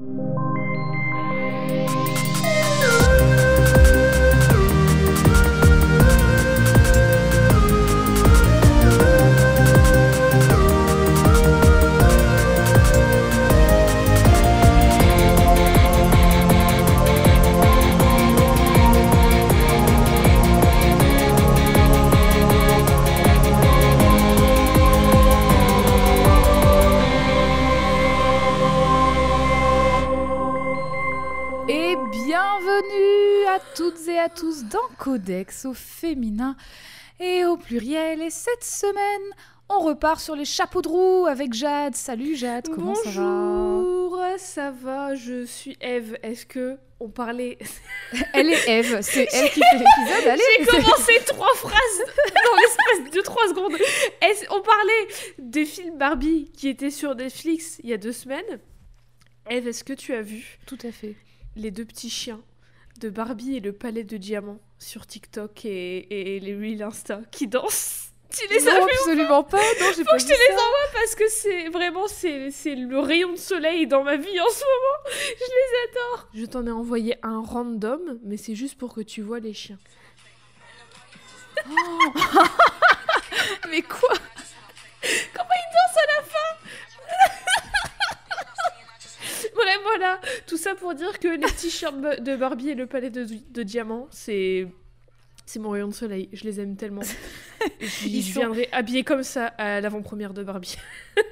Et Codex au féminin et au pluriel. Et cette semaine, on repart sur les chapeaux de roue avec Jade. Salut Jade, comment ça va? Bonjour, ça va, je suis Eve. Est-ce que on parlait Elle est Eve, c'est elle qui fait l'épisode. Allez, J'ai commencé trois phrases dans l'espace de trois secondes. On parlait des films Barbie qui étaient sur Netflix il y a deux semaines. Eve, est-ce que tu as vu tout à fait. les deux petits chiens de Barbie et le palais de diamants? Sur TikTok et, et les Reels Insta qui dansent Tu les as non, vus absolument pas. Non, j'ai pas que je te les ça. parce que c'est vraiment c'est c'est le rayon de soleil dans ma vie en ce moment. Je les adore. Je t'en ai envoyé un random, mais c'est juste pour que tu vois les chiens. Mais quoi? Comment ils dansent à la fin? Bref, voilà. Tout ça pour dire que les chiens de Barbie et le palais de, de diamants, c'est c'est mon rayon de soleil. Je les aime tellement. Ils Je sont- viendrai habillée comme ça à l'avant-première de Barbie.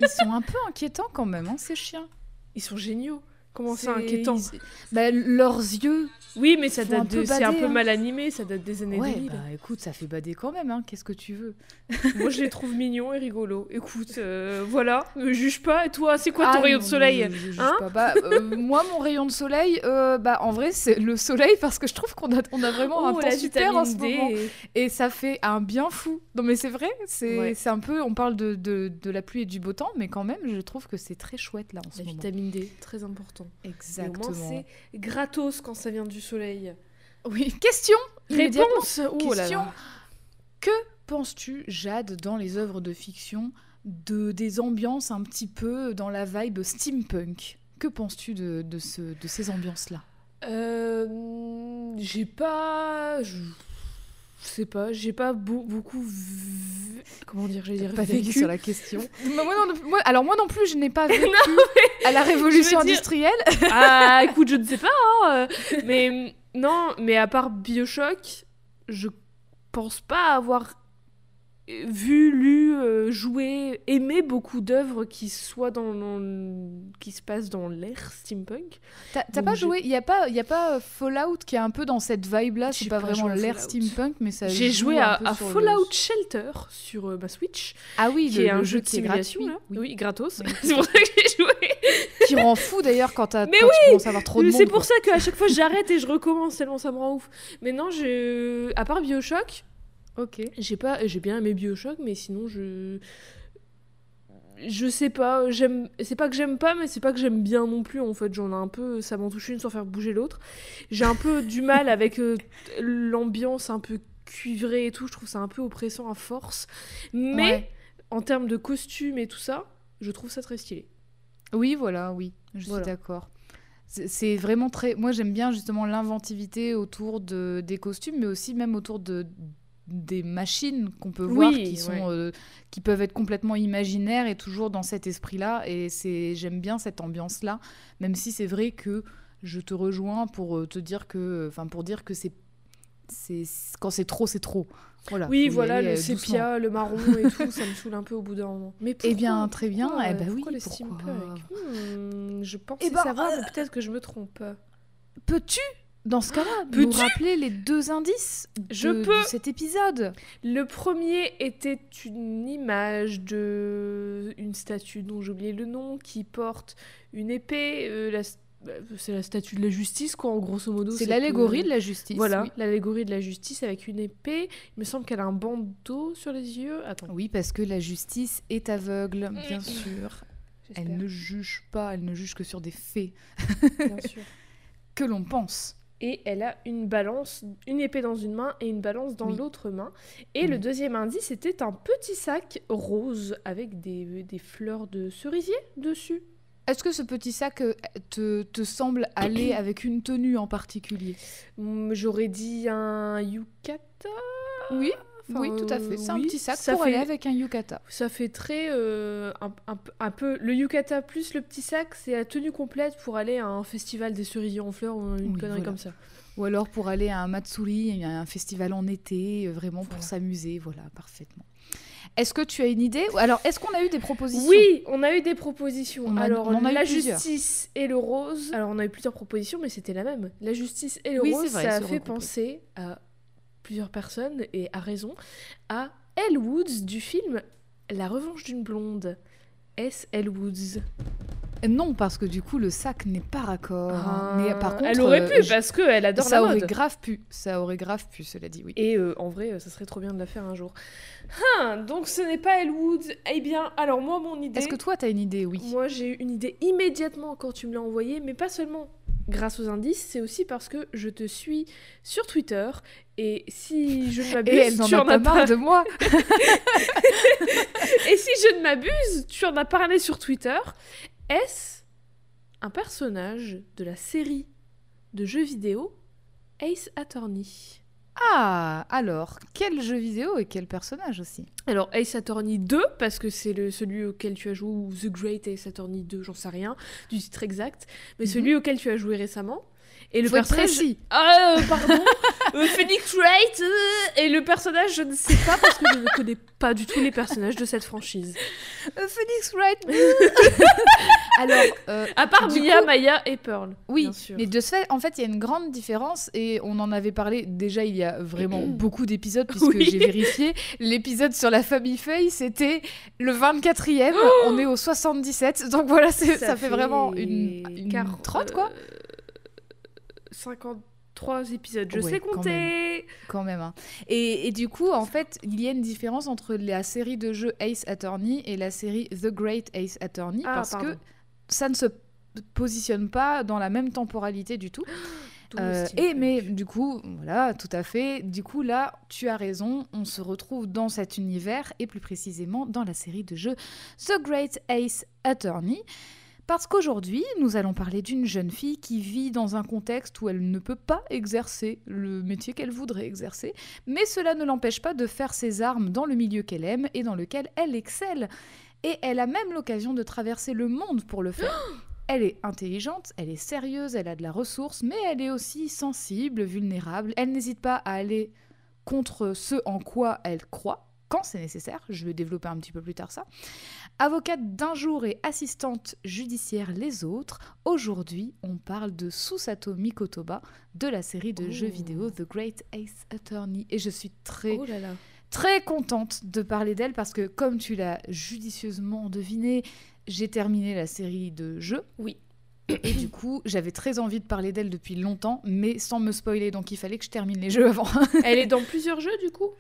Ils sont un peu inquiétants quand même, hein, ces chiens. Ils sont géniaux. Comment c'est inquiétant. Bah, leurs yeux. Oui, mais ça un date de... C'est un peu hein. mal animé, ça date des années Ouais, 2000. bah écoute, ça fait bader quand même, hein. qu'est-ce que tu veux? Moi, je les trouve mignons et rigolos. Écoute, euh, voilà, me juge pas. Et toi, c'est quoi ton Ah, rayon de soleil? je- je juge hein? pas. Bah, euh, Moi, mon rayon de soleil, euh, bah, en vrai, c'est le soleil parce que je trouve qu'on a, on a vraiment un Oh, temps la super en ce D. moment. Et ça fait un bien fou. Non, mais c'est vrai, c'est Ouais. un peu. On parle de, de, de la pluie et du beau temps, mais quand même, je trouve que c'est très chouette là en ce La moment. vitamine D, très important. Et au Exactement. moins, c'est gratos quand ça vient du soleil. Oui, question. Réponse Oh là Question. là. Que penses-tu, Jade, dans les œuvres de fiction, de des ambiances un petit peu dans la vibe steampunk? Que penses-tu de, de, ce, de ces ambiances-là? Euh, j'ai pas... Je... je sais pas, j'ai pas beau- beaucoup... vu- Comment dire, j'allais dire Pas vécu. sur la question. moi, non, moi- alors moi non plus, je n'ai pas vécu à la révolution je dire- industrielle. Ah, écoute, je ne sais pas. hein, euh, mais non, mais à part Bioshock, je pense pas avoir vu, lu, euh, joué, aimé beaucoup d'œuvres qui soient dans, dans- qui se passent dans l'ère steampunk. T'as pas joué Il y a pas, y a pas euh, Fallout qui est un peu dans cette vibe-là. C'est pas pas vraiment l'ère steampunk, mais ça. J'ai joué à, le- Fallout Shelter sur euh, ma Switch, Ah oui, qui le- est un jeu de qui est simulation, gratuit. là. Oui. Oui, gratos. Oui. C'est pour ça que j'ai joué. Qui rend fou d'ailleurs quand, Mais quand tu commences à avoir trop de monde. C'est pour quoi. ça qu'à chaque fois j'arrête et je recommence tellement ça me rend ouf. Mais non, à part Bioshock, Ok. J'ai pas, j'ai bien aimé Bioshock, mais sinon je, je sais pas, j'aime, c'est pas que j'aime pas, mais c'est pas que j'aime bien non plus en fait. J'en ai un peu, ça m'en touche une sans faire bouger l'autre. J'ai un peu du mal avec euh, l'ambiance un peu cuivrée et tout. Je trouve ça un peu oppressant à force. Mais Ouais. en termes de costumes et tout ça, je trouve ça très stylé. Oui, voilà, oui, je Voilà. suis d'accord. C'est c'est vraiment très. Moi, j'aime bien justement l'inventivité autour de, des costumes, mais aussi même autour de des machines qu'on peut voir Oui, qui sont ouais. euh, qui peuvent être complètement imaginaires et toujours dans cet esprit-là et c'est j'aime bien cette ambiance là même si c'est vrai que je te rejoins pour euh, te dire que enfin pour dire que c'est c'est quand c'est trop c'est trop voilà oui, voilà, le euh, doucement. sépia, le marron et tout, ça me saule un peu au bout d'un moment. Mais Eh bien, très bien. pourquoi, Eh ben pourquoi oui, pourquoi Hmm, Je pensais Eh ben, savoir, euh, mais peut-être que je me trompe. Peux-tu, dans ce cas-là, nous Peux-tu rappeler les deux indices de, Je de peux. cet épisode Le premier était une image de une statue dont j'ai oublié le nom qui porte une épée. euh, la- bah, C'est la statue de la justice, quoi, en grosso modo. C'est l'allégorie de la justice. Voilà, Oui. l'allégorie de la justice avec une épée. Il me semble qu'elle a un bandeau sur les yeux. Attends. Oui, parce que la justice est aveugle, bien sûr. Elle ne juge pas, elle ne juge que sur des faits bien sûr. que l'on pense. Et elle a une balance, une épée dans une main et une balance dans Oui. l'autre main. Et le deuxième indice, c'était un petit sac rose avec des, des fleurs de cerisier dessus. Est-ce que ce petit sac euh, te, te semble aller avec une tenue en particulier? Mm, J'aurais dit un yukata. Oui, Enfin, oui, tout à fait. C'est un petit sac ça pour fait- aller avec un yukata. Ça fait très euh, un, un peu- un peu le yukata plus le petit sac, c'est la tenue complète pour aller à un festival des cerisiers en fleurs ou une Oui, connerie voilà. comme ça. Ou alors pour aller à un Matsuri, un festival en été, euh, vraiment pour s'amuser. Voilà, parfaitement. Est-ce que tu as une idée Alors, est-ce qu'on a eu des propositions? Oui, on a eu des propositions. On a- Alors, on a la justice et le rose. Alors, on a eu plusieurs propositions, mais c'était la même. La justice et le Oui, rose, vrai, ça a fait penser à plusieurs personnes, et à raison, à Elle Woods du film La revanche d'une blonde. Est-ce Elle Woods Non, parce que du coup, le sac n'est pas raccord. hein. Mais par contre, Ah, Elle aurait euh, pu, je- parce qu'elle adore ça la aurait grave pu. Ça aurait grave pu, cela dit, oui. Et euh, en vrai, euh, ça serait trop bien de la faire un jour. Ah, donc ce n'est pas Elle Woods. Eh bien, alors moi, mon idée... Est-ce que toi, tu as une idée? Oui. Moi, j'ai eu une idée immédiatement quand tu me l'as envoyé, mais pas seulement grâce aux indices, c'est aussi parce que je te suis sur Twitter et si je ne m'abuse, tu en as pas. de moi. Et si je ne m'abuse, tu en as parlé sur Twitter. Est-ce un personnage de la série de jeux vidéo Ace Attorney? Ah, alors, quel jeu vidéo et quel personnage aussi Alors Ace Attorney 2 parce que c'est le celui auquel tu as joué ou The Great Ace Attorney 2, j'en sais rien du titre exact, mais Mhm. celui auquel tu as joué récemment. Et le Faut personnage précis. Ah, euh, pardon Euh, Phoenix Wright euh, Et le personnage, je ne sais pas parce que je ne connais pas du tout les personnages de cette franchise. Phoenix Wright Alors, À part Mia, coup- Maya et Pearl. oui, bien sûr. mais de ce fait, en fait, il y a une grande différence et on en avait parlé déjà il y a vraiment beaucoup d'épisodes puisque Oui. j'ai vérifié. L'épisode sur la famille Feuille, c'était le 24e, on est au 77, donc voilà, ça, fait, vraiment une, une quar- trotte quoi. Euh, 53 épisodes, je Ouais, sais quand compter quand même. hein. Et, et du coup, en fait, il y a une différence entre la série de jeux Ace Attorney et la série The Great Ace Attorney Ah, parce pardon. que ça ne se positionne pas dans la même temporalité du tout. Euh, et mais du coup, voilà, tout à fait. Du coup, là, tu as raison, on se retrouve dans cet univers et plus précisément dans la série de jeux The Great Ace Attorney. Parce qu'aujourd'hui, nous allons parler d'une jeune fille qui vit dans un contexte où elle ne peut pas exercer le métier qu'elle voudrait exercer, mais cela ne l'empêche pas de faire ses armes dans le milieu qu'elle aime et dans lequel elle excelle. Et elle a même l'occasion de traverser le monde pour le faire. Elle est intelligente, elle est sérieuse, elle a de la ressource, mais elle est aussi sensible, vulnérable. Elle n'hésite pas à aller contre ce en quoi elle croit, quand c'est nécessaire. Je vais développer un petit peu plus tard ça. Avocate d'un jour et assistante judiciaire les autres, aujourd'hui on parle de Susato Mikotoba de la série de jeux Oh. vidéo The Great Ace Attorney. Et je suis très Oh là là. très contente de parler d'elle parce que, comme tu l'as judicieusement deviné, j'ai terminé la série de jeux. Oui. Et du coup, j'avais très envie de parler d'elle depuis longtemps, mais sans me spoiler, donc il fallait que je termine les jeux avant. Elle est dans plusieurs jeux du coup?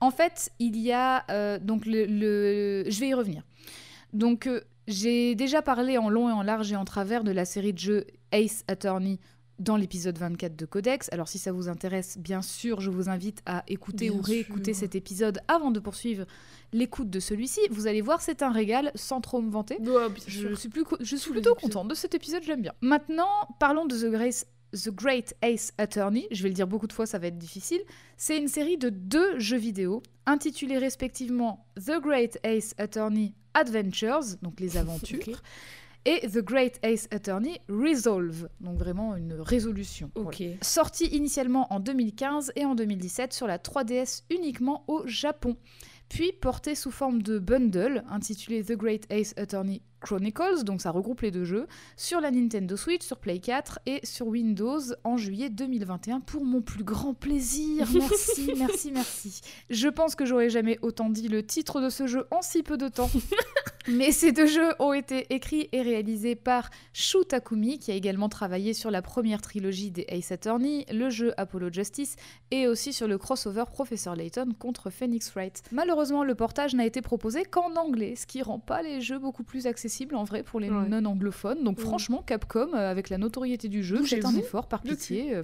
En fait, il y a euh, donc le, le- je vais y revenir. Donc euh, j'ai déjà parlé en long et en large et en travers de la série de jeux Ace Attorney dans l'épisode 24 de Codex. Alors si ça vous intéresse, bien sûr, je vous invite à écouter Bien ou réécouter sûr. cet épisode avant de poursuivre l'écoute de celui-ci. Vous allez voir, c'est un régal sans trop me vanter. Oh, Je suis, plus je suis plutôt contente de cet épisode, j'aime bien. Maintenant, parlons de The, Grace- The Great Ace Attorney. Je vais le dire beaucoup de fois, ça va être difficile. C'est une série de deux jeux vidéo intitulés respectivement The Great Ace Attorney Adventures, donc les aventures, et The Great Ace Attorney Resolve, donc vraiment une résolution. Voilà. Sorti initialement en 2015 et en 2017 sur la 3DS uniquement au Japon, puis porté sous forme de bundle intitulé The Great Ace Attorney Chronicles, donc ça regroupe les deux jeux, sur la Nintendo Switch, sur Play 4 et sur Windows en juillet 2021 pour mon plus grand plaisir. Merci, merci, merci. Je pense que j'aurais jamais autant dit le titre de ce jeu en si peu de temps. Mais ces deux jeux ont été écrits et réalisés par Shu Takumi, qui a également travaillé sur la première trilogie des Ace Attorney, le jeu Apollo Justice, et aussi sur le crossover Professor Layton contre Phoenix Wright. Malheureusement, le portage n'a été proposé qu'en anglais, ce qui rend pas les jeux beaucoup plus accessibles accessible en vrai pour les Ouais. non-anglophones. Donc Ouais. franchement, Capcom, euh, avec la notoriété du jeu, faites un effort par pitié. euh,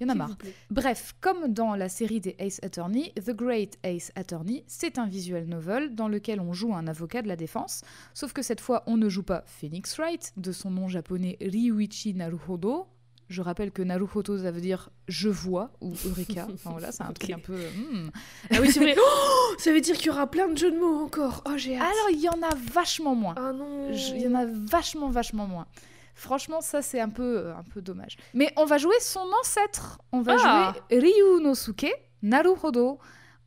Il y en a marre. Bref, comme dans la série des Ace Attorney, The Great Ace Attorney, c'est un visual novel dans lequel on joue un avocat de la défense, sauf que cette fois on ne joue pas Phoenix Wright, de son nom japonais Ryuichi Naruhodo. Je rappelle que Naruhodo ça veut dire je vois ou Eureka. Enfin voilà, c'est un truc un peu. hmm. Ah oui, c'est vrai. Oh, ça veut dire qu'il y aura plein de jeux de mots encore. Oh, j'ai hâte. Alors il y en a vachement moins. Ah non. Il y en a vachement, vachement moins. Franchement, ça c'est un peu, euh, un peu dommage. Mais on va jouer son ancêtre. On va Ah. jouer Ryunosuke Naruhodo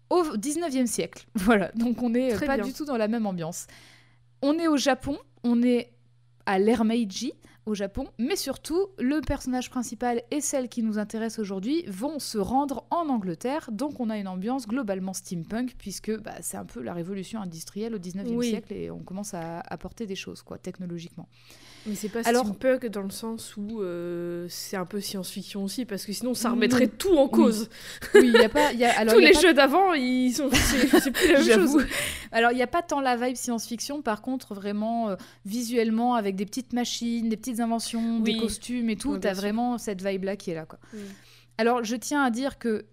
au 19e siècle. Voilà, donc on n'est euh, pas bien. du tout dans la même ambiance. On est au Japon, on est à l'ère Meiji au Japon, mais surtout le personnage principal et celle qui nous intéresse aujourd'hui vont se rendre en Angleterre, donc on a une ambiance globalement steampunk puisque bah, c'est un peu la révolution industrielle au 19e Oui. siècle et on commence à apporter des choses quoi technologiquement. Mais c'est pas Alors- steampunk dans le sens où euh, c'est un peu science-fiction aussi, parce que sinon ça Non. remettrait tout en cause. Oui, il y a pas il y a alors Tous il y a les pas- jeux d'avant, ils sont. C'est plus la même chose. Alors, il n'y a pas tant la vibe science-fiction, par contre, vraiment euh, visuellement, avec des petites machines, des petites inventions, des costumes et tout, Oui, t'as vraiment cette vibe-là qui est là. Quoi. Oui. Alors, je tiens à dire que,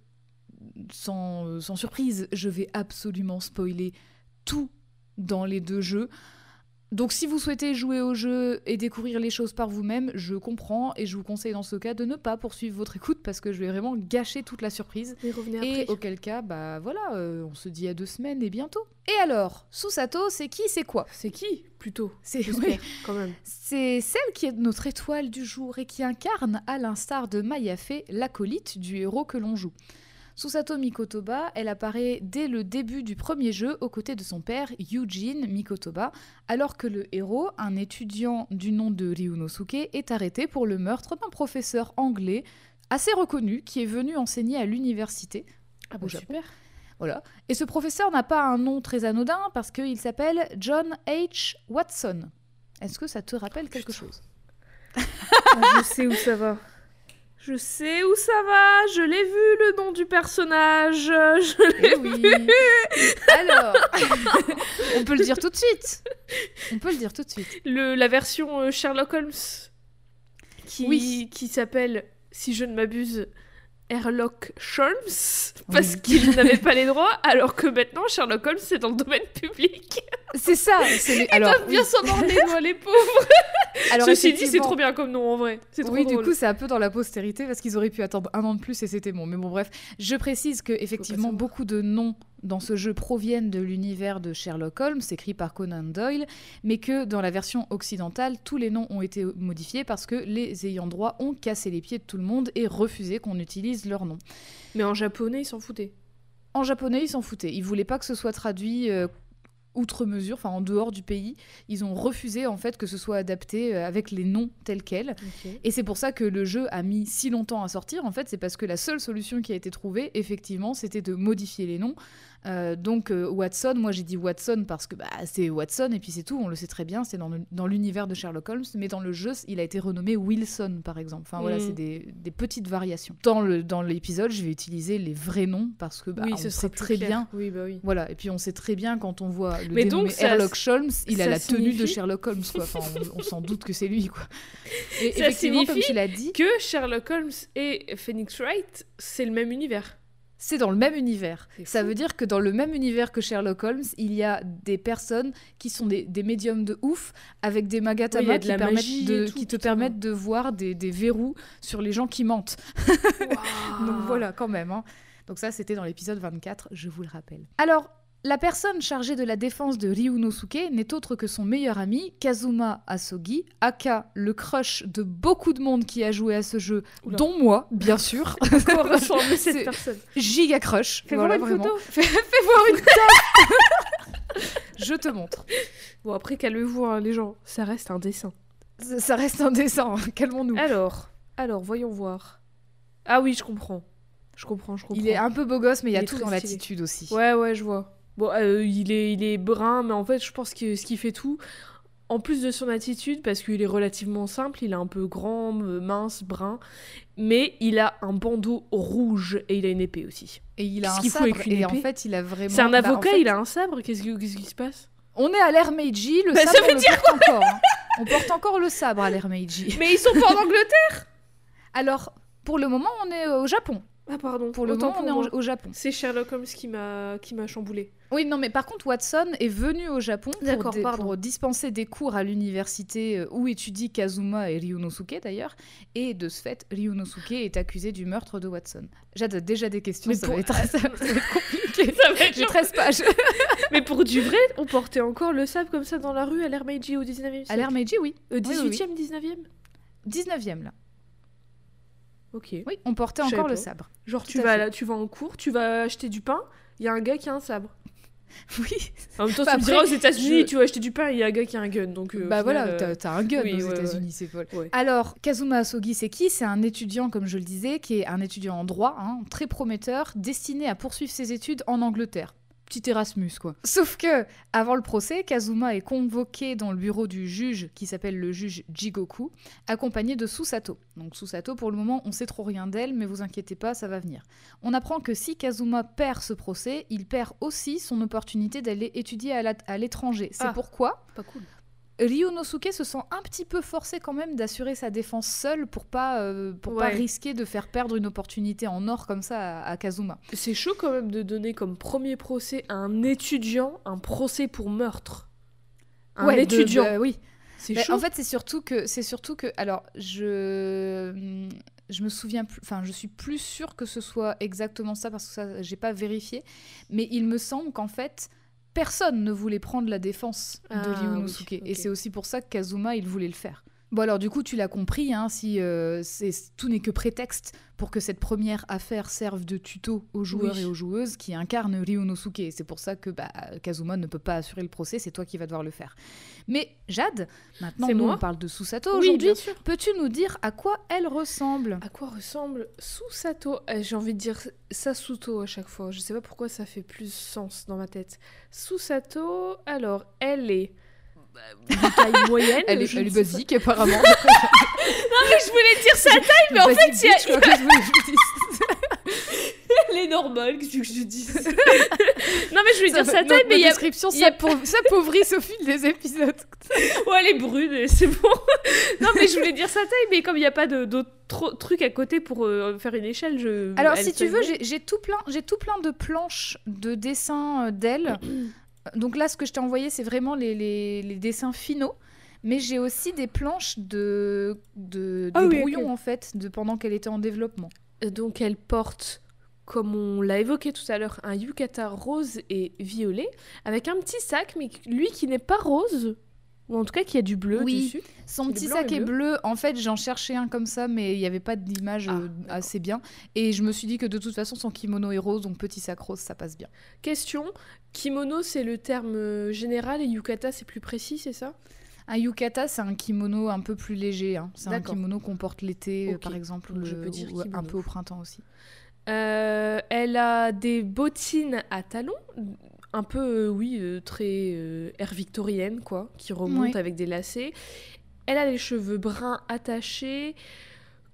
sans, sans surprise, je vais absolument spoiler tout dans les deux jeux. Donc, si vous souhaitez jouer au jeu et découvrir les choses par vous-même, je comprends et je vous conseille dans ce cas de ne pas poursuivre votre écoute parce que je vais vraiment gâcher toute la surprise. Et après. auquel cas, bah voilà, euh, on se dit à deux semaines et bientôt. Et alors, Susato, c'est qui, c'est quoi? C'est qui, plutôt? C'est quand même? c'est celle qui est notre étoile du jour et qui incarne, à l'instar de Mayafe, l'acolyte du héros que l'on joue. Susato Mikotoba, elle apparaît dès le début du premier jeu aux côtés de son père Eugene Mikotoba, alors que le héros, un étudiant du nom de Ryunosuke, est arrêté pour le meurtre d'un professeur anglais assez reconnu qui est venu enseigner à l'université. Ah bah, Japon. super. Voilà. Et ce professeur n'a pas un nom très anodin parce qu'il s'appelle John H. Watson. Est-ce que ça te rappelle quelque chose? Ah, je sais où ça va. Je sais où ça va. Je l'ai vu le nom du personnage. Je l'ai Eh oui. Alors, on peut le dire tout de suite. On peut le dire tout de suite. le, la version euh, Sherlock Holmes qui, Oui. qui s'appelle, si je ne m'abuse, Sherlock Holmes, parce Oui. qu'il n'avait pas les droits, alors que maintenant Sherlock Holmes c'est dans le domaine public. C'est ça. c'est les- Ils Alors, doivent bien oui. s'en mordre les pauvres. Alors, Ceci dit, c'est effectivement- trop bien comme nom en vrai. C'est trop Oui, du coup, c'est un peu dans la postérité parce qu'ils auraient pu attendre un an de plus et c'était bon. Mais bon, bref, je précise que effectivement beaucoup de noms dans ce jeu proviennent de l'univers de Sherlock Holmes, écrit par Conan Doyle, mais que dans la version occidentale, tous les noms ont été modifiés parce que les ayants droit ont cassé les pieds de tout le monde et refusé qu'on utilise leur nom. Mais en japonais, ils s'en foutaient. En japonais, ils s'en foutaient. Ils voulaient pas que ce soit traduit euh, outre mesure, enfin en dehors du pays. Ils ont refusé en fait que ce soit adapté euh, avec les noms tels quels. Et c'est pour ça que le jeu a mis si longtemps à sortir. En fait, c'est parce que la seule solution qui a été trouvée, effectivement, c'était de modifier les noms. Euh, donc euh, Watson, moi j'ai dit Watson parce que bah, c'est Watson et puis c'est tout, on le sait très bien, c'est dans, l'univers de Sherlock Holmes, mais dans le jeu, il a été renommé Wilson par exemple. Enfin voilà, Mm. c'est des, des petites variations. Dans, l'épisode, je vais utiliser les vrais noms parce que bah, oui, on ce sait très clair. bien Oui, bah oui. voilà, et puis on sait très bien quand on voit le Mais donc, ça- Sherlock Holmes, il a la tenue de Sherlock Holmes, quoi. Enfin, on, on s'en doute que c'est lui, quoi. Et Ça effectivement, comme signifie tu l'as dit, Que Sherlock Holmes et Phoenix Wright, c'est le même univers. C'est dans le même univers. Ça veut dire que dans le même univers que Sherlock Holmes, il y a des personnes qui sont des, des médiums de ouf, avec des Oui, magatama a de qui, la permettent magie de, et tout, qui te permettent de voir des, des verrous sur les gens qui mentent. Donc voilà, quand même. hein. Donc ça, c'était dans l'épisode 24, je vous le rappelle. Alors, la personne chargée de la défense de Ryunosuke n'est autre que son meilleur ami, Kazuma Asogi, aka le crush de beaucoup de monde qui a joué à ce jeu, Oula. dont moi, bien sûr. Quoi ressemble cette personne Giga crush. Fais Voilà, voir une photo. Fais, fais voir une tasse Je te montre. Bon, après, calmez-vous, hein, les gens. Ça reste un dessin. Ça, ça reste indécent, hein. calmons-nous. Alors, alors, voyons voir. Ah oui, je comprends. Je comprends, je comprends. Il est un peu beau gosse, mais il y a tout dans l'attitude aussi. Ouais, ouais, je vois. Bon, euh, il, est, il est brun, mais en fait, je pense que ce qui fait tout, en plus de son attitude, parce qu'il est relativement simple, il est un peu grand, euh, mince, brun, mais il a un bandeau rouge et il a une épée aussi. Et il a un sabre, et en fait, il a vraiment... C'est un bah, en avocat, fait, il a un sabre, qu'est-ce qui, se passe? On est à l'ère Meiji, le Bah, sabre ça veut on le porte encore. hein. On porte encore le sabre à l'ère Meiji. Mais ils sont pas en Angleterre? Alors, pour le moment, on est au Japon. Ah pardon, Pour le autant moment, on est au Japon. C'est Sherlock Holmes qui m'a qui m'a chamboulé. Oui, non, mais par contre, Watson est venu au Japon pour, des- dispenser des cours à l'université euh, où étudient Kazuma et Ryunosuke d'ailleurs. Et de ce fait, Ryunosuke est accusé du meurtre de Watson. J'ai déjà des questions, Mais ça, pour- va être, ça va être compliqué. Ça va être J'ai 13 pages. Mais pour du vrai, on portait encore le sabre comme ça dans la rue à l'ère Meiji au 19e siècle À l'ère Meiji, oui. Euh, Oui, oui, 18e, 19e 19e, là. Ok. Oui, on portait encore le sabre. Genre, Tout tu vas, là, tu vas en cours, tu vas acheter du pain, il y a un gars qui a un sabre. Oui. En même temps, Bah, tu me diras aux après, États-Unis, je- tu vas acheter du pain, il y a un gars qui a un gun. Donc, euh, bah final, voilà, euh, t'as- un gun oui, aux ouais, ouais. États-Unis, c'est folle. ouais. Alors, Kazuma Asogi, c'est qui? C'est un étudiant, comme je le disais, qui est un étudiant en droit, hein, très prometteur, destiné à poursuivre ses études en Angleterre. Petit Erasmus, quoi. Sauf que, avant le procès, Kazuma est convoqué dans le bureau du juge, qui s'appelle le juge Jigoku, accompagné de Susato. Donc Susato, pour le moment, on sait trop rien d'elle, mais vous inquiétez pas, ça va venir. On apprend que si Kazuma perd ce procès, il perd aussi son opportunité d'aller étudier à l'étranger. C'est Ah. pourquoi Pas cool. Ryunosuke se sent un petit peu forcé quand même d'assurer sa défense seul pour pas euh, pour pas risquer de faire perdre une opportunité en or comme ça à, à Kazuma. C'est chaud quand même de donner comme premier procès à un étudiant un procès pour meurtre. Un Ouais, de- étudiant. bah oui. C'est Mais chaud. en fait, c'est surtout que c'est surtout que alors je je me souviens plus enfin je suis plus sûre que ce soit exactement ça parce que ça j'ai pas vérifié mais il me semble qu'en fait personne ne voulait prendre la défense de Ah, Ryunosuke oui, et c'est aussi pour ça que Kazuma il voulait le faire. Bon alors du coup tu l'as compris hein, si euh, tout n'est que prétexte pour que cette première affaire serve de tuto aux joueurs Oui. et aux joueuses qui incarnent Ryunosuke c'est pour ça que bah, Kazuma ne peut pas assurer le procès c'est toi qui vas devoir le faire. Mais Jade, maintenant nous on parle de Susato Oui, aujourd'hui. Peux-tu nous dire à quoi elle ressemble? À quoi ressemble Susato? Euh, J'ai envie de dire Sasuto à chaque fois. Je sais pas pourquoi ça fait plus sens dans ma tête. Susato, alors, elle est taille moyenne. Elle est, elle basique apparemment. pas. Je voulais dire sa taille, mais en fait, il y a- quoi, elle est normale, que je dise Non, mais je voulais dire sa taille, mais il y a... description s'appauvrit au fil des épisodes. Ouais, elle est brune, c'est bon. non, mais je voulais dire sa taille, mais comme il n'y a pas d'autres trucs à côté pour euh, faire une échelle, je... Alors, si tu veux, j'ai tout plein, tout plein de planches de dessins euh, d'elle. Donc là, ce que je t'ai envoyé, c'est vraiment les, les- les dessins finaux. Mais j'ai aussi des planches de, de Ah oui, brouillons en fait, de pendant qu'elle était en développement. Euh, Donc elle porte, comme on l'a évoqué tout à l'heure, un yukata rose et violet, avec un petit sac, mais lui qui n'est pas rose, ou en tout cas qui a du bleu Oui. dessus. Son petit blanc sac est bleu. bleu. En fait, j'en cherchais un comme ça, mais il n'y avait pas d'image Ah, euh, assez bien. Et je me suis dit que de toute façon, son kimono est rose, donc petit sac rose, ça passe bien. Question, kimono c'est le terme euh, général et yukata c'est plus précis, c'est ça? Un yukata, c'est un kimono un peu plus léger. hein. C'est un kimono qu'on porte l'été, euh, par exemple, Donc je le- peux dire ou un peu au printemps aussi. Euh, Elle a des bottines à talons, un peu, euh, oui, euh, très euh, air victorienne, quoi, qui remontent Ouais. avec des lacets. Elle a les cheveux bruns attachés.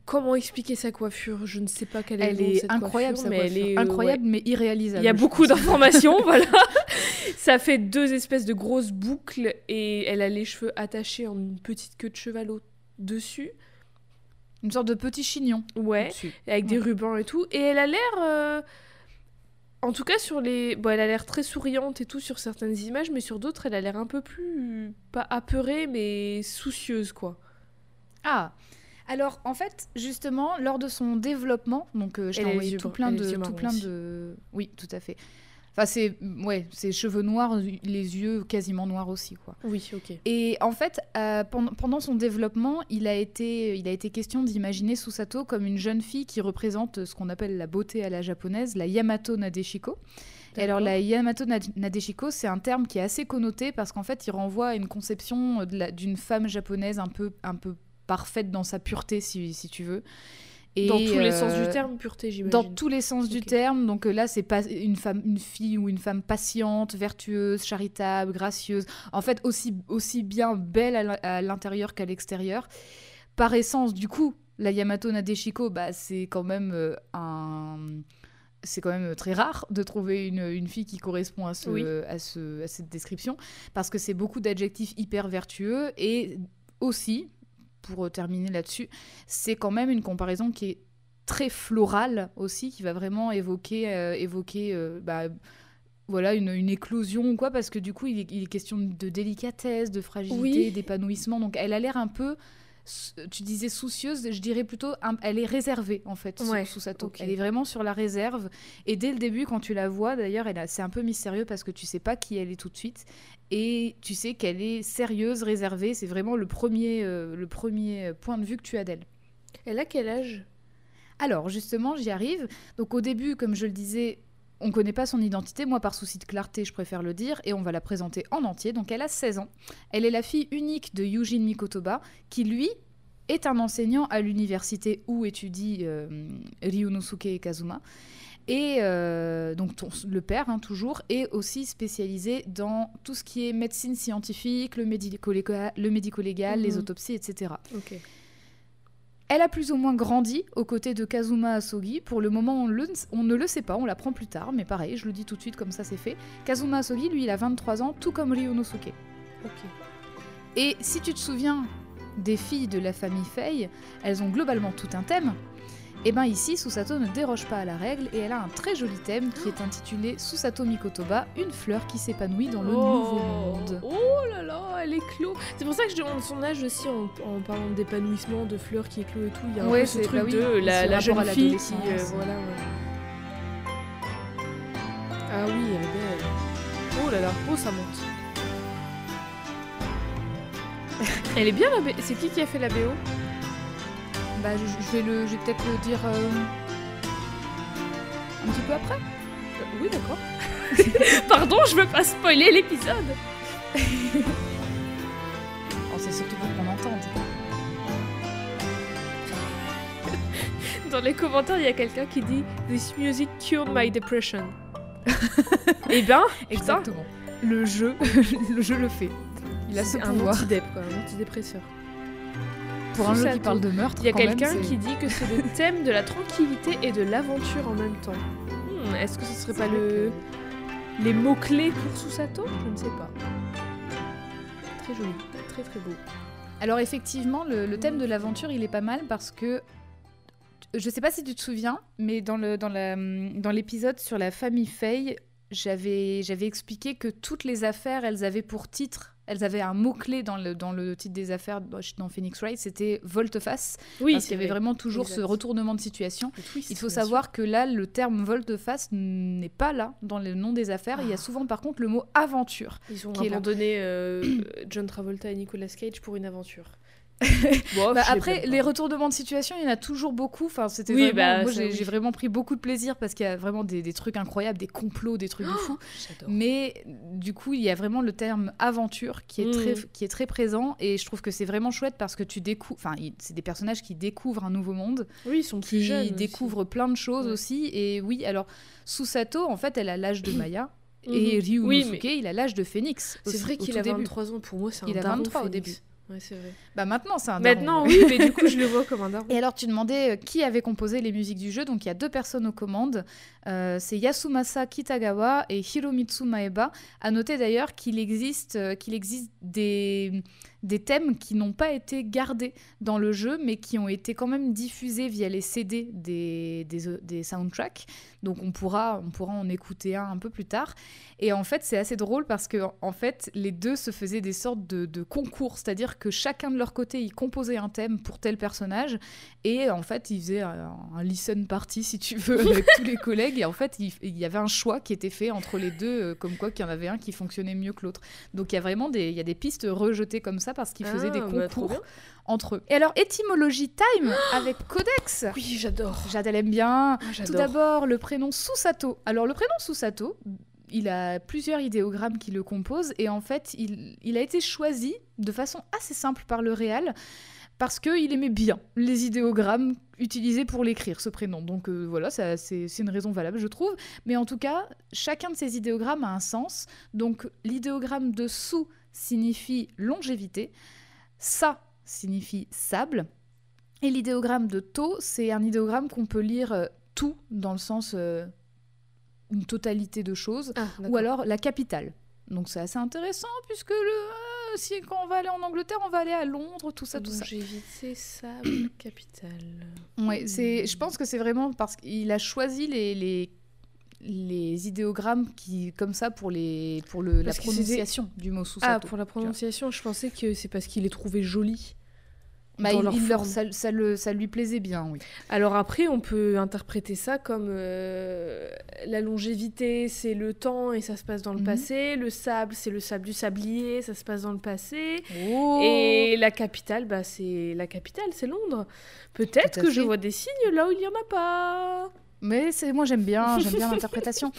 Comment expliquer sa coiffure? Je ne sais pas quelle est Elle est cette incroyable, coiffure, mais elle est incroyable, mais irréalisable. Il y a beaucoup d'informations, voilà. Ça fait deux espèces de grosses boucles et elle a les cheveux attachés en une petite queue de cheval au-dessus. Une sorte de petit chignon. Ouais. avec des rubans et tout. Et elle a l'air. En tout cas, sur les. Bon, elle a l'air très souriante et tout sur certaines images, mais sur d'autres, elle a l'air un peu plus. Pas apeurée, mais soucieuse, quoi. Ah alors en fait justement lors de son développement donc euh, je t'ai envoyé tout plein de tout plein de oui tout à fait enfin c'est ouais ses cheveux noirs les yeux quasiment noirs aussi quoi Oui, ok. et en fait euh, pendant, pendant son développement il a été il a été question d'imaginer Susato comme une jeune fille qui représente ce qu'on appelle la beauté à la japonaise la Yamato Nadeshiko et alors la Yamato Na- Nadeshiko, c'est un terme qui est assez connoté parce qu'en fait, il renvoie à une conception d'une femme japonaise un peu, un peu parfaite dans sa pureté, si, si tu veux. Et, Dans tous les sens euh, du terme, pureté, j'imagine. Dans tous les sens du terme. Donc euh, là, c'est pas une femme, une fille ou une femme patiente, vertueuse, charitable, gracieuse. En fait, aussi, aussi bien belle à l'in- à l'intérieur qu'à l'extérieur. Par essence, du coup, la Yamato Nadeshiko, bah, c'est quand même euh, un c'est quand même très rare de trouver une, une fille qui correspond à, ce, à, ce, à cette description, parce que c'est beaucoup d'adjectifs hyper vertueux, et aussi, pour terminer là-dessus, c'est quand même une comparaison qui est très florale aussi, qui va vraiment évoquer, euh, évoquer euh, bah, voilà, une, une, éclosion ou quoi, parce que du coup, il est, il est question de délicatesse, de fragilité, d'épanouissement. Donc, elle a l'air un peu tu disais soucieuse, je dirais plutôt, elle est réservée en fait sous, sa toque. Elle est vraiment sur la réserve. Et dès le début, quand tu la vois, d'ailleurs, c'est un peu mystérieux parce que tu sais pas qui elle est tout de suite. Et tu sais qu'elle est sérieuse, réservée. C'est vraiment le premier, euh, le premier point de vue que tu as d'elle. Elle a quel âge? Alors justement, j'y arrive. Donc au début, comme je le disais, on ne connaît pas son identité, moi par souci de clarté je préfère le dire, et on va la présenter en entier. Donc elle a 16 ans. Elle est la fille unique de Yujin Mikotoba, qui lui est un enseignant à l'université où étudie euh, Ryunosuke Kazuma. Et euh, donc le père, hein, toujours, est aussi spécialisé dans tout ce qui est médecine scientifique, le médico-légal, le médico -légal, les mhm. autopsies, etc. Elle a plus ou moins grandi aux côtés de Kazuma Asogi. Pour le moment, on, ne le sait pas, on l'apprend plus tard, mais pareil, je le dis tout de suite comme ça c'est fait. Kazuma Asogi, lui, il a 23 ans, tout comme Ryunosuke. Ok. Et si tu te souviens des filles de la famille Fei, elles ont globalement tout un thème. Et eh bien ici, Susato ne déroge pas à la règle et elle a un très joli thème qui est intitulé Susato Mikotoba, une fleur qui s'épanouit dans le oh. nouveau monde. Oh là là, elle éclot. C'est pour ça que je demande son âge aussi en, parlant d'épanouissement, de fleurs qui éclot et tout. Il y a un peu ce truc bah de la, jeune fille qui. Euh, voilà, Ah oui, elle est belle. Oh là là, oh ça monte. elle est bien la BO. C'est qui qui a fait la BO bah, je, vais, le, peut-être le dire euh, un petit peu après. Euh, oui, d'accord. Pardon, je veux pas spoiler l'épisode. oh, c'est surtout pour qu'on entende. Dans les commentaires, il y a quelqu'un qui dit This music cured my depression. Eh bien, exactement. Le jeu, le jeu le fait. Il a ce un pouvoir. Anti un antidépresseur pour un jeu qui parle de meurtre. Il y a quelqu'un qui dit que c'est le thème de la tranquillité et de l'aventure en même temps. Hmm, est-ce que ce serait pas le... les mots-clés pour Susato Je ne sais pas. Très joli, très très beau. Alors effectivement, le, thème de l'aventure, il est pas mal parce que je sais pas si tu te souviens, mais dans le dans la dans l'épisode sur la famille Fay, j'avais j'avais expliqué que toutes les affaires, elles avaient pour titre elles avaient un mot-clé dans le, dans le titre des affaires dans Phoenix Wright, c'était volte-face. Oui, parce qu'il y avait vraiment toujours ce retournement de situation. Il faut savoir que là, le terme volte-face n'est pas là dans le nom des affaires. Il y a ah. souvent par contre le mot aventure. Ils ont abandonné euh, John Travolta et Nicolas Cage pour une aventure. Bah, après, les retournements de situation, il y en a toujours beaucoup. Enfin, c'était oui, bah, moi, j'ai vraiment pris beaucoup de plaisir parce qu'il y a vraiment des, des, trucs incroyables, des complots, des trucs de fou. Mais du coup, il y a vraiment le terme aventure qui est, mm. très, qui est très présent et je trouve que c'est vraiment chouette parce que tu découvres. Enfin, c'est des personnages qui découvrent un nouveau monde. Oui, ils sont plus jeunes. Qui découvrent plein de choses aussi. Et oui, alors, Susato, en fait, elle a l'âge de Maya. Et Ryu oui, il a l'âge de Phoenix. C'est vrai qu'il a 23 ans. Pour moi, c'est un Il a 23 au début. Ouais, c'est vrai. Bah maintenant, c'est un Maintenant, oui, mais du coup, je le vois comme un daron. Et alors, tu demandais euh, qui avait composé les musiques du jeu. Donc, il y a deux personnes aux commandes. Euh, c'est Yasumasa Kitagawa et Hiromitsu Maeba. À noter d'ailleurs qu'il existe, euh, qu'il existe des, des thèmes qui n'ont pas été gardés dans le jeu, mais qui ont été quand même diffusés via les CD des, des, des soundtracks. Donc on pourra, on pourra en écouter un un peu plus tard. Et en fait, c'est assez drôle parce que en fait, les deux se faisaient des sortes de, de concours, c'est-à-dire que chacun de leur côté, ils composaient un thème pour tel personnage, et en fait, ils faisaient un, listen party, si tu veux, avec tous les collègues. Et en fait, il, il, y avait un choix qui était fait entre les deux, euh, comme quoi qu'il y en avait un qui fonctionnait mieux que l'autre. Donc il y a vraiment des, il y a des pistes rejetées comme ça parce qu'ils faisaient des ah, bah, concours entre eux. Et alors, étymologie time avec Codex. Oui, j'adore. Jade, elle aime bien. Ah, Tout d'abord, le prénom Susato. Alors, le prénom Susato, il a plusieurs idéogrammes qui le composent et en fait, il, il a été choisi de façon assez simple par le réel parce qu'il aimait bien les idéogrammes utilisés pour l'écrire, ce prénom. Donc euh, voilà, c'est une raison valable, je trouve. Mais en tout cas, chacun de ces idéogrammes a un sens. Donc l'idéogramme de sous signifie longévité, sa signifie sable, et l'idéogramme de to, c'est un idéogramme qu'on peut lire euh, tout dans le sens euh, une totalité de choses, Ah, ou alors la capitale. Donc c'est assez intéressant puisque le, euh, si quand on va aller en Angleterre, on va aller à Londres, tout ça, tout ça. Longévité, sable, capitale. Ouais, c'est, Hmm. je pense que c'est vraiment parce qu'il a choisi les, les, les idéogrammes qui, comme ça pour, les, pour le, la prononciation du mot Ah, Susato. pour la prononciation, je pensais que c'est parce qu'il les trouvait jolis. Bah, il- leur il leur- ça, ça le, ça lui plaisait bien, oui. Alors après, on peut interpréter ça comme euh, la longévité, c'est le temps et ça se passe dans le Mhm. passé. Le sable, c'est le sable du sablier, ça se passe dans le passé. Oh. Et la capitale, bah, c'est la capitale, c'est Londres. Peut-être que je vois des signes là où il n'y en a pas. Mais c'est moi j'aime bien, j'aime bien l'interprétation.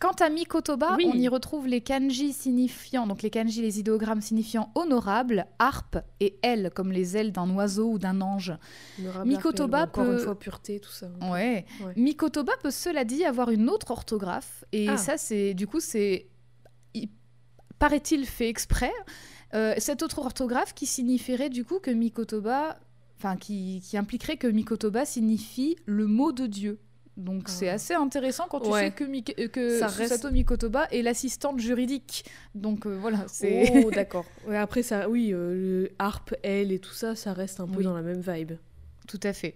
Quant à Mikotoba, Oui. on y retrouve les kanji signifiant, donc les kanji, les idéogrammes signifiant honorable, harpe et aile comme les ailes d'un oiseau ou d'un ange. Honorable Mikotoba Arpel, encore peut- une fois pureté, tout ça. Ouais. Ouais. Mikotoba peut cela dit avoir une autre orthographe et Ah. ça c'est du coup c'est il- paraît-il fait exprès. Euh, cette autre orthographe qui signifierait du coup que Mikotoba, enfin qui, qui impliquerait que Mikotoba signifie le mot de Dieu. Donc c'est assez intéressant quand tu Ouais. sais que, Mik- euh, que Ça Susato reste- Mikotoba est l'assistante juridique. Donc euh, voilà, c'est Oh, d'accord. Ouais, après, ça, oui, euh, le harpe, elle et tout ça, ça reste un peu Oui. dans la même vibe. Tout à fait.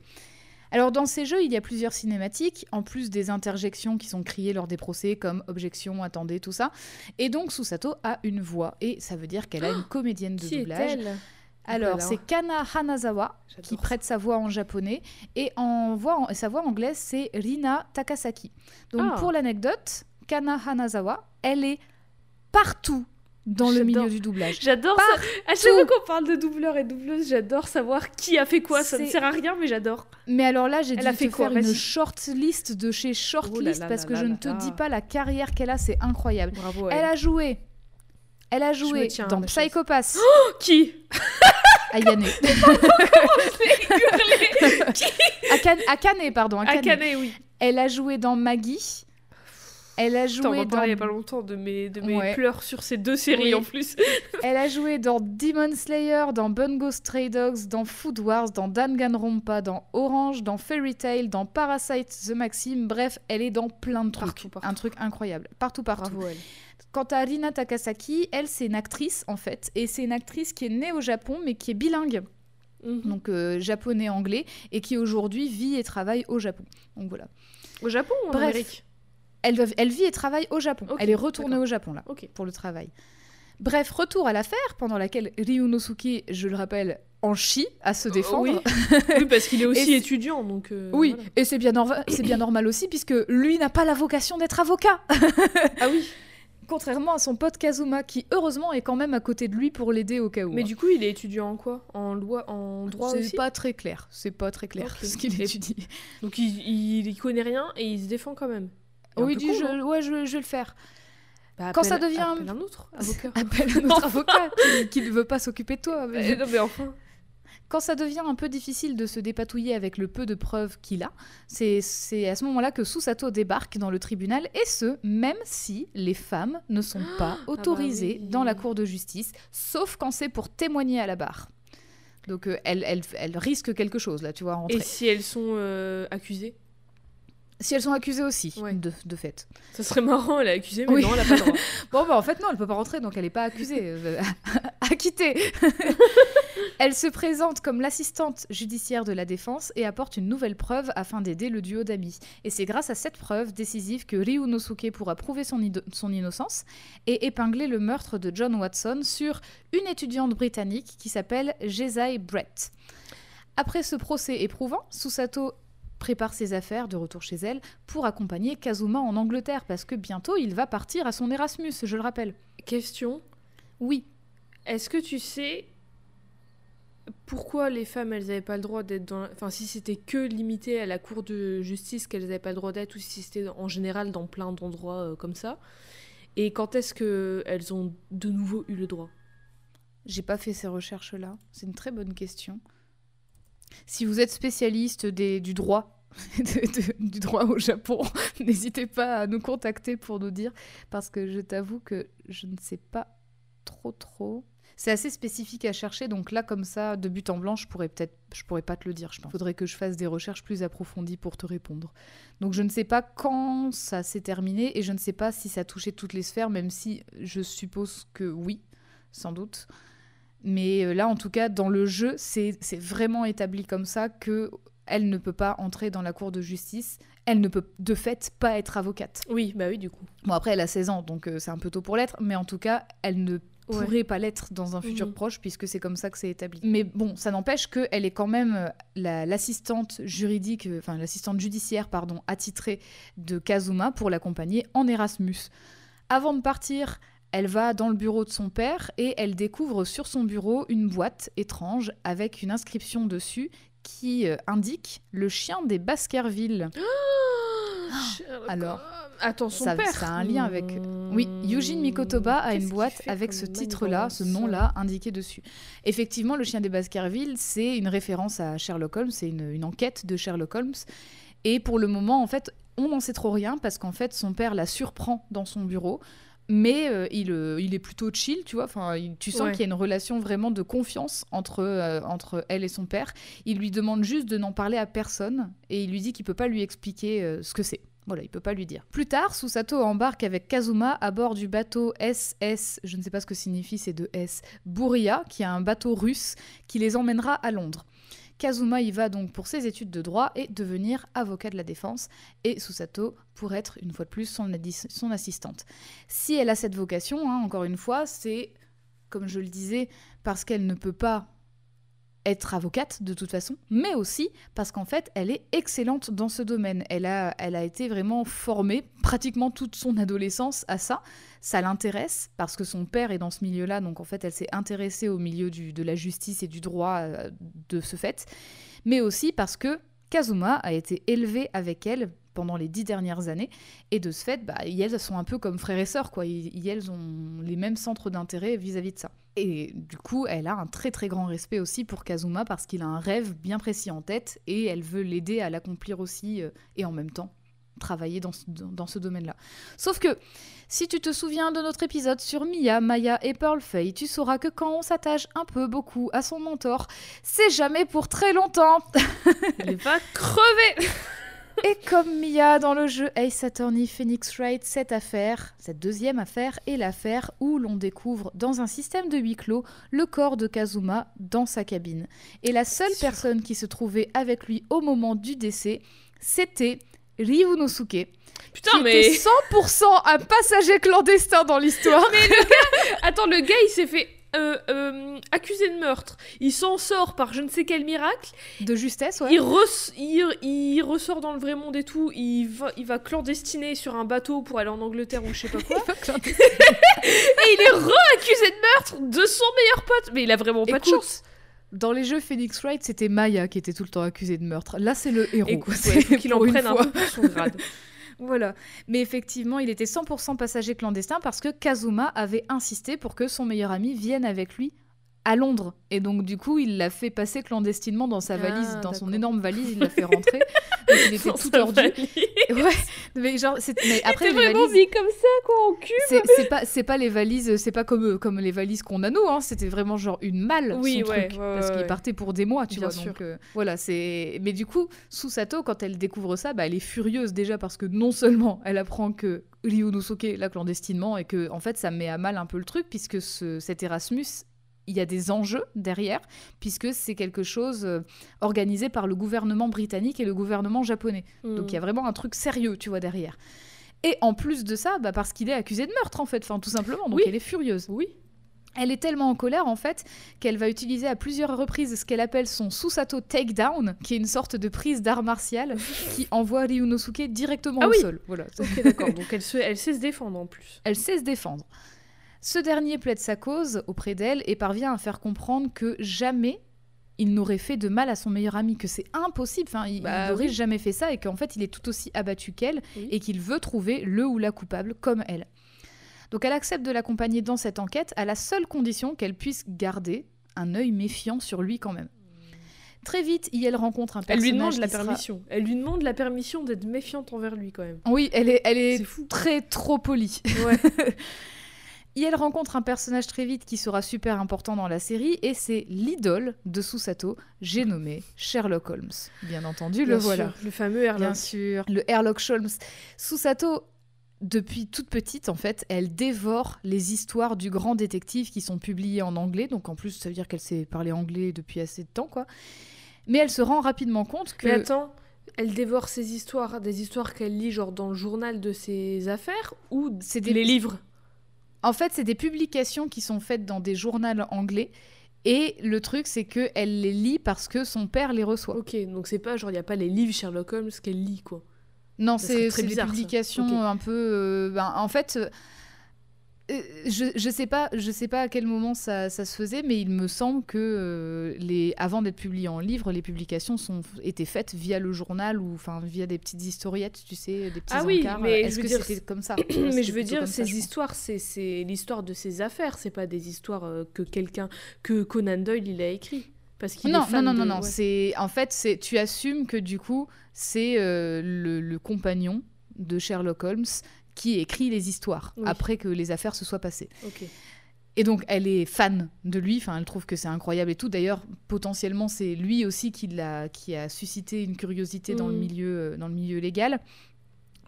Alors dans ces jeux, il y a plusieurs cinématiques, en plus des interjections qui sont criées lors des procès, comme objection, attendez, tout ça. Et donc Susato a une voix, et ça veut dire qu'elle a une comédienne de Qui doublage. est-elle Alors c'est Kana Hanazawa qui prête sa voix en japonais, et en voix en- sa voix anglaise c'est Rina Takasaki. Donc Ah. pour l'anecdote, Kana Hanazawa, elle est partout dans le milieu du doublage. J'adore ça. À chaque fois qu'on parle de doubleur et doubleuse, j'adore savoir qui a fait quoi. Ça ne sert à rien, mais j'adore. Mais alors là, j'ai dû a te fait quoi? faire une short list de chez Shortlist Oh là là parce là que je ne te dis pas la carrière qu'elle a, c'est incroyable. Bravo. Elle a joué. Elle a joué tiens dans. Psychopass, Qui Ayane. Akane, Akane, pardon. Akane. Akane, oui. Elle a joué dans Maggie. Elle a Attends, on joué va dans. il y a pas longtemps de mes, de mes Ouais. pleurs sur ces deux séries Oui. en plus. Elle a joué dans Demon Slayer, dans Bungo Stray Dogs, dans Food Wars, dans Danganronpa, dans Orange, dans Fairy Tail, dans Parasite The Maxim. Bref, elle est dans plein de trucs. Partout, partout. Un truc incroyable. Partout, partout. Bravo elle. Quant à Rina Takasaki, elle, c'est une actrice en fait. Et c'est une actrice qui est née au Japon, mais qui est bilingue, Mhm. donc euh, japonais-anglais, et qui aujourd'hui vit et travaille au Japon. Donc voilà. Au Japon ou en Bref. Amérique? Elle, vit et travaille au Japon. Elle est retournée au Japon là. Ok. pour le travail. Bref, retour à l'affaire pendant laquelle Ryunosuke, je le rappelle, en chie à se défendre. oui. oui, parce qu'il est aussi étudiant, donc. euh, Oui, voilà. et c'est bien, norma- c'est bien normal aussi, puisque lui n'a pas la vocation d'être avocat. Ah oui. Contrairement à son pote Kazuma, qui heureusement est quand même à côté de lui pour l'aider au cas où. Mais hein. du coup, il est étudiant en quoi? En loi, en droit c'est pas très clair. C'est pas très clair ce qu'il étudie. Donc il, il, connaît rien et il se défend quand même. Oui, il dit con, je, ouais, je, je vais le faire. Bah, quand ça devient- appelle un autre avocat. Appelle un autre avocat qui, qui ne veut pas s'occuper de toi. mais- Euh, non mais enfin. Quand ça devient un peu difficile de se dépatouiller avec le peu de preuves qu'il a, c'est à ce moment-là que Susato débarque dans le tribunal, et ce, même si les femmes ne sont pas bah autorisées oui. dans la cour de justice, sauf quand c'est pour témoigner à la barre. Donc euh, elle, elle, elle risque quelque chose, là, tu vois, rentrer. Et si elles sont euh, accusées? Si elles sont accusées aussi, Ouais. de, de fait. Ça serait marrant, elle est accusée, mais Oui. non, elle a pas le droit. Bon, bah en fait, non, elle peut pas rentrer, donc elle n'est pas accusée. euh, acquittée. elle se présente comme l'assistante judiciaire de la défense et apporte une nouvelle preuve afin d'aider le duo d'amis. Et c'est grâce à cette preuve décisive que Ryunosuke pourra prouver son innocence et épingler le meurtre de John Watson sur une étudiante britannique qui s'appelle Jezai Brett. Après ce procès éprouvant, Susato prépare ses affaires de retour chez elle pour accompagner Kazuma en Angleterre parce que bientôt il va partir à son Erasmus, je le rappelle. Question Oui, est-ce que tu sais pourquoi les femmes elles avaient pas le droit d'être dans. Enfin, si c'était que limité à la cour de justice qu'elles avaient pas le droit d'être ou si c'était en général dans plein d'endroits euh, comme ça Et quand est-ce que elles ont de nouveau eu le droit? J'ai pas fait ces recherches-là. C'est une très bonne question. Si vous êtes spécialiste des, du droit, du droit au Japon, n'hésitez pas à nous contacter pour nous dire, parce que je t'avoue que je ne sais pas trop trop. C'est assez spécifique à chercher, donc là, comme ça, de but en blanc, je pourrais peut-être, je pourrais pas te le dire. Je pense. Faudrait que je fasse des recherches plus approfondies pour te répondre. Donc je ne sais pas quand ça s'est terminé et je ne sais pas si ça a touché toutes les sphères, même si je suppose que oui, sans doute. Mais euh, là, en tout cas, dans le jeu, c'est c'est vraiment établi comme ça que elle ne peut pas entrer dans la cour de justice. Elle ne peut de fait pas être avocate. Oui, bah oui, du coup. Bon, après, elle a 16 ans, donc euh, c'est un peu tôt pour l'être, mais en tout cas, elle ne Ouais. pourrait pas l'être dans un futur Mhm. proche, puisque c'est comme ça que c'est établi. Mais bon, ça n'empêche qu'elle est quand même euh, la- l'assistante juridique, euh, enfin l'assistante judiciaire, pardon, attitrée de Kazuma pour l'accompagner en Erasmus. Avant de partir, elle va dans le bureau de son père et elle découvre sur son bureau une boîte étrange avec une inscription dessus qui euh, indique le chien des Baskerville. Sherlock alors. Attends, son ça- père. ça a un lien avec- Oui, Eugene Mikotoba a une boîte avec ce titre-là, ce nom-là indiqué dessus. Effectivement, le chien des Baskerville, c'est une référence à Sherlock Holmes, c'est une, une enquête de Sherlock Holmes. Et pour le moment, en fait, on n'en sait trop rien parce qu'en fait, son père la surprend dans son bureau. Mais euh, il, euh, il est plutôt chill, tu vois. Enfin, il- tu sens Ouais. qu'il y a une relation vraiment de confiance entre, euh, entre elle et son père. Il lui demande juste de n'en parler à personne et il lui dit qu'il peut pas lui expliquer ce que c'est. Voilà, il peut pas lui dire. Plus tard, Susato embarque avec Kazuma à bord du bateau SS, je ne sais pas ce que signifie ces deux S, Bouria, qui est un bateau russe qui les emmènera à Londres. Kazuma y va donc pour ses études de droit et devenir avocat de la défense, et Susato pour être une fois de plus son, assistante. Si elle a cette vocation, hein, encore une fois, c'est, comme je le disais, parce qu'elle ne peut pas être avocate de toute façon, mais aussi parce qu'en fait, elle est excellente dans ce domaine. Elle a, elle a été vraiment formée pratiquement toute son adolescence à ça. Ça l'intéresse parce que son père est dans ce milieu-là, donc en fait, elle s'est intéressée au milieu de la justice et du droit euh, de ce fait, mais aussi parce que Kazuma a été élevé avec elle pendant les dix dernières années, et de ce fait, bah, elles sont un peu comme frères et sœurs, quoi. Elles ont les mêmes centres d'intérêt vis-à-vis de ça. Et du coup, elle a un très très grand respect aussi pour Kazuma parce qu'il a un rêve bien précis en tête et elle veut l'aider à l'accomplir aussi euh, et en même temps travailler dans ce, dans ce domaine-là. Sauf que si tu te souviens de notre épisode sur Mia, Maya et Pearl Fay, tu sauras que quand on s'attache un peu beaucoup à son mentor, c'est jamais pour très longtemps. Il va crever Et comme Mia dans le jeu Ace Attorney Phoenix Wright, cette affaire, cette deuxième affaire, est l'affaire où l'on découvre dans un système de huis clos le corps de Kazuma dans sa cabine. Et la seule personne qui se trouvait avec lui au moment du décès, c'était Ryunosuke, Putain, qui mais. était 100% un passager clandestin dans l'histoire. Attends, le gars, il s'est fait. Euh, euh, accusé de meurtre, il s'en sort par je ne sais quel miracle, De justesse, ouais. il, res- il, il ressort dans le vrai monde et tout, il va, il va clandestiner sur un bateau pour aller en Angleterre ou je sais pas quoi, et il est re-accusé de meurtre de son meilleur pote, mais il a vraiment pas de chance. Dans les jeux Phoenix Wright, c'était Maya qui était tout le temps accusée de meurtre. Là, c'est le héros. Écoute, ouais, faut qu'il en prenne un peu pour son grade. Voilà. Mais effectivement, il était 100% passager clandestin parce que Kazuma avait insisté pour que son meilleur ami vienne avec lui à Londres. Et donc, du coup, il l'a fait passer clandestinement dans sa valise, Ah, dans son énorme valise, il l'a fait rentrer. Donc, il était Dans tout tordu. valise. Ouais, mais genre, c'est- mais après, les vraiment valises, mis comme ça, quoi, en cul c'est c'est pas, c'est pas les valises, c'est pas comme, comme les valises qu'on a nous, hein. c'était vraiment genre une malle, Oui, son ouais, truc, ouais, parce qu'il partait pour des mois, tu Bien vois. sûr. Donc, euh, voilà, c'est. Mais du coup, Susato, quand elle découvre ça, bah, elle est furieuse déjà parce que non seulement elle apprend que Ryunosuke l'a clandestinement et que, en fait, ça met à mal un peu le truc, puisque ce, cet Erasmus il y a des enjeux derrière, puisque c'est quelque chose euh, organisé par le gouvernement britannique et le gouvernement japonais. Donc il y a vraiment un truc sérieux, tu vois, derrière. Et en plus de ça, bah, parce qu'il est accusé de meurtre, en fait, enfin, tout simplement. Donc Oui. elle est furieuse. Oui. Elle est tellement en colère, en fait, qu'elle va utiliser à plusieurs reprises ce qu'elle appelle son Susato Takedown, qui est une sorte de prise d'art martial qui envoie Ryunosuke directement Ah au oui. sol. Voilà. D'accord. Donc elle, se, elle sait se défendre en plus. Elle sait se défendre. Ce dernier plaide sa cause auprès d'elle et parvient à faire comprendre que jamais il n'aurait fait de mal à son meilleur ami, que c'est impossible, enfin, il Bah n'aurait oui. jamais fait ça et qu'en fait il est tout aussi abattu qu'elle Oui. et qu'il veut trouver le ou la coupable comme elle. Donc elle accepte de l'accompagner dans cette enquête à la seule condition qu'elle puisse garder un œil méfiant sur lui quand même. Très vite, elle rencontre un Elle personnage lui demande la sera- permission. Elle lui demande la permission d'être méfiante envers lui quand même. Oui, elle est, elle est fou. très trop polie. Ouais. elle rencontre un personnage très vite qui sera super important dans la série et c'est l'idole de Susato, j'ai nommé Sherlock Holmes. Bien entendu, le voilà. le fameux Sherlock. Bien sûr, le Sherlock Holmes. Susato, depuis toute petite, en fait, elle dévore les histoires du grand détective qui sont publiées en anglais. Donc en plus, ça veut dire qu'elle sait parler anglais depuis assez de temps, quoi. Mais elle se rend rapidement compte que. Mais attends, elle dévore ces histoires, des histoires qu'elle lit genre dans le journal de ses affaires ou c'est des... les livres? En fait, c'est des publications qui sont faites dans des journaux anglais. Et le truc, c'est qu'elle les lit parce que son père les reçoit. Ok, donc c'est pas genre, il n'y a pas les livres Sherlock Holmes qu'elle lit, quoi. Non, c'est des publications un peu. Euh, ben, en fait, je, je sais pas je sais pas à quel moment ça, ça se faisait mais il me semble que euh, les avant d'être publiées en livre les publications sont étaient faites via le journal ou enfin via des petites historiettes tu sais des petits ah oui mais est-ce que c'était comme ça mais je veux dire ces histoires c'est l'histoire de ses affaires c'est pas des histoires euh, que quelqu'un que Conan Doyle il a écrit. Parce qu'il non, est fan non, non, de... non, non, c'est en fait, c'est tu assumes que du coup, c'est le, le, compagnon de Sherlock Holmes qui écrit les histoires après que les affaires se soient passées. Et donc, elle est fan de lui, enfin, elle trouve que c'est incroyable et tout. D'ailleurs, potentiellement, c'est lui aussi qui, a, qui a suscité une curiosité dans, le milieu, euh, dans le milieu légal.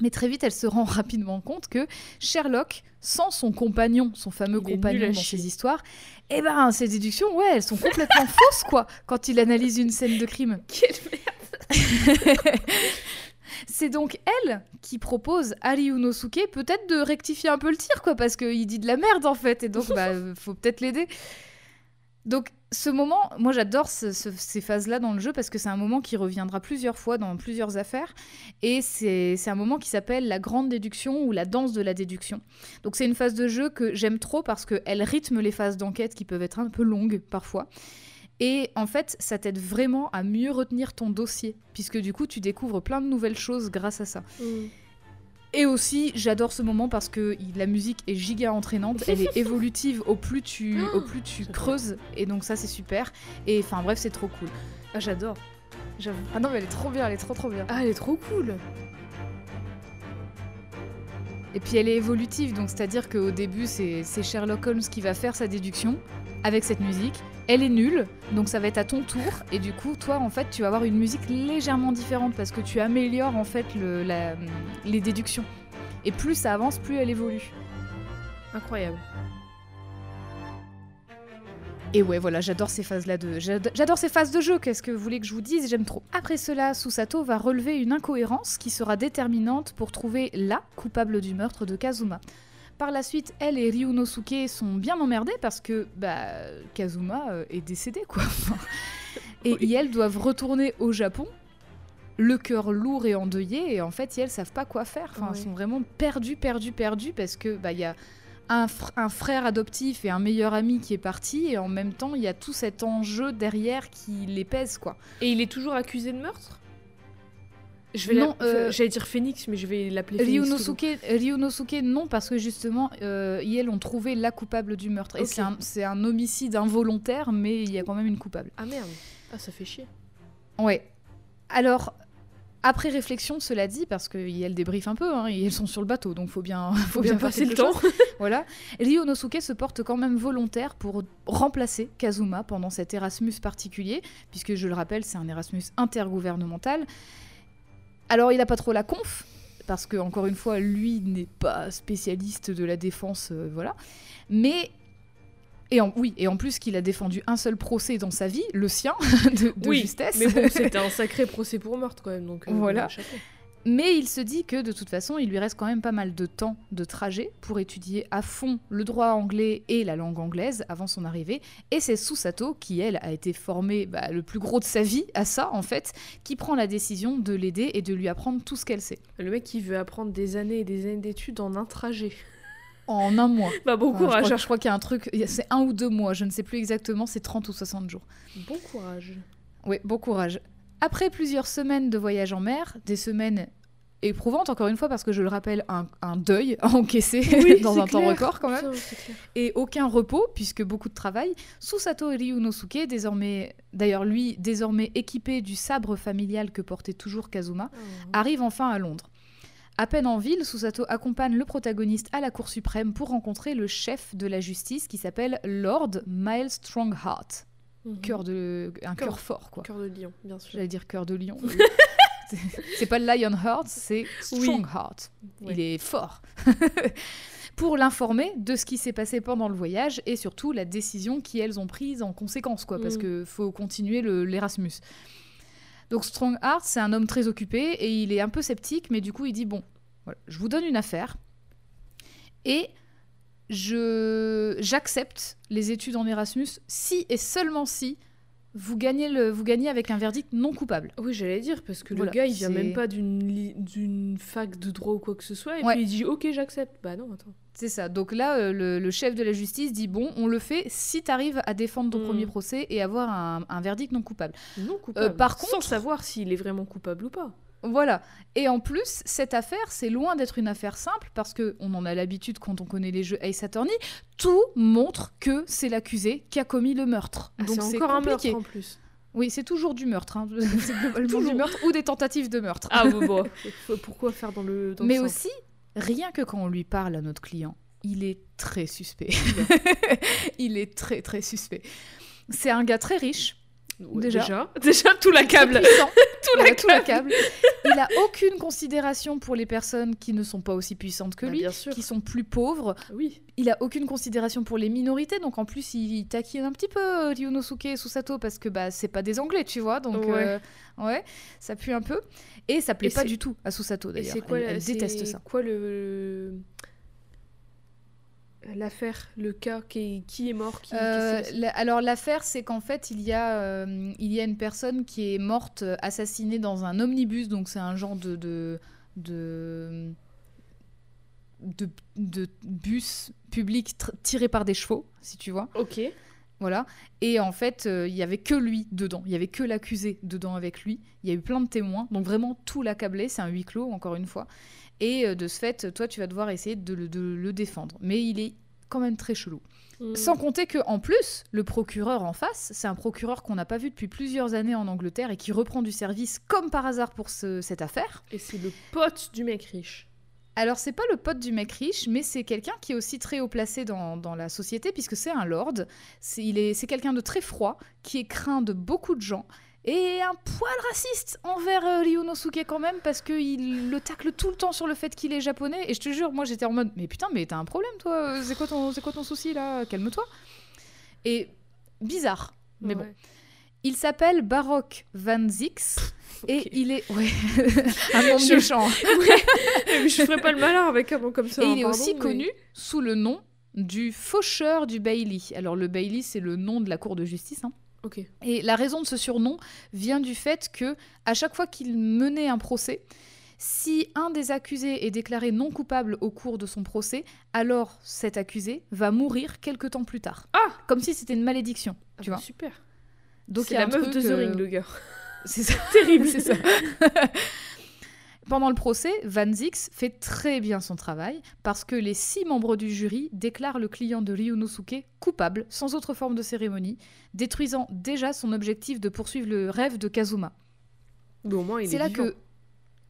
Mais très vite, elle se rend rapidement compte que Sherlock, sans son compagnon, son fameux compagnon dans ses histoires, eh ben, ses déductions, ouais, elles sont complètement fausses, quoi, quand il analyse une scène de crime. Quelle merde C'est donc elle qui propose à Ryunosuke peut-être de rectifier un peu le tir, quoi, parce qu'il dit de la merde en fait, et donc bah faut peut-être l'aider. Donc ce moment, moi j'adore ces phases-là dans le jeu parce que c'est un moment qui reviendra plusieurs fois dans plusieurs affaires et c'est un moment qui s'appelle la grande déduction ou la danse de la déduction. Donc c'est une phase de jeu que j'aime trop parce qu'elle rythme les phases d'enquête qui peuvent être un peu longues parfois et en fait, ça t'aide vraiment à mieux retenir ton dossier, puisque du coup, tu découvres plein de nouvelles choses grâce à ça. Mm. Et aussi, j'adore ce moment parce que la musique est giga entraînante, elle est évolutive au plus tu, au plus tu creuses, et donc ça c'est super. Et enfin bref, c'est trop cool. Ah j'adore. Ah non mais elle est trop bien, elle est trop trop bien. Ah elle est trop cool. Et puis elle est évolutive, donc c'est-à-dire qu'au début c'est Sherlock Holmes qui va faire sa déduction avec cette musique elle est nulle, donc ça va être à ton tour. Et du coup, toi, en fait, tu vas avoir une musique légèrement différente parce que tu améliores en fait les déductions. Et plus ça avance, plus elle évolue. Incroyable. Et ouais, voilà, j'adore ces phases-là de, j'adore ces phases de jeu. Qu'est-ce que vous voulez que je vous dise? J'aime trop. Après cela, Susato va relever une incohérence qui sera déterminante pour trouver la coupable du meurtre de Kazuma. Par la suite, elle et Ryunosuke sont bien emmerdés parce que bah, Kazuma euh, est décédé, quoi. et elles doivent retourner au Japon, le cœur lourd et endeuillé, et en fait, elles savent pas quoi faire. Enfin, elles sont vraiment perdues, perdues, perdues parce que bah, y a un, un, frère adoptif et un meilleur ami qui est parti, et en même temps, il y a tout cet enjeu derrière qui les pèse, quoi. Et il est toujours accusé de meurtre? Je vais non, euh, j'allais dire Phoenix, mais je vais l'appeler Ryunosuke, Ryunosuke, non, parce que justement, euh, ils ont trouvé la coupable du meurtre. Et c'est un, homicide involontaire, mais il y a quand même une coupable. Ah merde, ah ça fait chier. Ouais. Alors, après réflexion, cela dit, parce qu'elle débriefe un peu, hein, et elles sont sur le bateau, donc faut bien, faut bien, passer le temps. voilà. Ryunosuke se porte quand même volontaire pour remplacer Kazuma pendant cet Erasmus particulier, puisque je le rappelle, c'est un Erasmus intergouvernemental. Alors, il n'a pas trop la conf, parce que, encore une fois, lui n'est pas spécialiste de la défense, euh, voilà. Mais. Et en, oui, et en plus qu'il a défendu un seul procès dans sa vie, le sien, de, oui, justesse. Mais bon, c'était un sacré procès pour meurtre quand même, donc. Euh, voilà. Mais il se dit que de toute façon, il lui reste quand même pas mal de temps de trajet pour étudier à fond le droit anglais et la langue anglaise avant son arrivée. Et c'est Susato, qui elle a été formée bah, le plus gros de sa vie à ça en fait, qui prend la décision de l'aider et de lui apprendre tout ce qu'elle sait. Le mec qui veut apprendre des années et des années d'études en un trajet. En un mois. Bah bon courage. je crois, qu'il y a un truc, c'est un ou deux mois, je ne sais plus exactement, c'est 30 ou 60 jours. Bon courage. Oui, bon courage. Après plusieurs semaines de voyage en mer, des semaines éprouvantes encore une fois parce que je le rappelle un, deuil encaissé dans un temps record quand même. Et aucun repos puisque beaucoup de travail. Susato Ryunosuke désormais d'ailleurs lui désormais équipé du sabre familial que portait toujours Kazuma oh. arrive enfin à Londres. À peine en ville, Susato accompagne le protagoniste à la Cour suprême pour rencontrer le chef de la justice qui s'appelle Lord Miles Strongheart. Mhm. Cœur de... Un Cœur- fort, quoi. Cœur de lion, bien sûr. J'allais dire cœur de lion. C'est- c'est pas Lionheart, c'est Oui. Strongheart. Ouais. Il est fort. pour l'informer de ce qui s'est passé pendant le voyage et surtout la décision qu'elles ont prise en conséquence, quoi, parce Mm. que faut continuer le- l'Erasmus. Donc Strongheart, c'est un homme très occupé et il est un peu sceptique, mais du coup il dit bon, voilà, je vous donne une affaire et je j'accepte les études en Erasmus si et seulement si vous gagnez le vous gagnez avec un verdict non coupable. Oui, j'allais dire, parce que Voilà, le gars, il vient même pas d'une fac de droit ou quoi que ce soit, et Ouais. puis il dit Ok, j'accepte. Bah non, attends. C'est ça. Donc là, euh, le, le chef de la justice dit bon, on le fait si tu arrives à défendre ton Mm. premier procès et avoir un, un verdict non coupable. Non coupable. Euh, par Sans contre- savoir s'il est vraiment coupable ou pas. Voilà. Et en plus, cette affaire, c'est loin d'être une affaire simple parce que on en a l'habitude quand on connaît les jeux Ace Attorney. Tout montre que c'est l'accusé qui a commis le meurtre. Ah, Donc c'est encore un meurtre en plus. Oui, c'est toujours du meurtre. hein. c'est Toujours. du meurtre ou des tentatives de meurtre. Ah, bon, Pourquoi faire dans le. Dans Mais aussi, rien que quand on lui parle à notre client, il est très suspect. il est très très suspect. C'est un gars très riche, Ouais, déjà. déjà. Déjà, tout la câble. tout la voilà, tout la câble. Il a aucune considération pour les personnes qui ne sont pas aussi puissantes que Bah, lui, qui sont plus pauvres. Oui. Il a aucune considération pour les minorités, donc en plus il taquine un petit peu euh, Ryunosuke et Susato parce que bah c'est pas des Anglais, tu vois, donc Ouais. euh, ouais, ça pue un peu. Et ça plaît Et pas du tout à Susato d'ailleurs. elle, déteste ça. quoi le. L'affaire, le cas, qui, qui est mort qui, Euh, la- alors l'affaire, c'est qu'en fait, il y, a, euh, il y a une personne qui est morte euh, assassinée dans un omnibus, donc c'est un genre de de, de de- de bus public tiré par des chevaux, si tu vois. Ok. Voilà. Et en fait, euh, il y avait que lui dedans. Il y avait que l'accusé dedans avec lui. Il y a eu plein de témoins. Donc vraiment tout l'accablé. C'est un huis clos, encore une fois. Et euh, de ce fait, toi, tu vas devoir essayer de le, de le défendre. Mais il est quand même très chelou. Mm. Sans compter que en plus, le procureur en face, c'est un procureur qu'on n'a pas vu depuis plusieurs années en Angleterre et qui reprend du service comme par hasard pour ce- cette affaire. Et c'est le pote du mec riche. Alors, c'est pas le pote du mec riche, mais c'est quelqu'un qui est aussi très haut placé dans, dans la société, puisque c'est un lord. C'est est- quelqu'un de très froid, qui est craint de beaucoup de gens, et un poil raciste envers euh, Ryunosuke quand même, parce qu'il le tacle tout le temps sur le fait qu'il est japonais. Et je te jure, moi j'étais en mode, mais putain, mais t'as un problème toi C'est quoi, ton- c'est quoi ton souci là? Calme-toi. Et bizarre, mais bon. Ouais. Il s'appelle Baroque Van Zix. Et il est. Ouais, un nom Je- méchant. Mais je ferais pas le malin avec un nom comme ça. Et hein, il est pardon, aussi mais- connu sous le nom du faucheur du Bailey. Alors le Bailey, c'est le nom de la cour de justice. hein. Ok. Et la raison de ce surnom vient du fait que à chaque fois qu'il menait un procès, si un des accusés est déclaré non coupable au cours de son procès, alors cet accusé va mourir quelque temps plus tard. Ah Comme si c'était une malédiction, Ah tu bah, vois. Super. Donc c'est il y a la meuf de The euh, Ring. C'est ça. Terrible. c'est ça. Pendant le procès, Van Zix fait très bien son travail parce que les six membres du jury déclarent le client de Ryunosuke coupable sans autre forme de cérémonie, détruisant déjà son objectif de poursuivre le rêve de Kazuma. Mais au moins, il est, C'est là vivant. que.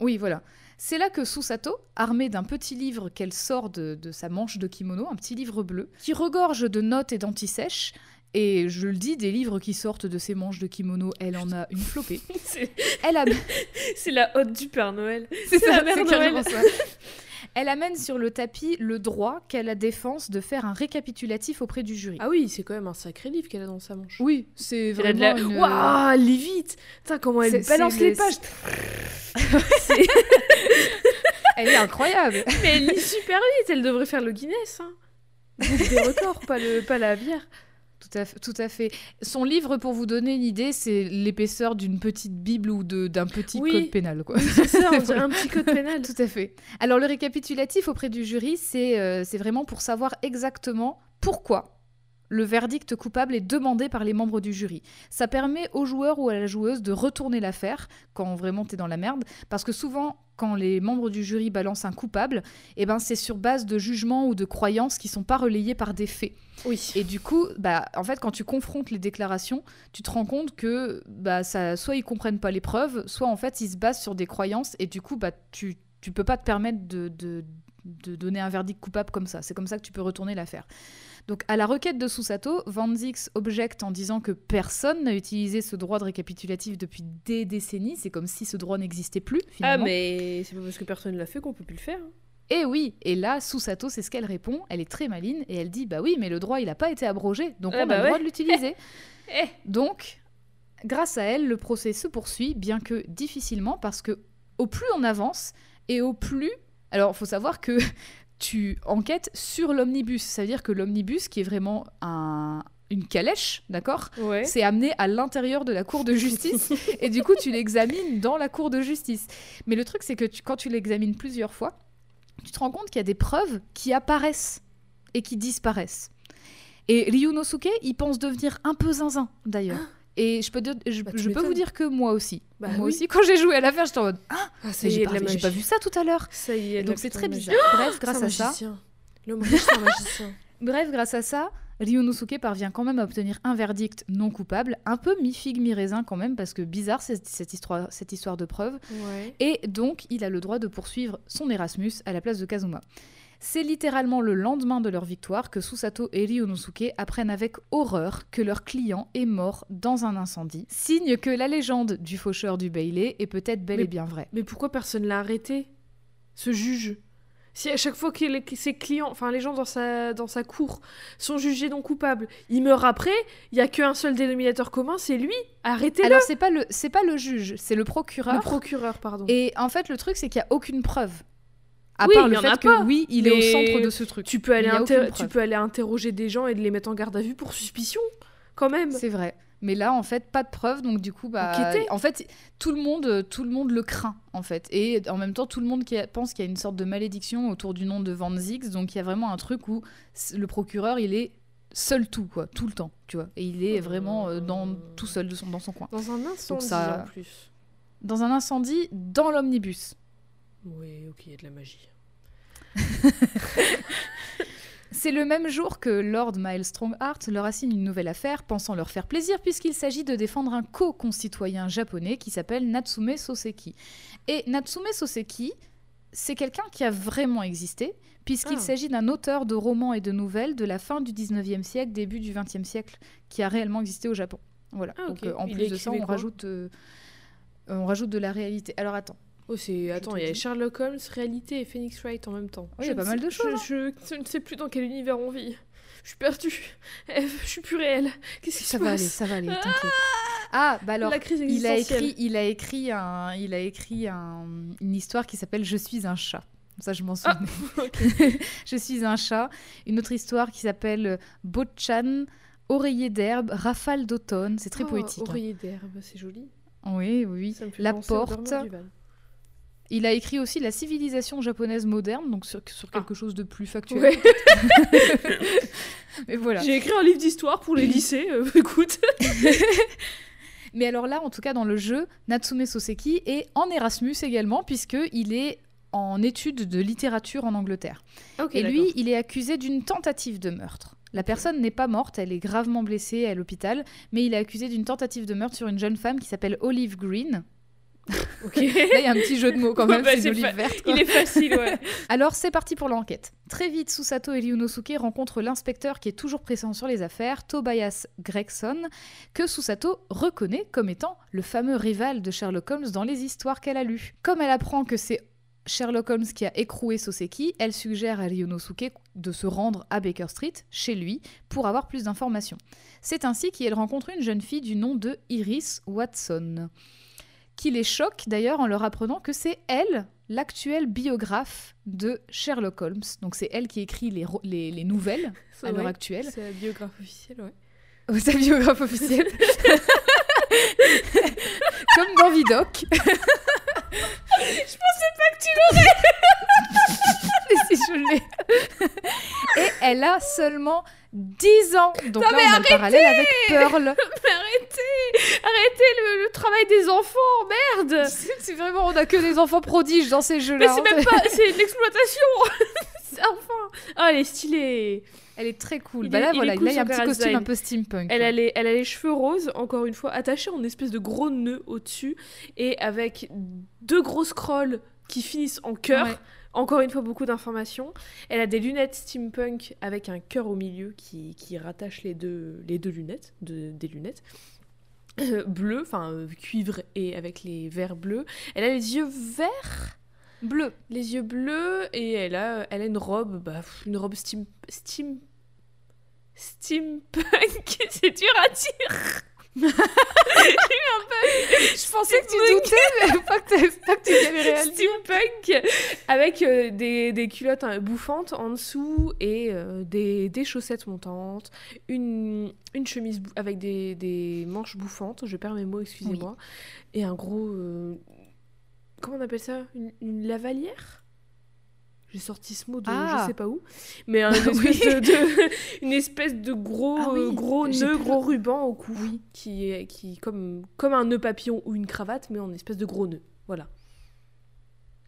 Oui, voilà. C'est là que Susato, armée d'un petit livre qu'elle sort de, de sa manche de kimono, un petit livre bleu, qui regorge de notes et d'antisèches, et je le dis, des livres qui sortent de ses manches de kimono, elle en a une flopée. C'est- Elle a C'est la hotte du Père Noël. C'est C'est la ça, mère c'est Noël. ça. Elle amène sur le tapis le droit qu'a la défense de faire un récapitulatif auprès du jury. Ah oui, c'est quand même un sacré livre qu'elle a dans sa manche. oui, c'est Elle a de vraiment la... une... Waouh, elle lit vite Putain, comment elle C'est- balance les les- pages C'est- Elle est incroyable. Mais elle lit super vite, elle devrait faire le Guinness. Hein. Des records, pas, le... pas la bière. Tout à, fait, tout à fait. Son livre, pour vous donner une idée, c'est l'épaisseur d'une petite bible ou d'un petit Oui. code pénal. Quoi. C'est ça, on dirait un petit code pénal. Tout à fait. Alors le récapitulatif auprès du jury, c'est euh, c'est vraiment pour savoir exactement pourquoi le verdict coupable est demandé par les membres du jury. Ça permet au joueur ou à la joueuse de retourner l'affaire quand vraiment t'es dans la merde, parce que souvent quand les membres du jury balancent un coupable, eh ben c'est sur base de jugements ou de croyances qui sont pas relayés par des faits. Oui. Et du coup, bah, en fait, quand tu confrontes les déclarations, tu te rends compte que bah, ça, soit ils comprennent pas les preuves, soit en fait ils se basent sur des croyances et du coup, bah, tu, tu peux pas te permettre de, de, de donner un verdict coupable comme ça. C'est comme ça que tu peux retourner l'affaire. Donc, à la requête de Susato, Van Zix objecte en disant que personne n'a utilisé ce droit de récapitulatif depuis des décennies. C'est comme si ce droit n'existait plus, Ah, finalement. mais c'est pas parce que personne l'a fait qu'on peut plus le faire. hein. Et oui, et là, Susato, c'est ce qu'elle répond. Elle est très maline et elle dit Bah oui, mais le droit, il n'a pas été abrogé, donc Ah on bah a le ouais. droit de l'utiliser. Eh. Donc, grâce à elle, le procès se poursuit, bien que difficilement, parce que au plus on avance et au plus. Alors, il faut savoir que tu enquêtes sur l'omnibus. Ça veut dire que l'omnibus, qui est vraiment un- une calèche, d'accord Ouais. c'est amené à l'intérieur de la cour de justice et du coup tu l'examines dans la cour de justice. Mais le truc c'est que tu- quand tu l'examines plusieurs fois, tu te rends compte qu'il y a des preuves qui apparaissent et qui disparaissent. Et Ryunosuke, il pense devenir un peu zinzin d'ailleurs. Et je peux, dire- je, Bah, je peux vous dire que moi aussi. Bah moi oui. aussi, quand j'ai joué à l'affaire, j'étais en mode Ah, Ah, ça mais y j'ai est, pas, j'ai vu ça tout à l'heure. Ça y est, donc c'est très bizarre. Bref, grâce à ça, un magicien. Bref, grâce à ça, Ryunosuke parvient quand même à obtenir un verdict non coupable, un peu mi-figue, mi-raisin quand même, parce que bizarre cette histoire, cette histoire de preuve. Ouais. Et donc, il a le droit de poursuivre son Erasmus à la place de Kazuma. C'est littéralement le lendemain de leur victoire que Susato et Ryunosuke apprennent avec horreur que leur client est mort dans un incendie, signe que la légende du faucheur du Bailey est peut-être bel Mais- et bien vraie. Mais pourquoi personne l'a arrêté Ce juge? Si à chaque fois que les- ses clients, enfin les gens dans sa, dans sa cour, sont jugés non coupables, il meurt après, il y a qu'un seul dénominateur commun, c'est lui. Arrêtez-le Alors, c'est pas le, c'est pas le juge, c'est le procureur. Le procureur, pardon. Et en fait, le truc, c'est qu'il n'y a aucune preuve. À Oui, part il le fait que pas. oui, il est au centre de ce truc. Tu peux, aller tu peux interroger des gens et de les mettre en garde à vue pour suspicion, quand même. C'est vrai. Mais là, en fait, pas de preuve, donc du coup, bah, Enquêter. en fait, tout le monde, tout le monde le craint, en fait, et en même temps, tout le monde qui a- pense qu'il y a une sorte de malédiction autour du nom de Van Zix, donc il y a vraiment un truc où le procureur, il est seul tout, quoi, tout le temps, tu vois, et il est vraiment euh, dans tout seul de son, dans son coin, Dans un incendie ça- en plus. dans un incendie dans l'omnibus. Oui, ok, il y a de la magie. C'est le même jour que Lord Miles Strongheart leur assigne une nouvelle affaire, pensant leur faire plaisir, puisqu'il s'agit de défendre un co-concitoyen japonais qui s'appelle Natsume Soseki. Et Natsume Soseki, c'est quelqu'un qui a vraiment existé, puisqu'il Ah. s'agit d'un auteur de romans et de nouvelles de la fin du 19e siècle, début du 20e siècle, qui a réellement existé au Japon. Voilà. Ah, Donc euh, en Il plus de ça, on rajoute, euh, on rajoute de la réalité. Alors attends. Oh, c'est. Attends, te il y a. Sherlock Holmes, réalité et Phoenix Wright en même temps. Oui, il y a pas mal de choses, Je, hein. je- je ne sais plus dans quel univers on vit. Je suis perdue. Je suis plus réelle. Qu'est-ce qui Ça se va passe aller, ça va aller, t'inquiète. Ah, bah alors, La crise il a écrit, il a écrit, un, il a écrit un- une histoire qui s'appelle Je suis un chat. Ça, je m'en Ah, souviens. Je suis un chat. Une autre histoire qui s'appelle Bochan, Oreiller d'herbe, Rafale d'automne. C'est très Oh, poétique. hein. Oreiller d'herbe, c'est joli. Oui, oui. Ça La porte. Il a écrit aussi La civilisation japonaise moderne, donc sur, sur quelque chose de plus factuel. Ouais. Mais voilà. J'ai écrit un livre d'histoire pour les lycées. euh, écoute. Mais alors là, en tout cas, dans le jeu, Natsume Soseki est en Erasmus également, puisqu'il est en études de littérature en Angleterre. Et lui, il est accusé d'une tentative de meurtre. La personne n'est pas morte, elle est gravement blessée à l'hôpital, mais il est accusé d'une tentative de meurtre sur une jeune femme qui s'appelle Olive Green. Ok. Là, il y a un petit jeu de mots quand même, bah, c'est fa- verte. quoi. Il est facile, ouais. Alors c'est parti pour l'enquête. Très vite, Susato et Ryunosuke rencontrent l'inspecteur qui est toujours présent sur les affaires, Tobias Gregson, que Susato reconnaît comme étant le fameux rival de Sherlock Holmes dans les histoires qu'elle a lues. Comme elle apprend que c'est Sherlock Holmes qui a écroué Soseki, elle suggère à Ryunosuke de se rendre à Baker Street, chez lui, pour avoir plus d'informations. C'est ainsi qu'elle rencontre une jeune fille du nom de Iris Watson qui les choque d'ailleurs en leur apprenant que c'est elle, l'actuelle biographe de Sherlock Holmes. Donc c'est elle qui écrit les, les, les nouvelles à l'heure actuelle. C'est la biographe officielle, ouais. Oh, Sa biographe officielle. Comme dans Vidocq. Je pensais pas que tu l'aurais. si je l'ai. Et elle a seulement 10 ans. Donc là, on a le parallèle avec Pearl. Mais arrêtez Arrêtez le, le travail des enfants, merde C'est vraiment, on a que des enfants prodiges dans ces Mais jeux-là. c'est hein. même pas... C'est de l'exploitation Enfin Oh, elle est stylée Elle est très cool. Il bah est- là, il voilà, est cool, là, il y a un petit costume design. un peu steampunk. Elle a, les, elle a les cheveux roses, encore une fois, attachés en espèce de gros nœud au-dessus, et avec deux gros scrolls qui finissent en cœur. Ouais. Encore une fois, beaucoup d'informations. Elle a des lunettes steampunk avec un cœur au milieu qui, qui rattache les deux, les deux lunettes, de- des lunettes. Euh, bleu, enfin euh, cuivre et avec les verres bleus. Elle a les yeux verts, Bleu. les yeux bleus, et elle a, elle a une robe, bah, une robe steam, steam, steampunk. C'est dur à dire. Je pensais que tu doutais, mais pas que, pas que tu galérais steampunk avec euh, des, des culottes hein, bouffantes en dessous et euh, des, des chaussettes montantes, une, une chemise avec des, des manches bouffantes, je perds mes mots, excusez-moi, et un gros... euh, comment on appelle ça? Une, une lavalière? J'ai sorti ce mot de Ah. je sais pas où, mais un espèce Oui. de, de- une espèce de gros Ah oui, euh, gros nœud, gros le- ruban au cou, Oui. qui est qui comme comme un nœud papillon ou une cravate, mais en espèce de gros nœud. Voilà.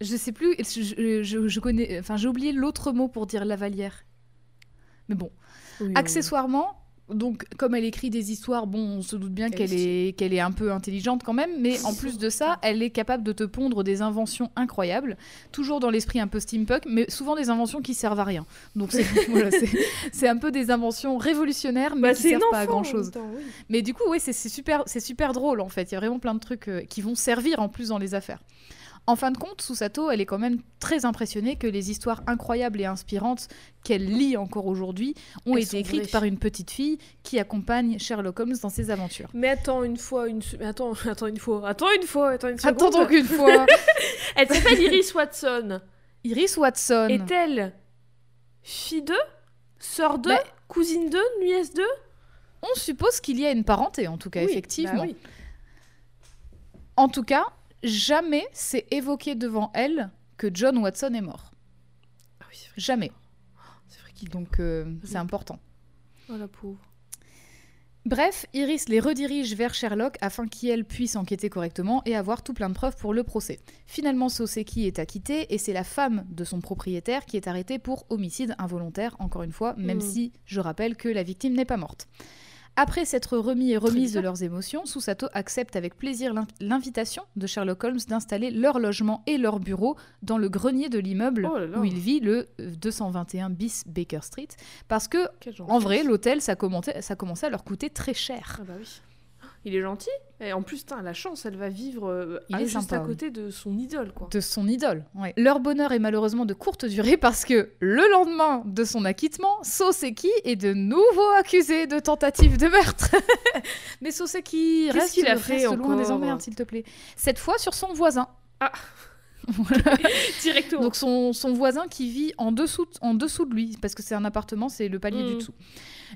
Je sais plus, je, je- je- connais, enfin j'ai oublié l'autre mot pour dire lavalière. Mais bon, accessoirement, donc comme elle écrit des histoires, bon, on se doute bien Elle qu'elle est, qu'elle est un peu intelligente quand même, mais en plus de ça, elle est capable de te pondre des inventions incroyables, toujours dans l'esprit un peu steampunk, mais souvent des inventions qui servent à rien. Donc c'est voilà, un peu des inventions révolutionnaires, mais Bah, qui servent pas à grand chose. même temps, oui. Mais du coup, oui, c'est super, c'est super drôle en fait. Il y a vraiment plein de trucs euh, qui vont servir en plus dans les affaires. En fin de compte, Susato, elle est quand même très impressionnée que les histoires incroyables et inspirantes qu'elle lit encore aujourd'hui ont Elles été écrites vraies. par une petite fille qui accompagne Sherlock Holmes dans ses aventures. Mais attends une fois, une attends, attends une fois, attends une fois, attends une seconde. Attends donc une fois, Elle s'appelle Iris Watson. Iris Watson. Est-elle fille d'eux, sœur d'eux, Bah- cousine d'eux, nièce d'eux On suppose qu'il y a une parenté, en tout cas, Oui, effectivement. bah oui. En tout cas, jamais c'est évoqué devant elle que John Watson est mort. Ah oui, c'est vrai, Jamais. c'est vrai qu'il. Donc euh, c'est important. Oh la pauvre. Bref, Iris les redirige vers Sherlock afin qu'elle puisse enquêter correctement et avoir tout plein de preuves pour le procès. Finalement, Soseki est acquittée et c'est la femme de son propriétaire qui est arrêtée pour homicide involontaire, encore une fois, même Mm. si je rappelle que la victime n'est pas morte. Après s'être remis et remise de leurs émotions, Susato accepte avec plaisir l'in- l'invitation de Sherlock Holmes d'installer leur logement et leur bureau dans le grenier de l'immeuble Oh où il vit, le euh, 221 bis Baker Street, parce que en vrai, l'hôtel, ça, commençait- ça commençait à leur coûter très cher. Ah bah oui. Il est gentil. Et en plus, la chance, elle va vivre euh, Il à- est juste sympa, à oui. côté de son idole, quoi. De son idole. ouais. Leur bonheur est malheureusement de courte durée parce que le lendemain de son acquittement, Soseki est de nouveau accusé de tentative de meurtre. Mais Soseki Qu'est-ce reste, qu'il a reste fait loin des emmerdes, s'il te plaît. Cette fois sur son voisin. Ah. Voilà. Directement. Donc son, son voisin qui vit en dessous, en dessous de lui, parce que c'est un appartement, c'est le palier Mm. du dessous.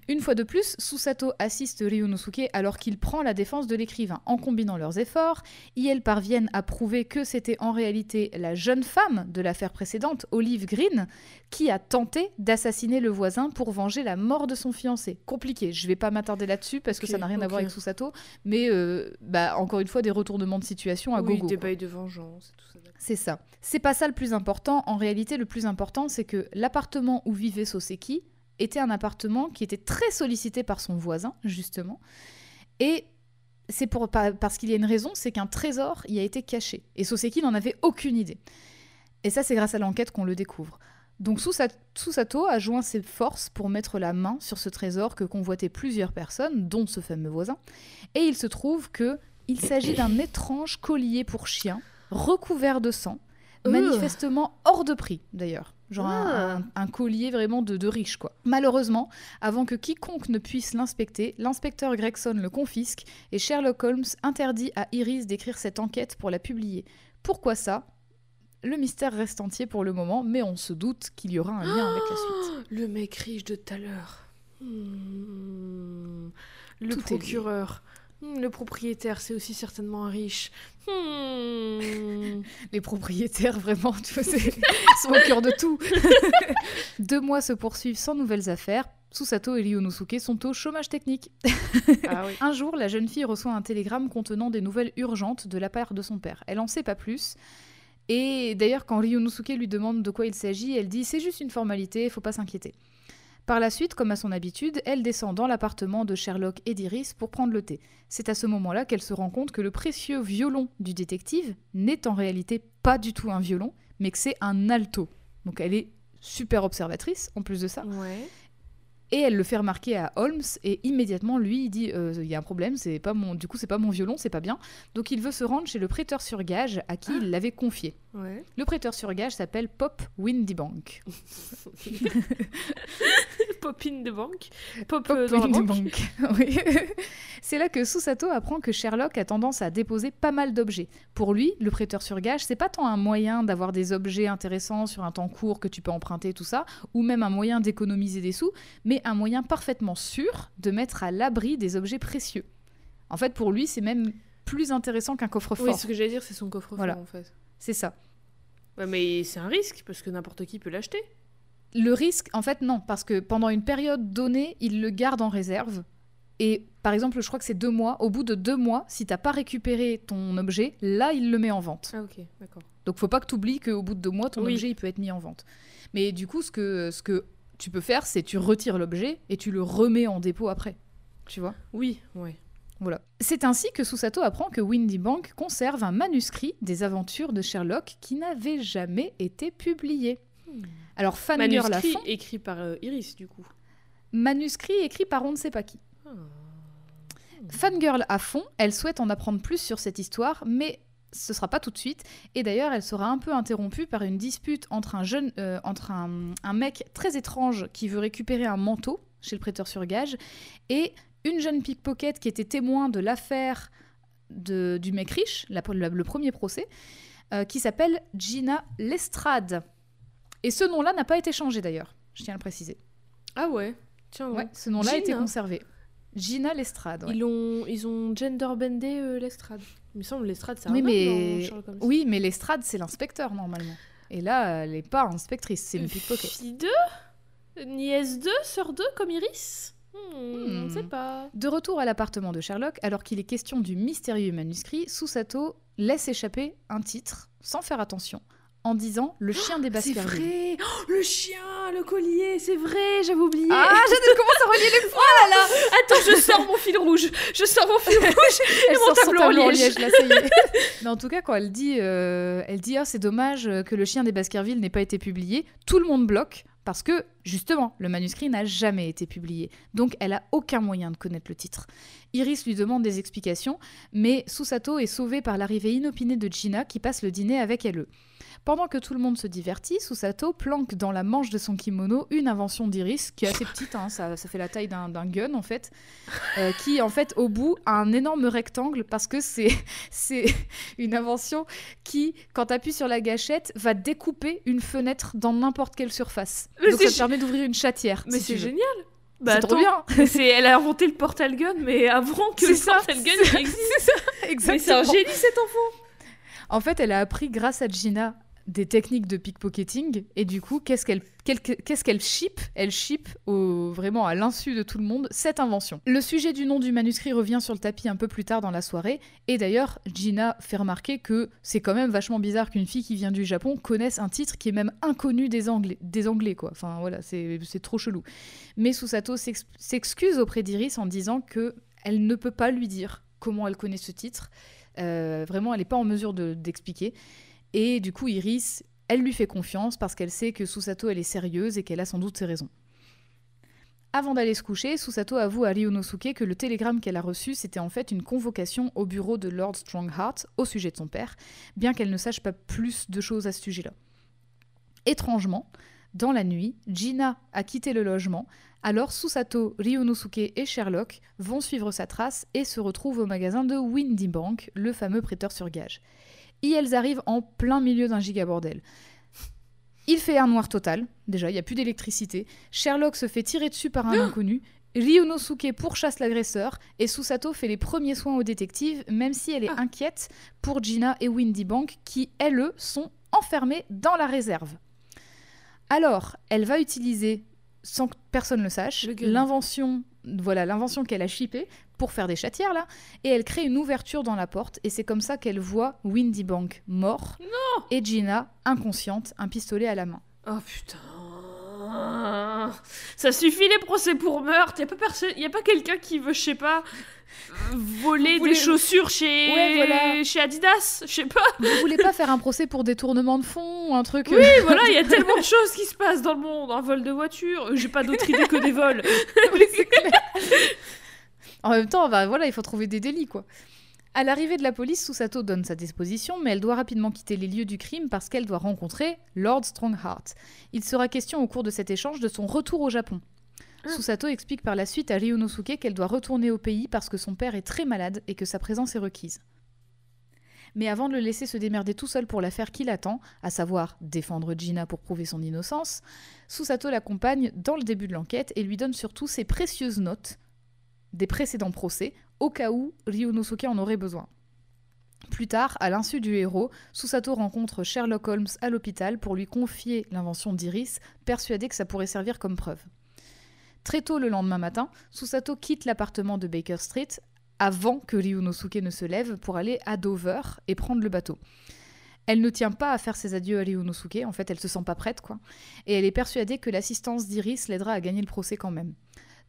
Une fois de plus, Susato assiste Ryunosuke alors qu'il prend la défense de l'écrivain. En combinant leurs efforts, ils parviennent à prouver que c'était en réalité la jeune femme de l'affaire précédente, Olive Green, qui a tenté d'assassiner le voisin pour venger la mort de son fiancé. Compliqué, je vais pas m'attarder là-dessus parce que ça n'a rien à voir avec Susato, mais euh, bah, encore une fois des retournements de situation à oui, gogo. des bails de vengeance et tout ça. C'est ça. C'est pas ça le plus important. En réalité, le plus important, c'est que l'appartement où vivait Soseki était un appartement qui était très sollicité par son voisin, justement. Et c'est pour, parce qu'il y a une raison, c'est qu'un trésor y a été caché. Et Soseki n'en avait aucune idée. Et ça, c'est grâce à l'enquête qu'on le découvre. Donc Susa- Susato a joint ses forces pour mettre la main sur ce trésor que convoitaient plusieurs personnes, dont ce fameux voisin. Et il se trouve que il s'agit d'un étrange collier pour chien, recouvert de sang, manifestement hors de prix d'ailleurs. Genre un, Ah. un- un collier vraiment de, de riche quoi. Malheureusement, avant que quiconque ne puisse l'inspecter, l'inspecteur Gregson le confisque et Sherlock Holmes interdit à Iris d'écrire cette enquête pour la publier. Pourquoi ça? Le mystère reste entier pour le moment, mais on se doute qu'il y aura un lien avec la suite. Le mec riche de tout à l'heure. Hmm. Le Tout procureur. Le propriétaire, c'est aussi certainement un riche. Hmm. Les propriétaires, vraiment, tu vois, sont au cœur de tout. Deux mois se poursuivent sans nouvelles affaires. Susato et Ryunosuke sont au chômage technique. ah oui. Un jour, la jeune fille reçoit un télégramme contenant des nouvelles urgentes de la part de son père. Elle en sait pas plus. Et d'ailleurs, quand Ryunosuke lui demande de quoi il s'agit, elle dit c'est juste une formalité, faut pas s'inquiéter. Par la suite, comme à son habitude, elle descend dans l'appartement de Sherlock et d'Iris pour prendre le thé. C'est à ce moment-là qu'elle se rend compte que le précieux violon du détective n'est en réalité pas du tout un violon, mais que c'est un alto. Donc elle est super observatrice en plus de ça. Et elle le fait remarquer à Holmes et immédiatement lui il dit euh, il y a un problème c'est pas mon du coup c'est pas mon violon c'est pas bien donc il veut se rendre chez le prêteur sur gage à qui il l'avait confié. Ouais. Le prêteur sur gage s'appelle Pop Windybank. Pop in the bank. Pop, Pop euh, dans la banque. Oui. c'est là que Susato apprend que Sherlock a tendance à déposer pas mal d'objets. Pour lui, le prêteur sur gage, c'est pas tant un moyen d'avoir des objets intéressants sur un temps court que tu peux emprunter tout ça, ou même un moyen d'économiser des sous, mais un moyen parfaitement sûr de mettre à l'abri des objets précieux. En fait, pour lui, c'est même plus intéressant qu'un coffre-fort. Oui, ce que j'allais dire, c'est son coffre-fort Voilà. en fait. c'est ça. Ouais, mais c'est un risque parce que n'importe qui peut l'acheter. Le risque, en fait, non, parce que pendant une période donnée, il le garde en réserve. Et par exemple, je crois que c'est deux mois. Au bout de deux mois, si t'as pas récupéré ton objet, là, il le met en vente. Ah, ok, d'accord. Donc, faut pas que tu oublies qu'au bout de deux mois, ton Oui. objet, il peut être mis en vente. Mais du coup, ce que, ce que tu peux faire, c'est tu retires l'objet et tu le remets en dépôt après. Tu vois? Oui, ouais. Voilà. C'est ainsi que Susato apprend que Windy Bank conserve un manuscrit des aventures de Sherlock qui n'avait jamais été publié. Alors, Fangirl à Manuscrit écrit par euh, Iris, du coup. manuscrit écrit par on ne sait pas qui. Ah. Fangirl à fond, elle souhaite en apprendre plus sur cette histoire, mais ce sera pas tout de suite. Et d'ailleurs, elle sera un peu interrompue par une dispute entre un jeune, euh, entre un, un mec très étrange qui veut récupérer un manteau chez le prêteur sur gage et une jeune pickpocket qui était témoin de l'affaire du mec riche, la- la- le premier procès, euh, qui s'appelle Gina Lestrade. Et ce nom-là n'a pas été changé d'ailleurs, je tiens à le préciser. Ah ouais Tiens, Ouais, ce nom-là a été conservé. Gina Lestrade. ouais. Ils, ont, ils ont gender-bendé euh, l'estrade. Il me semble l'estrade, c'est un Oui, mais- Sherlock Holmes. Oui, mais l'estrade, c'est l'inspecteur normalement. Et là, elle n'est pas inspectrice, c'est une pickpocket. Fille 2 Nièce 2 Sœur 2 comme Iris Hmm, On ne sait pas. De retour à l'appartement de Sherlock, alors qu'il est question du mystérieux manuscrit, Susato laisse échapper un titre, sans faire attention, en disant Le chien des C'est Baskerville. vrai Oh, Le chien, le collier, c'est vrai, j'avais oublié Ah, je commence à relier les points là Attends, je sors mon fil rouge Je sors mon fil rouge Elle mon tableau en tableau en liège. liège, là, ça y est. Mais en tout cas, quand elle dit, euh, elle dit ah, c'est dommage que le chien des Baskerville n'ait pas été publié, tout le monde bloque parce que, justement, le manuscrit n'a jamais été publié. Donc, elle a aucun moyen de connaître le titre. Iris lui demande des explications, mais Susato est sauvée par l'arrivée inopinée de Gina qui passe le dîner avec elle. Pendant que tout le monde se divertit, Susato planque dans la manche de son kimono une invention d'Iris qui est assez petite, hein, ça, ça fait la taille d'un gun en fait, euh, qui en fait au bout a un énorme rectangle parce que c'est une invention qui, quand tu appuies sur la gâchette, va découper une fenêtre dans n'importe quelle surface. Mais Donc ça te permet d'ouvrir une chatière. Mais si c'est génial Bah C'est trop attends, bien. Elle a inventé le portal gun, mais avant que le ça, portal gun c'est- existe. Mais c'est un génie cet enfant En fait, elle a appris grâce à Gina des techniques de pickpocketing et du coup, qu'est-ce qu'elle quel- qu'est-ce Elle ship vraiment à l'insu de tout le monde cette invention. Le sujet du nom du manuscrit revient sur le tapis un peu plus tard dans la soirée et d'ailleurs, Gina fait remarquer que c'est quand même vachement bizarre qu'une fille qui vient du Japon connaisse un titre qui est même inconnu des Anglais, des Anglais quoi. Enfin voilà, c'est trop chelou. Mais Susato s'ex- s'excuse auprès d'Iris en disant que elle ne peut pas lui dire comment elle connaît ce titre. Euh, vraiment, elle n'est pas en mesure de- d'expliquer. Et du coup, Iris, elle lui fait confiance parce qu'elle sait que Susato, elle est sérieuse et qu'elle a sans doute ses raisons. Avant d'aller se coucher, Susato avoue à Ryunosuke que le télégramme qu'elle a reçu, c'était en fait une convocation au bureau de Lord Strongheart au sujet de son père, bien qu'elle ne sache pas plus de choses à ce sujet-là. Étrangement, dans la nuit, Gina a quitté le logement, alors Susato, Ryunosuke et Sherlock vont suivre sa trace et se retrouvent au magasin de Windy Bank, le fameux prêteur sur gage. Et elles arrivent en plein milieu d'un gigabordel. Il fait un noir total, déjà, il n'y a plus d'électricité. Sherlock se fait tirer dessus par un inconnu. Ryunosuke pourchasse l'agresseur et Susato fait les premiers soins au détective, même si elle est Ah. inquiète pour Gina et Windy Bank qui, elles, sont enfermées dans la réserve. Alors, elle va utiliser, sans que personne le sache, l'invention voilà l'invention qu'elle a chippée pour faire des chatières là, et elle crée une ouverture dans la porte, et c'est comme ça qu'elle voit Windy Bank mort, et Gina inconsciente, un pistolet à la main. Oh putain. Ça suffit les procès pour meurtre. Y a pas personne, y a pas quelqu'un qui veut, je sais pas, voler voulez- des chaussures chez Ouais, voilà. chez Adidas, je sais pas. Vous voulez pas faire un procès pour détournement de fonds ou un truc Oui, voilà, il y a tellement de choses qui se passent dans le monde. Un vol de voiture, Euh, j'ai pas d'autre idée que des vols. En même temps, bah, voilà, il faut trouver des délits, quoi. À l'arrivée de la police, Susato donne sa disposition, mais elle doit rapidement quitter les lieux du crime parce qu'elle doit rencontrer Lord Strongheart. Il sera question au cours de cet échange de son retour au Japon. Ah. Susato explique par la suite à Ryunosuke qu'elle doit retourner au pays parce que son père est très malade et que sa présence est requise. Mais avant de le laisser se démerder tout seul pour l'affaire qui l'attend, à savoir défendre Gina pour prouver son innocence, Susato l'accompagne dans le début de l'enquête et lui donne surtout ses précieuses notes des précédents procès, au cas où Ryunosuke en aurait besoin. Plus tard, à l'insu du héros, Susato rencontre Sherlock Holmes à l'hôpital pour lui confier l'invention d'Iris, persuadé que ça pourrait servir comme preuve. Très tôt le lendemain matin, Susato quitte l'appartement de Baker Street avant que Ryunosuke ne se lève pour aller à Dover et prendre le bateau. Elle ne tient pas à faire ses adieux à Ryunosuke, en fait elle se sent pas prête quoi, et elle est persuadée que l'assistance d'Iris l'aidera à gagner le procès quand même.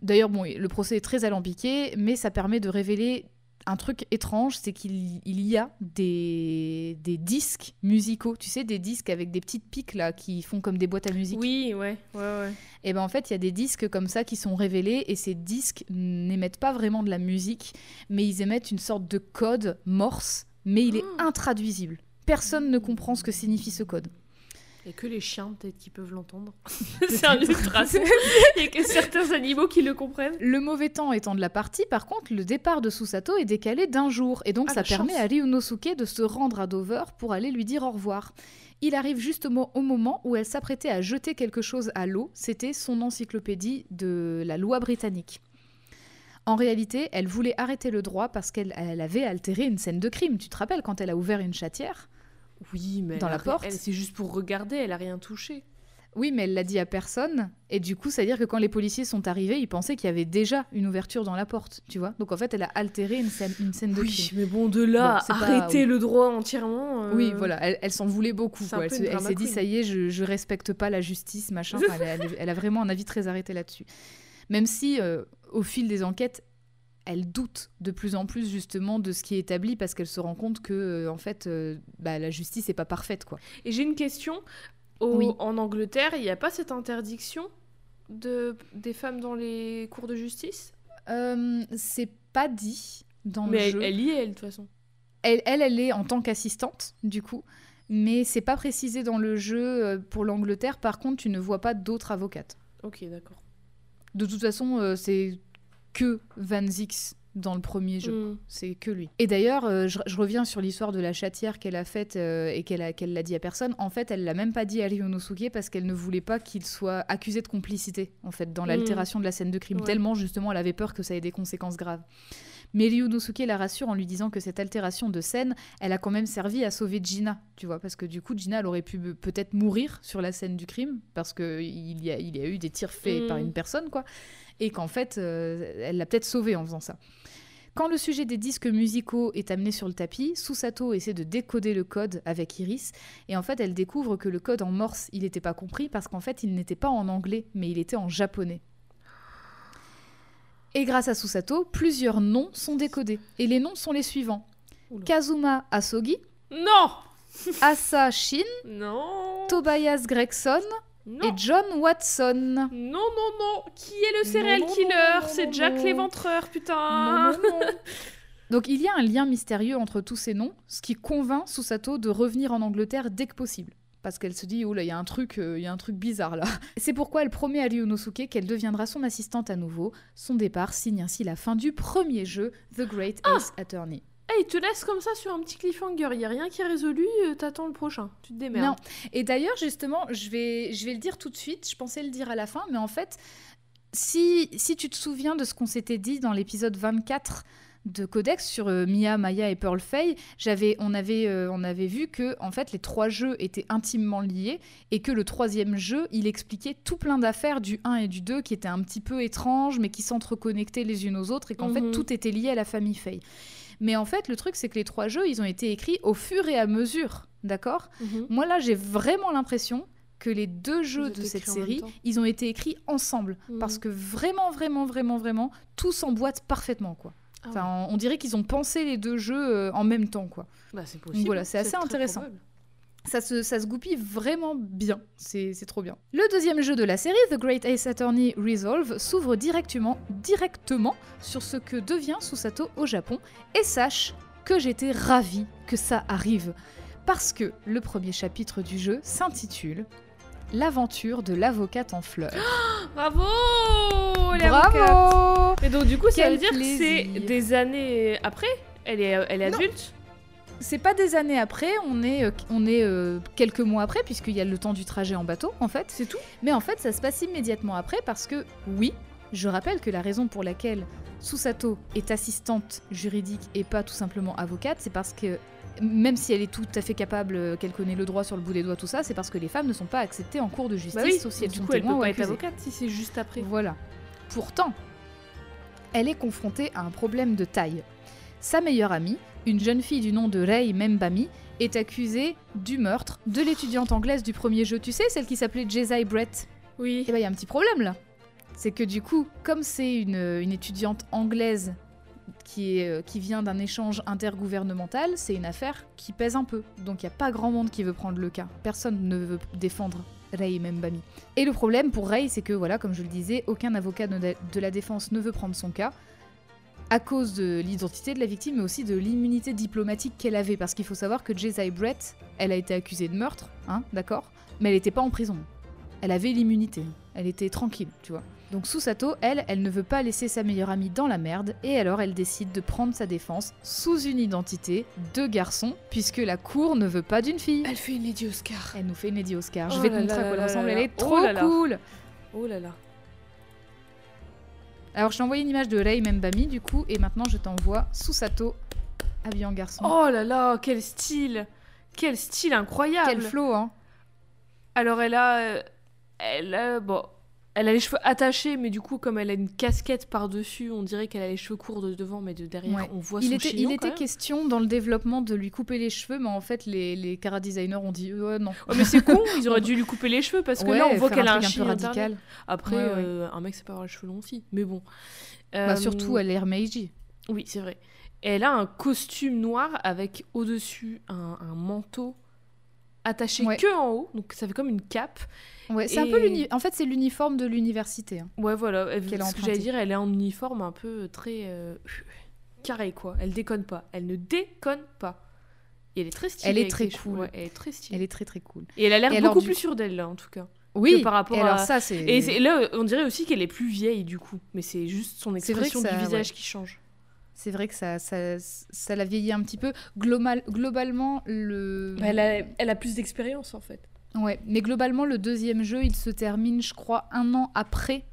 D'ailleurs, bon, le procès est très alambiqué, mais ça permet de révéler un truc étrange, c'est qu'il il y a des, des disques musicaux, tu sais, des disques avec des petites piques là qui font comme des boîtes à musique. Oui, ouais, ouais, ouais. Et ben en fait, il y a des disques comme ça qui sont révélés et ces disques n'émettent pas vraiment de la musique, mais ils émettent une sorte de code morse, mais il est Ah. intraduisible. Personne ne comprend ce que signifie ce code. Il y a que les chiens peut-être qui peuvent l'entendre. C'est un ultrason. Il y a que certains animaux qui le comprennent. Le mauvais temps étant de la partie, par contre, le départ de Susato est décalé d'un jour, et donc Ah, ça permet chance. à Ryunosuke de se rendre à Dover pour aller lui dire au revoir. Il arrive justement au moment où elle s'apprêtait à jeter quelque chose à l'eau, c'était son encyclopédie de la loi britannique. En réalité, elle voulait arrêter le droit parce qu'elle elle avait altéré une scène de crime. Tu te rappelles quand elle a ouvert une chatière? Oui, mais Dans la porte. c'est juste pour regarder, elle a rien touché. Oui, mais elle l'a dit à personne. Et du coup, c'est-à-dire que quand les policiers sont arrivés, ils pensaient qu'il y avait déjà une ouverture dans la porte, tu vois. Donc en fait, elle a altéré une scène, une scène de Oui, crime. mais bon, de là, Bon, c'est pas- arrêter le droit entièrement. euh, Oui, voilà, elle, elle s'en voulait beaucoup. quoi. Elle, s'est dit, ça y est, je, je respecte pas la justice, machin. Enfin, elle, elle- elle a vraiment un avis très arrêté là-dessus. Même si, euh, au fil des enquêtes, elle doute de plus en plus justement de ce qui est établi parce qu'elle se rend compte que, euh, en fait, euh, bah, la justice n'est pas parfaite, quoi. Et j'ai une question. Au- Oui. En Angleterre, il n'y a pas cette interdiction de, des femmes dans les cours de justice? Euh, c'est pas dit dans Mais le elle, jeu. elle y est, elle, de toute façon. Elle, elle, elle est en tant qu'assistante, du coup. Mais c'est pas précisé dans le jeu pour l'Angleterre. Par contre, tu ne vois pas d'autres avocates. Ok, d'accord. De toute façon, c'est que Van Zix dans le premier jeu. Mm. C'est que lui. Et d'ailleurs, euh, je, je reviens sur l'histoire de la chatière qu'elle a faite euh, et qu'elle l'a dit à personne. En fait, elle l'a même pas dit à Ryunosuke parce qu'elle ne voulait pas qu'il soit accusé de complicité, en fait, dans Mm. l'altération de la scène de crime. Ouais. Tellement, justement, elle avait peur que ça ait des conséquences graves. Mais Ryunosuke la rassure en lui disant que cette altération de scène, elle a quand même servi à sauver Gina, tu vois, parce que du coup, Gina, elle aurait pu peut-être mourir sur la scène du crime, parce qu'il y a, il y a eu des tirs faits Mm. par une personne, quoi, et qu'en fait, euh, elle l'a peut-être sauvée en faisant ça. Quand le sujet des disques musicaux est amené sur le tapis, Susato essaie de décoder le code avec Iris, et en fait, elle découvre que le code en morse, il n'était pas compris, parce qu'en fait, il n'était pas en anglais, mais il était en japonais. Et grâce à Susato, plusieurs noms sont décodés. Et les noms sont les suivants. Oula. Kazuma Asogi, Non Asa Shin, Non Tobias Gregson Non et John Watson. Non, non, non Qui est le serial non, non, killer? C'est Jack l'éventreur, putain Non, non, non. Donc il y a un lien mystérieux entre tous ces noms, ce qui convainc Susato de revenir en Angleterre dès que possible. Parce qu'elle se dit, oh là, il y a un truc, euh, il y a un truc bizarre là. C'est pourquoi elle promet à Ryunosuke qu'elle deviendra son assistante à nouveau. Son départ signe ainsi la fin du premier jeu, The Great Ace Attorney. Eh, il te laisse comme ça sur un petit cliffhanger, il y a rien qui est résolu, euh, t'attends le prochain, tu te démerdes. Non. Et d'ailleurs, justement, je vais, je vais le dire tout de suite. Je pensais le dire à la fin, mais en fait, si, si tu te souviens de ce qu'on s'était dit dans l'épisode 24 de Codex sur euh, Mia, Maya et Pearl Fay, j'avais, on, avait, euh, on avait vu que en fait les trois jeux étaient intimement liés et que le troisième jeu, il expliquait tout plein d'affaires du 1 et du 2 qui étaient un petit peu étranges mais qui s'entreconnectaient les unes aux autres et qu'en fait Mhm. tout était lié à la famille Fay. Mais en fait, le truc, c'est que les trois jeux, ils ont été écrits au fur et à mesure, d'accord? Mhm. Moi, là, j'ai vraiment l'impression que les deux jeux de cette série, ils ont été écrits ensemble. Mhm. Parce que vraiment, vraiment, vraiment, vraiment, tout s'emboîte parfaitement, quoi. Ah Enfin, on, on dirait qu'ils ont pensé les deux jeux euh, en même temps, quoi. Bah, c'est possible. voilà, c'est assez intéressant. probable. Ça se, ça se goupille vraiment bien. C'est c'est trop bien. Le deuxième jeu de la série, The Great Ace Attorney Resolve, s'ouvre directement, directement sur ce que devient Susato au Japon. Et sache que j'étais ravie que ça arrive. Parce que le premier chapitre du jeu s'intitule L'aventure de l'avocate en fleurs. Bravo les. Bravo Et donc, du coup, ça Quel veut dire que c'est des années après Elle est, elle est Non. adulte C'est pas des années après, on est, euh, on est euh, quelques mois après, puisqu'il y a le temps du trajet en bateau, en fait. C'est tout Mais en fait, ça se passe immédiatement après parce que, oui, je rappelle que la raison pour laquelle Susato est assistante juridique et pas tout simplement avocate, c'est parce que même si elle est tout à fait capable, euh, qu'elle connaît le droit sur le bout des doigts, tout ça, c'est parce que les femmes ne sont pas acceptées en cours de justice, Bah oui, sauf si elles du sont coup, elle témoins peut ou pas être accusées. avocate si c'est juste après. Voilà. Pourtant, elle est confrontée à un problème de taille. Sa meilleure amie, une jeune fille du nom de Rei Membami, est accusée du meurtre de l'étudiante anglaise du premier jeu. Tu sais, celle qui s'appelait Jezai Brett Oui. Eh ben, il y a un petit problème là. C'est que du coup, comme c'est une, une étudiante anglaise qui, est, euh, qui vient d'un échange intergouvernemental, c'est une affaire qui pèse un peu. Donc il n'y a pas grand monde qui veut prendre le cas. Personne ne veut défendre Ray Membami. Et le problème pour Ray, c'est que, voilà, comme je le disais, aucun avocat de la défense ne veut prendre son cas à cause de l'identité de la victime, mais aussi de l'immunité diplomatique qu'elle avait. Parce qu'il faut savoir que Jezai Brett, elle a été accusée de meurtre, hein, d'accord Mais elle n'était pas en prison. Elle avait l'immunité. Elle était tranquille, tu vois. Donc Susato, elle, elle ne veut pas laisser sa meilleure amie dans la merde, et alors elle décide de prendre sa défense sous une identité de garçon, puisque la cour ne veut pas d'une fille. Elle fait une Lady Oscar. Elle nous fait une Lady Oscar. Je Oh vais te montrer à quoi elle ressemble, elle est Oh trop cool Oh là là. Alors je t'ai envoyé une image de Rei Membami du coup, et maintenant je t'envoie Susato habillé en garçon. Oh là là, quel style Quel style incroyable Quel flow, hein Alors elle a... euh, Elle a... Bon... Elle a les cheveux attachés, mais du coup, comme elle a une casquette par-dessus, on dirait qu'elle a les cheveux courts de devant, mais de derrière, Ouais. on voit Il son était, chignon, il était même. question dans le développement de lui couper les cheveux, mais en fait les, les cara designers ont dit euh, non. Ouais, mais c'est con, ils auraient dû lui couper les cheveux, parce que Ouais, là, on voit qu'elle a un truc chignon radical. Après, euh, un mec, c'est pas avoir les cheveux longs aussi, mais bon. Bah, Euh, surtout elle est Meiji. Oui, c'est vrai. Elle a un costume noir avec au-dessus un, un manteau attaché Ouais. que en haut, donc ça fait comme une cape. Ouais, c'est un peu l'uni- En fait, c'est l'uniforme de l'université. hein. Ouais, voilà. Elle, ce que j'allais dire, elle est en uniforme un peu très euh, carré, quoi. Elle déconne pas. Elle ne déconne pas. Et elle est très stylée. Elle est très cool. Ouais, elle est très stylée. Elle est très très cool. Et elle a l'air beaucoup du- plus sûre d'elle, là, en tout cas. Oui, par rapport et alors à- ça c'est. Et c'est- là, on dirait aussi qu'elle est plus vieille, du coup. Mais c'est juste son expression ça- du visage qui change. C'est vrai que ça, ça, ça l'a vieilli un petit peu. Global, globalement, le. Elle a, elle a plus d'expérience, en fait. Ouais, mais globalement, le deuxième jeu, il se termine, je crois, un an après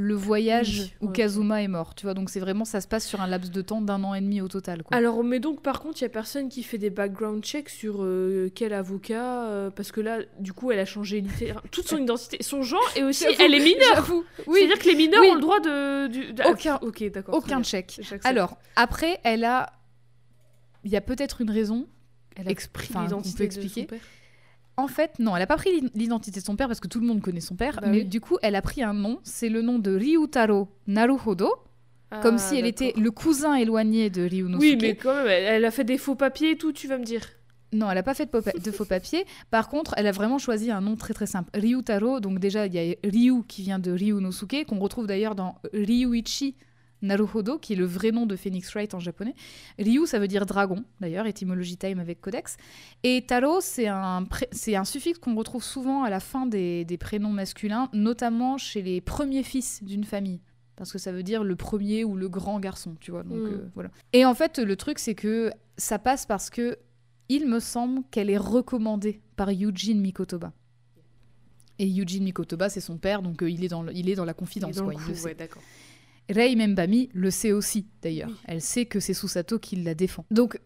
le voyage Oui, où ouais. Kazuma est mort. Tu vois, donc c'est vraiment, ça se passe sur un laps de temps d'un an et demi au total. Quoi. Alors, mais donc, par contre, il y a personne qui fait des background checks sur euh, quel avocat, euh, parce que là, du coup, elle a changé toute son identité, son genre, et aussi, elle est mineure. Oui, C'est-à-dire que les mineurs Oui. ont le droit de. Aucun- Ok, d'accord. aucun check. Alors, après, elle a. Il y a peut-être une raison. elle a expri- pris enfin, on peut l'identité de expliquer. son père. En fait, non, elle a pas pris l'id- l'identité de son père parce que tout le monde connaît son père, Bah mais oui. du coup, elle a pris un nom. C'est le nom de Ryutaro Naruhodo, comme Ah, si elle était le cousin éloigné de Ryunosuke. Oui, mais quand même, elle, a fait des faux papiers et tout, tu vas me dire. Non, elle n'a pas fait de faux papiers. Par contre, elle a vraiment choisi un nom très très simple. Ryutaro, donc déjà, il y a Ryu qui vient de Ryunosuke, qu'on retrouve d'ailleurs dans Ryuichi Naruhodo, qui est le vrai nom de Phoenix Wright en japonais. Ryu, ça veut dire dragon, d'ailleurs, étymologie time avec Codex. Et Taro, c'est un, c'est un suffixe qu'on retrouve souvent à la fin des, des prénoms masculins, notamment chez les premiers fils d'une famille. Parce que ça veut dire le premier ou le grand garçon, tu vois. Donc, Mm. euh, voilà. Et en fait, le truc, c'est que ça passe parce que il me semble qu'elle est recommandée par Eugene Mikotoba. Et Eugene Mikotoba, c'est son père, donc euh, il, est dans le- il est dans la confidence. Dans le quoi, il coup, sait. ouais, d'accord. Rei Membami le sait aussi, d'ailleurs. Oui. Elle sait que c'est Susato qui la défend. Donc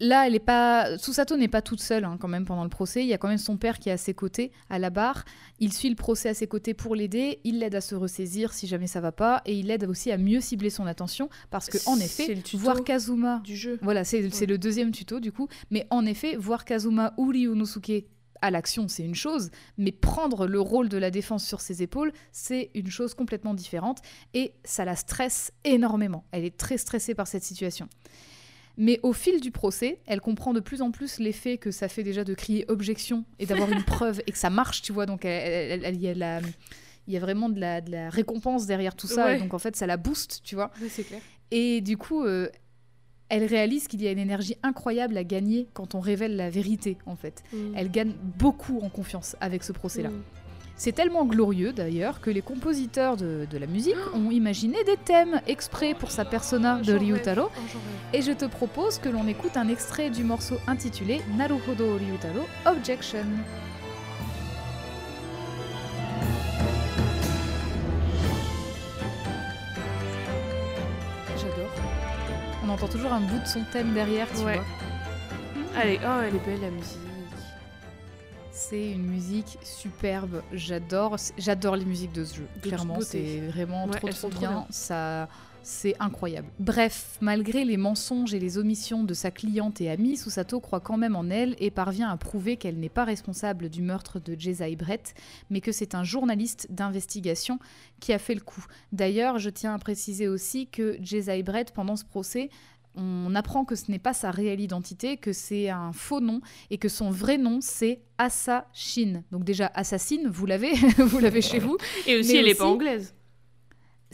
là, elle est pas. Susato n'est pas toute seule hein, quand même pendant le procès. Il y a quand même son père qui est à ses côtés, à la barre. Il suit le procès à ses côtés pour l'aider. Il l'aide à se ressaisir si jamais ça va pas, et il l'aide aussi à mieux cibler son attention parce que en effet, le tuto voir Kazuma Du jeu. voilà, c'est c'est Ouais. le deuxième tuto du coup. Mais en effet, voir Kazuma ou Ryunosuke à l'action, c'est une chose, mais prendre le rôle de la défense sur ses épaules, c'est une chose complètement différente et ça la stresse énormément. Elle est très stressée par cette situation. Mais au fil du procès, elle comprend de plus en plus l'effet que ça fait déjà de crier objection et d'avoir une preuve et que ça marche, tu vois. Donc, elle- il y a la- il y a vraiment de la, de la récompense derrière tout ça. Ouais. Et donc, en fait, ça la booste, tu vois. Oui, c'est clair. Et du coup, euh, elle réalise qu'il y a une énergie incroyable à gagner quand on révèle la vérité, en fait. Mm. Elle gagne beaucoup en confiance avec ce procès-là. Mm. C'est tellement glorieux, d'ailleurs, que les compositeurs de, de la musique ont imaginé des thèmes exprès pour sa persona de. Ryutaro. Et je te propose que l'on écoute un extrait du morceau intitulé Naruhodo Ryutaro Objection. On entend toujours un bout de son thème derrière, tu Ouais. vois. Allez, oh, elle est belle la musique. C'est une musique superbe. J'adore, j'adore les musiques de ce jeu. De Clairement, c'est vraiment Ouais, trop bien. bien. Ça, c'est incroyable. Bref, malgré les mensonges et les omissions de sa cliente et amie, Susato croit quand même en elle et parvient à prouver qu'elle n'est pas responsable du meurtre de Jezai Brett, mais que c'est un journaliste d'investigation qui a fait le coup. D'ailleurs, je tiens à préciser aussi que Jezai Brett, pendant ce procès, on apprend que ce n'est pas sa réelle identité, que c'est un faux nom et que son vrai nom c'est Asa Shin. Donc déjà assassine, vous l'avez, vous l'avez chez vous. Et aussi, Mais elle est aussi- pas anglaise.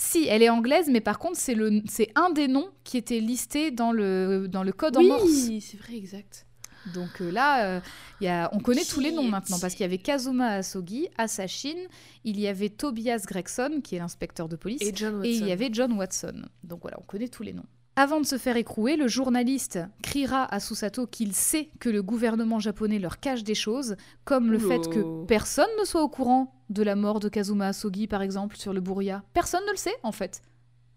Si, elle est anglaise, mais par contre c'est le c'est un des noms qui était listé dans le dans le code en morse. Oui, c'est vrai, exact. Donc euh, là, euh, il y a, on connaît tous les noms maintenant parce qu'il y avait Kazuma Asogi, Asa Shin, il y avait Tobias Gregson qui est l'inspecteur de police Et John Watson. et il y avait John Watson. Donc voilà, on connaît tous les noms. Avant de se faire écrouer, le journaliste criera à Susato qu'il sait que le gouvernement japonais leur cache des choses, comme le fait que personne ne soit au courant de la mort de Kazuma Asogi, par exemple, sur le Buria. Personne ne le sait, en fait.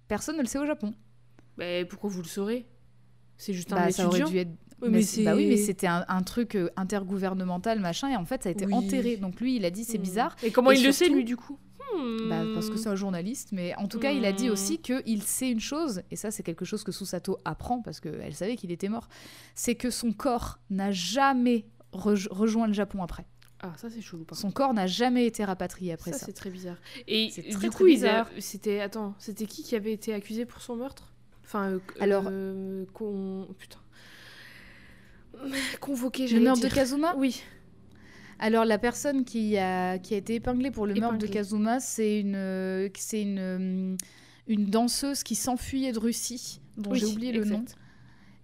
Personne ne le sait au Japon. Mais pourquoi vous le saurez? C'est juste un Bah, ça aurait étudiant dû être. Oui, mais bah oui, mais c'est- c'était un, un truc euh, intergouvernemental, machin, et en fait, ça a été Oui. enterré. Donc lui, il a dit c'est Hmm. bizarre. Et comment Et il le sait, lui, du coup? Hmm. Bah, parce que c'est un journaliste, mais en tout cas, il a dit Hmm. aussi qu'il sait une chose, et ça, c'est quelque chose que Susato apprend parce qu'elle savait qu'il était mort, c'est que son corps n'a jamais rej- rejoint le Japon après. Ah, ça, c'est chelou, Son corps n'a jamais été rapatrié après ça, ça. c'est très bizarre. Et C'est du très, coup, très il a- bizarre. c'était attends, c'était qui qui avait été accusé pour son meurtre? Enfin, euh, Alors- euh, con... putain, convoqué. Le meurtre de. Kazuma? Oui. Alors, la personne qui a, qui a été épinglée pour le meurtre de. Kazuma, c'est une, c'est une, euh, une danseuse qui s'enfuyait de Russie, dont Oui, j'ai oublié le nom.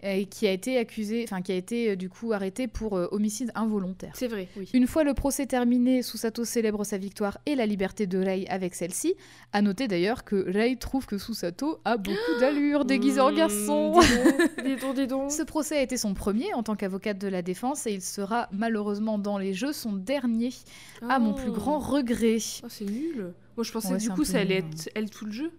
Et qui a été accusée, enfin qui a été euh, du coup arrêtée pour euh, homicide involontaire. C'est vrai, oui. Une fois le procès terminé, Susato célèbre sa victoire et la liberté de Rei avec celle-ci. À noter d'ailleurs que Rei trouve que Susato a beaucoup d'allure déguisée en Hmm, garçon. Dis donc, dis donc, dis donc. Ce procès a été son premier en tant qu'avocate de la défense et il sera malheureusement dans les jeux son dernier, à mon plus Oh. grand regret. Oh, c'est nul. Moi, je pensais Ouais, que du coup, ça allait être elle tout le jeu.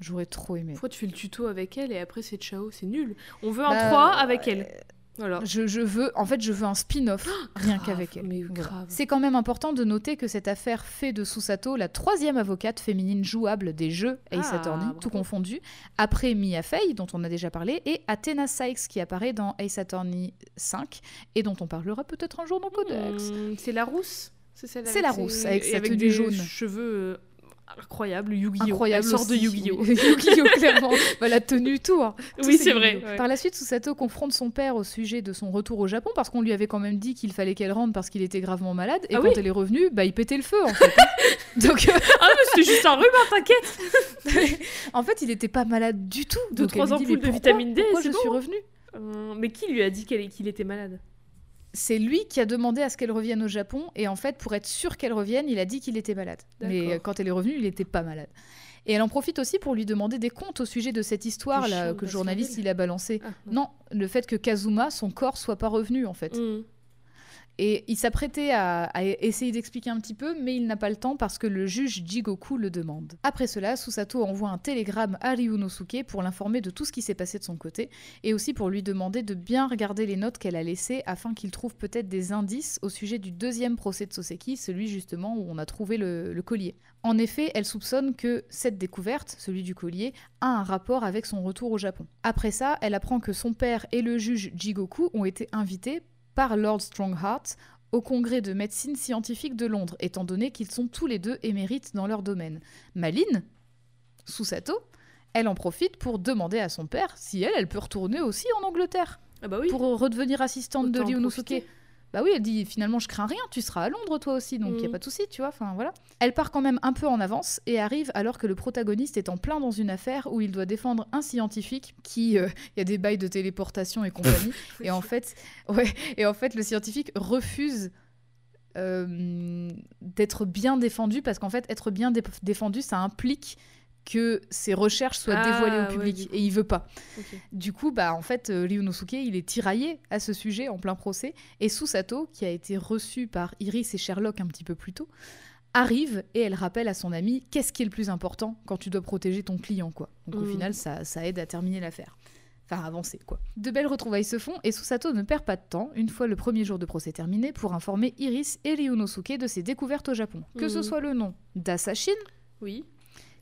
J'aurais trop aimé. Pourquoi tu fais le tuto avec elle et après c'est ciao C'est nul. On veut un Bah, 3 avec elle. Voilà. Je, je veux, en fait, je veux un spin-off rien qu'avec elle. mais Voilà. grave. C'est quand même important de noter que cette affaire fait de Susato la troisième avocate féminine jouable des jeux Ace Ah, Attorney, bravo. tout confondu, après Mia Fey, dont on a déjà parlé, et Athena Sykes, qui apparaît dans Ace Attorney 5, et dont on parlera peut-être un jour dans Codex. Hmm, c'est la rousse? C'est avec la rousse, avec tenue des jaune. cheveux incroyables, Yu-Gi-Oh! Incroyable. Elle sort de aussi. Yu-Gi-Oh! Yu-Gi-Oh, clairement. Bah, la tenue, tout. hein. Tout, Oui, c'est vrai. Ouais. Par la suite, Susato confronte son père au sujet de son retour au Japon parce qu'on lui avait quand même dit qu'il fallait qu'elle rentre parce qu'il était gravement malade. Et Ah quand oui elle est revenue, bah, il pétait le feu en fait. hein. Donc, euh, Ah, mais c'était juste un rhume, hein, t'inquiète en fait, il était pas malade du tout. Deux, trois ampoules de vitamine D, Pourquoi je bon. suis revenue? Euh, Mais qui lui a dit qu'il était malade? C'est lui qui a demandé à ce qu'elle revienne au Japon. Et en fait, pour être sûr qu'elle revienne, il a dit qu'il était malade. Mais euh, quand elle est revenue, il n'était pas malade. Et elle en profite aussi pour lui demander des comptes au sujet de cette histoire là que le journaliste il a balancé. Ah, Non, le fait que Kazuma, son corps soit pas revenu en fait. Hmm. Et il s'apprêtait à, essayer d'expliquer un petit peu, mais il n'a pas le temps parce que le juge Jigoku le demande. Après cela, Susato envoie un télégramme à Ryunosuke pour l'informer de tout ce qui s'est passé de son côté, et aussi pour lui demander de bien regarder les notes qu'elle a laissées afin qu'il trouve peut-être des indices au sujet du deuxième procès de Soseki, celui justement où on a trouvé le collier. En effet, elle soupçonne que cette découverte, celui du collier, a un rapport avec son retour au Japon. Après ça, elle apprend que son père et le juge Jigoku ont été invités par Lord Strongheart au congrès de médecine scientifique de Londres, étant donné qu'ils sont tous les deux émérites dans leur domaine. Maline, Susato, elle en profite pour demander à son père si elle, elle peut retourner aussi en Angleterre Ah bah oui. pour redevenir assistante de Autant Ryunosuke. Bah oui, elle dit finalement je crains rien, tu seras à Londres toi aussi, donc il y a Mhm. pas de souci, tu vois. Enfin voilà. Elle part quand même un peu en avance et arrive alors que le protagoniste est en plein dans une affaire où il doit défendre un scientifique qui, euh, il y a des bails de téléportation et compagnie. et en fait, ouais, et en fait le scientifique refuse. euh, d'être bien défendu parce qu'en fait être bien dé- défendu ça implique que ses recherches soient Ah, dévoilées au public et il veut pas du coup, bah, en fait, euh, Ryunosuke, il est tiraillé à ce sujet en plein procès. Et Susato, qui a été reçue par Iris et Sherlock un petit peu plus tôt, arrive et elle rappelle à son ami qu'est-ce qui est le plus important quand tu dois protéger ton client, quoi? Donc au Mhm. final, ça, ça aide à terminer l'affaire. Enfin, avancer, quoi. De belles retrouvailles se font et Susato ne perd pas de temps, une fois le premier jour de procès terminé, pour informer Iris et Ryunosuke de ses découvertes au Japon. Que ce Mhm. soit le nom d'Asashin, Oui.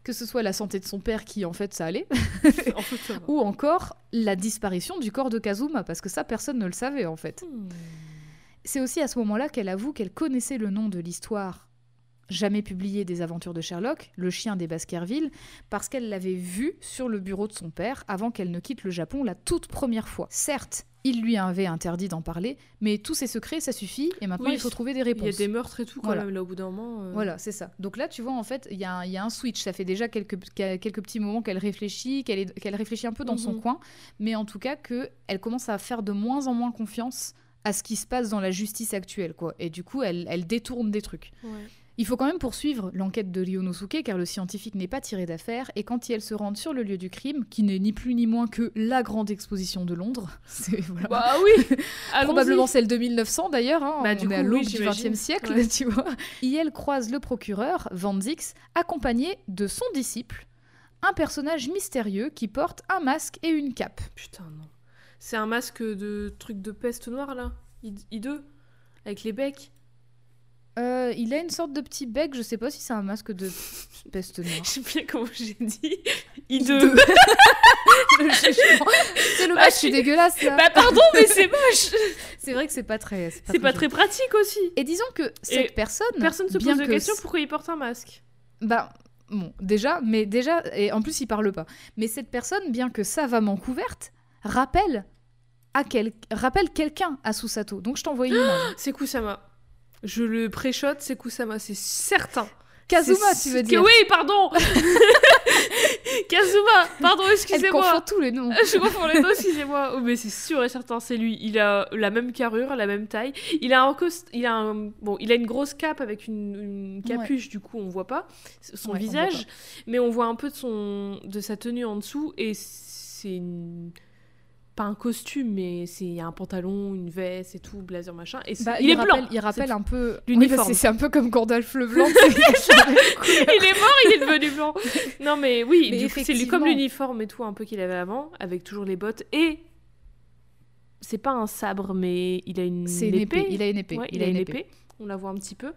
Que ce soit la santé de son père qui, en fait, ça allait, en fait, ça va. ou encore la disparition du corps de Kazuma, parce que ça, personne ne le savait en fait. Hmm. C'est aussi à ce moment-là qu'elle avoue qu'elle connaissait le nom de l'histoire jamais publiée des aventures de Sherlock, le chien des Baskerville, parce qu'elle l'avait vu sur le bureau de son père avant qu'elle ne quitte le Japon la toute première fois. Certes, il lui avait interdit d'en parler, mais tous ces secrets, ça suffit, et maintenant Oui, il faut trouver des Il y a réponses. des meurtres et tout quand Voilà. même là au bout d'un moment. euh. Voilà, c'est ça. Donc là, tu vois, en fait, il y, a un- il y a un switch. Ça fait déjà quelques, quelques petits moments qu'elle réfléchit, qu'elle réfléchit un peu dans son Mhm. coin, mais en tout cas qu'elle commence à faire de moins en moins confiance à ce qui se passe dans la justice actuelle, quoi. Et du coup, elle, elle détourne des trucs. Ouais. Il faut quand même poursuivre l'enquête de Ryonosuke car le scientifique n'est pas tiré d'affaire et quand elles se rendent sur le lieu du crime, qui n'est ni plus ni moins que la grande exposition de Londres, c'est voilà. Bah oui. Probablement celle de 1900 d'ailleurs, hein, Bah, on du est à coup, l'aube oui, du. XXe siècle, Ouais. tu vois. Et elle croise le procureur, Van Dix, accompagné de son disciple, un personnage mystérieux qui porte un masque et une cape. Putain non. C'est un masque de truc de peste noire là? I2 avec les becs? Euh, il a une sorte de petit bec, je sais pas si c'est un masque de peste noire. Je sais bien comment j'ai dit. I2. I2. Le jugement. c'est le Bah, je suis- dégueulasse là. bah pardon mais c'est moche. C'est vrai que c'est pas très. C'est pas très pratique aussi. Et disons que cette personne. Personne se pose de que question pourquoi il porte un masque? Bah, bon, déjà, mais déjà, et en plus, il parle pas. Mais cette personne, bien que savamment couverte, rappelle à quel... rappelle quelqu'un à Susato. Donc, je t'envoie une image. C'est Kusama. Je le pré-shot, c'est Kusama, c'est certain. Kazuma, tu veux que- dire Oui, pardon Kazuma Pardon, excusez-moi confond tous les noms. Je confonds les deux, excusez-moi. Oh, mais c'est sûr et certain, c'est lui. Il a la même carrure, la même taille. Il a un cost... il a un... bon, il a une grosse cape avec une, une capuche. Du coup, on voit pas son Ouais, on visage, mais on voit un peu de son, de sa tenue en dessous et c'est une- pas un costume, mais c'est il y a un pantalon, une veste et tout, blazer machin. Et Bah, il, est rappelle, blanc. Il rappelle un peu. l'uniforme. Oui, c'est- un peu comme Gandalf le blanc. il est mort, il est devenu blanc. Non mais oui, Mais c'est comme l'uniforme et tout un peu qu'il avait avant, avec toujours les bottes et c'est pas un sabre, mais il a une, C'est une épée. Il a une épée. Ouais, il, a une épée. On la voit un petit peu.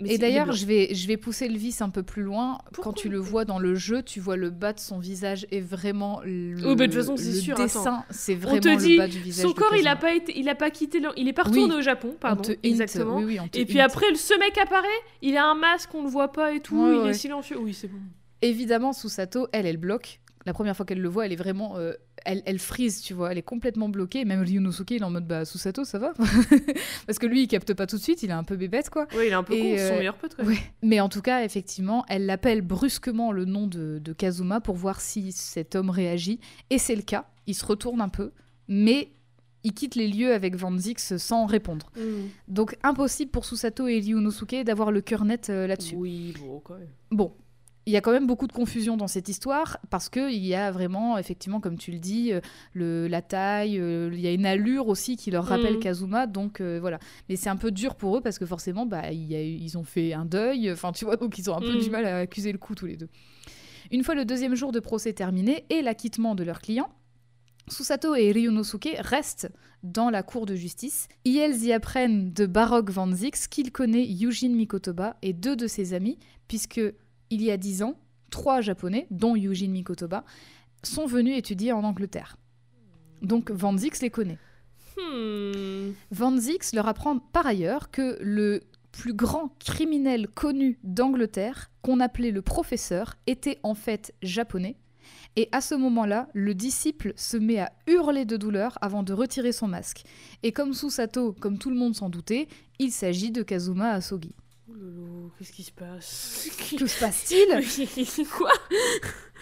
Mais Et d'ailleurs, je vais, je vais pousser le vice un peu plus loin. Pourquoi Quand tu le vois dans le jeu, tu vois le bas de son visage et vraiment le, Oh, de toute façon, c'est le sûr, dessin, c'est on vraiment le bas du visage. son corps, il a pas été, il a pas quitté, il est pas retourné Oui. au Japon, On pardon, hint, exactement. oui, oui, on te Et puis après, ce mec apparaît, il a un masque, on le voit pas et tout, Ouais, il ouais. est silencieux. Oui, c'est bon. Évidemment, Susato, elle, elle bloque. La première fois qu'elle le voit, elle est vraiment. euh, elle, elle frise, tu vois, elle est complètement bloquée. Même Ryunosuke, il est en mode bah, Susato, ça va Parce que lui, il capte pas tout de suite, il est un peu bébête, quoi. Ouais, il est un peu Et, con, son euh, meilleur pote. quoi. Ouais. Mais en tout cas, effectivement, elle l'appelle brusquement le nom de, de Kazuma pour voir si cet homme réagit. Et c'est le cas. Il se retourne un peu, mais il quitte les lieux avec Van Zix sans répondre. Mm. Donc impossible pour Susato et Ryunosuke d'avoir le cœur net euh, là-dessus. Oui, bon, quand même. Bon, il y a quand même beaucoup de confusion dans cette histoire parce que il y a vraiment, effectivement, comme tu le dis, euh, le, la taille, euh, il y a une allure aussi qui leur rappelle Mhm. Kazuma, donc euh, voilà. Mais c'est un peu dur pour eux parce que forcément, bah, il y a eu- ils ont fait un deuil, enfin tu vois, donc ils ont un peu du mal à accuser le coup tous les deux. Une fois le deuxième jour de procès terminé et l'acquittement de leurs clients, Susato et Ryunosuke restent dans la cour de justice. Et elles y apprennent de Barok Van Zix qu'il connaît Yujin Mikotoba et deux de ses amis, puisque il y a dix ans, trois Japonais, dont Yujin Mikotoba, sont venus étudier en Angleterre. Donc Van Zix les connaît. Hmm. Van Zix leur apprend par ailleurs que le plus grand criminel connu d'Angleterre, qu'on appelait le professeur, était en fait japonais. Et à ce moment-là, le disciple se met à hurler de douleur avant de retirer son masque. Et comme Susato, comme tout le monde s'en doutait, il s'agit de Kazuma Asogi. Oh lolo, qu'est-ce qui se passe Que se passe-t-il Quoi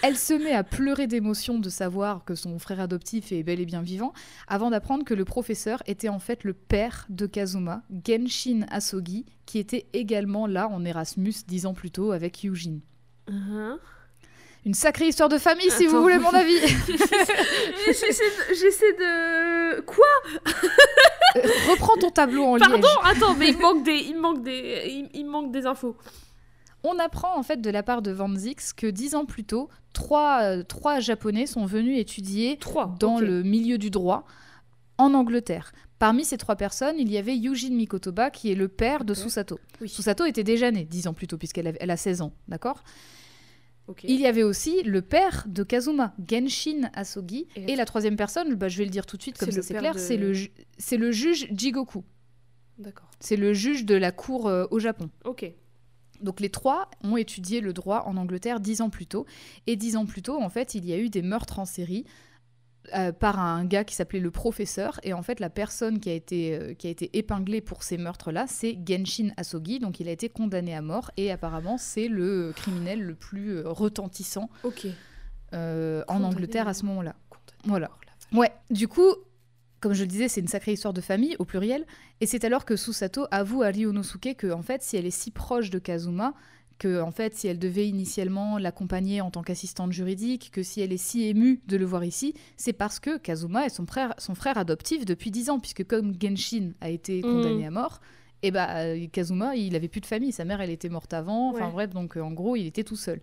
Elle se met à pleurer d'émotion de savoir que son frère adoptif est bel et bien vivant, avant d'apprendre que le professeur était en fait le père de Kazuma, Genshin Asogi, qui était également là en Erasmus dix ans plus tôt avec Yujin. Hein Une sacrée histoire de famille si vous voulez mon avis. J'essaie de- j'essaie de... Quoi? Euh, Reprends ton tableau en liège. Pardon Attends, mais il manque des... Il manque des... Il, manque des infos. On apprend en fait de la part de Van Zix que dix ans plus tôt, trois, euh, trois Japonais sont venus étudier Trois. dans le milieu du droit en Angleterre. Parmi ces trois personnes, il y avait Yujin Mikotoba qui est le père de. Susato. Oui. Susato était déjà née dix ans plus tôt puisqu'elle avait- elle a 16 ans, d'accord? Il y avait aussi le père de Kazuma, Genshin Asogi, Et et, la troisième personne, bah, je vais le dire tout de suite comme C'est ça c'est clair, de- c'est le, ju- c'est le juge Jigoku. D'accord. C'est le juge de la cour euh, au Japon. Ok. Donc les trois ont étudié le droit en Angleterre dix ans plus tôt. Et dix ans plus tôt, en fait, il y a eu des meurtres en série euh, par un gars qui s'appelait le professeur. Et en fait, la personne qui a été, euh, qui a été épinglée pour ces meurtres-là, c'est Genshin Asogi. Donc il a été condamné à mort. Et apparemment, c'est le criminel le plus euh, retentissant Ok. euh, en Angleterre à ce moment-là. Voilà. Ouais, du coup, comme je le disais, c'est une sacrée histoire de famille, au pluriel. Et c'est alors que Susato avoue à Ryunosuke que, en fait, si elle est si proche de Kazuma, que, en fait, si elle devait initialement l'accompagner en tant qu'assistante juridique, que si elle est si émue de le voir ici, c'est parce que Kazuma est son frère, son frère adoptif depuis 10 ans, puisque comme Genshin a été condamné à mort, et bah euh, Kazuma, il avait plus de famille, sa mère, elle était morte avant, enfin Ouais. bref, donc euh, en gros, il était tout seul.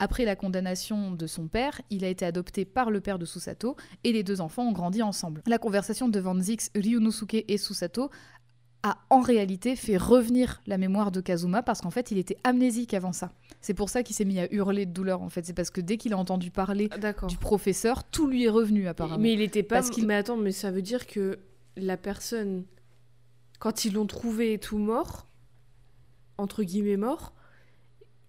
Après la condamnation de son père, il a été adopté par le père de Susato et les deux enfants ont grandi ensemble. La conversation de Van Zix, Ryunosuke et Susato a en réalité fait revenir la mémoire de Kazuma parce qu'en fait il était amnésique avant ça. C'est pour ça qu'il s'est mis à hurler de douleur en fait. C'est parce que dès qu'il a entendu parler Ah, du professeur, tout lui est revenu apparemment. Mais il était pas. Parce qu'il- Mais attends, mais ça veut dire que la personne, quand ils l'ont trouvé tout mort, entre guillemets mort,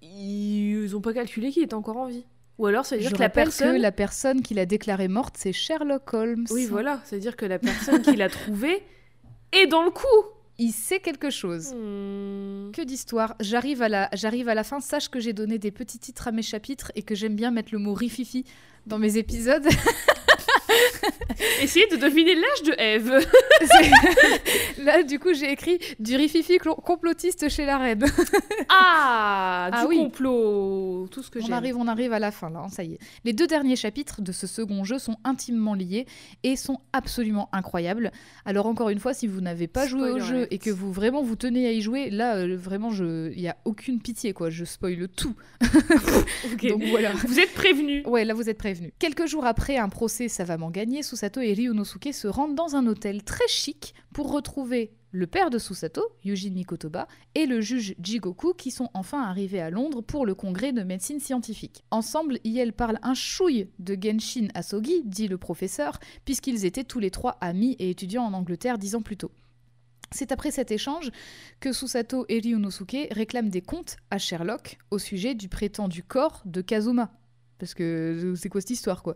ils ont pas calculé qu'il était encore en vie. Ou alors ça veut dire Je que la personne. que la personne qui l'a déclarée morte, c'est Sherlock Holmes. Oui, voilà. Ça veut dire que la personne qui l'a trouvé est dans le coup. Il sait quelque chose. Hmm. Que d'histoire. J'arrive à la, j'arrive à la fin. Sache que j'ai donné des petits titres à mes chapitres et que j'aime bien mettre le mot rififi dans mes épisodes. Essayez de deviner l'âge de Eve. Là, du coup, j'ai écrit du rififi complotiste chez la reine. Ah, Ah du oui. complot. Tout ce que On j'aime. arrive, on arrive à la fin là, hein, ça y est. Les deux derniers chapitres de ce second jeu sont intimement liés et sont absolument incroyables. Alors encore une fois, si vous n'avez pas joué au jeu et que vous vraiment vous tenez à y jouer, là euh, vraiment je, il y a aucune pitié quoi. Je spoil tout. Donc voilà. Vous êtes prévenus. Ouais, là vous êtes prévenus. Quelques jours après un procès savamment gagné, Susato et Ryunosuke se rendent dans un hôtel très chic pour retrouver le père de Susato, Yujin Mikotoba, et le juge Jigoku qui sont enfin arrivés à Londres pour le congrès de médecine scientifique. Ensemble, ils parlent un chouille de Genshin Asogi, dit le professeur, puisqu'ils étaient tous les trois amis et étudiants en Angleterre dix ans plus tôt. C'est après cet échange que Susato et Ryunosuke réclament des comptes à Sherlock au sujet du prétendu corps de Kazuma. Parce que euh, c'est quoi cette histoire, quoi?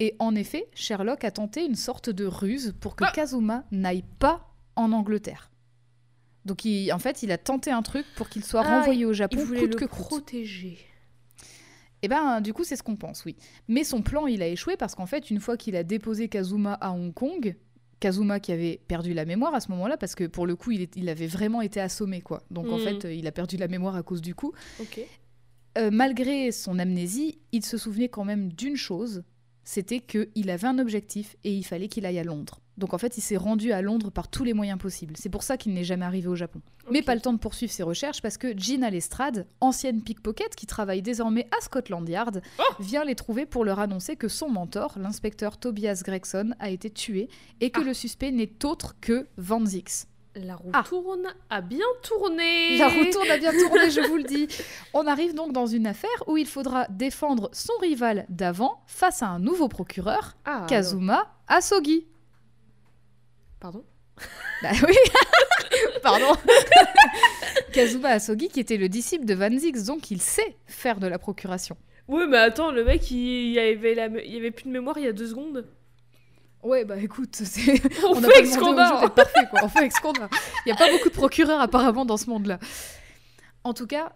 Et en effet, Sherlock a tenté une sorte de ruse pour que Ah Kazuma n'aille pas en Angleterre. Donc, il- en fait, il a tenté un truc pour qu'il soit Ah, renvoyé au Il Japon voulait coûte le que coûte. protéger. Et ben, du coup, c'est ce qu'on pense, oui. Mais son plan, il a échoué parce qu'en fait, une fois qu'il a déposé Kazuma à Hong Kong, Kazuma qui avait perdu la mémoire à ce moment-là, parce que pour le coup, il, est- il avait vraiment été assommé, quoi. Donc en Mhm. fait, euh, il a perdu la mémoire à cause du coup. Euh, malgré son amnésie, il se souvenait quand même d'une chose, c'était qu'il avait un objectif et il fallait qu'il aille à Londres. Donc en fait, il s'est rendu à Londres par tous les moyens possibles. C'est pour ça qu'il n'est jamais arrivé au Japon. Mais pas le temps de poursuivre ses recherches parce que Gina Lestrade, ancienne pickpocket qui travaille désormais à Scotland Yard, Oh vient les trouver pour leur annoncer que son mentor, l'inspecteur Tobias Gregson, a été tué et que Ah. le suspect n'est autre que Van Zix. La roue Ah. tourne, a bien tourné. La roue tourne a bien tourné, je vous le dis. On arrive donc dans une affaire où il faudra défendre son rival d'avant face à un nouveau procureur, Ah, alors. Kazuma Asogi. Pardon Bah oui Pardon Kazuma Asogi qui était le disciple de Van Zix, donc il sait faire de la procuration. Oui, mais attends, le mec, il, il avait, la... il avait plus de mémoire il y a deux secondes. Ouais, bah écoute, c'est... On, fait avec ce qu'on a. d'être parfaits, quoi. On fait avec ce qu'on a. Il n'y a pas beaucoup de procureurs apparemment dans ce monde-là. En tout cas,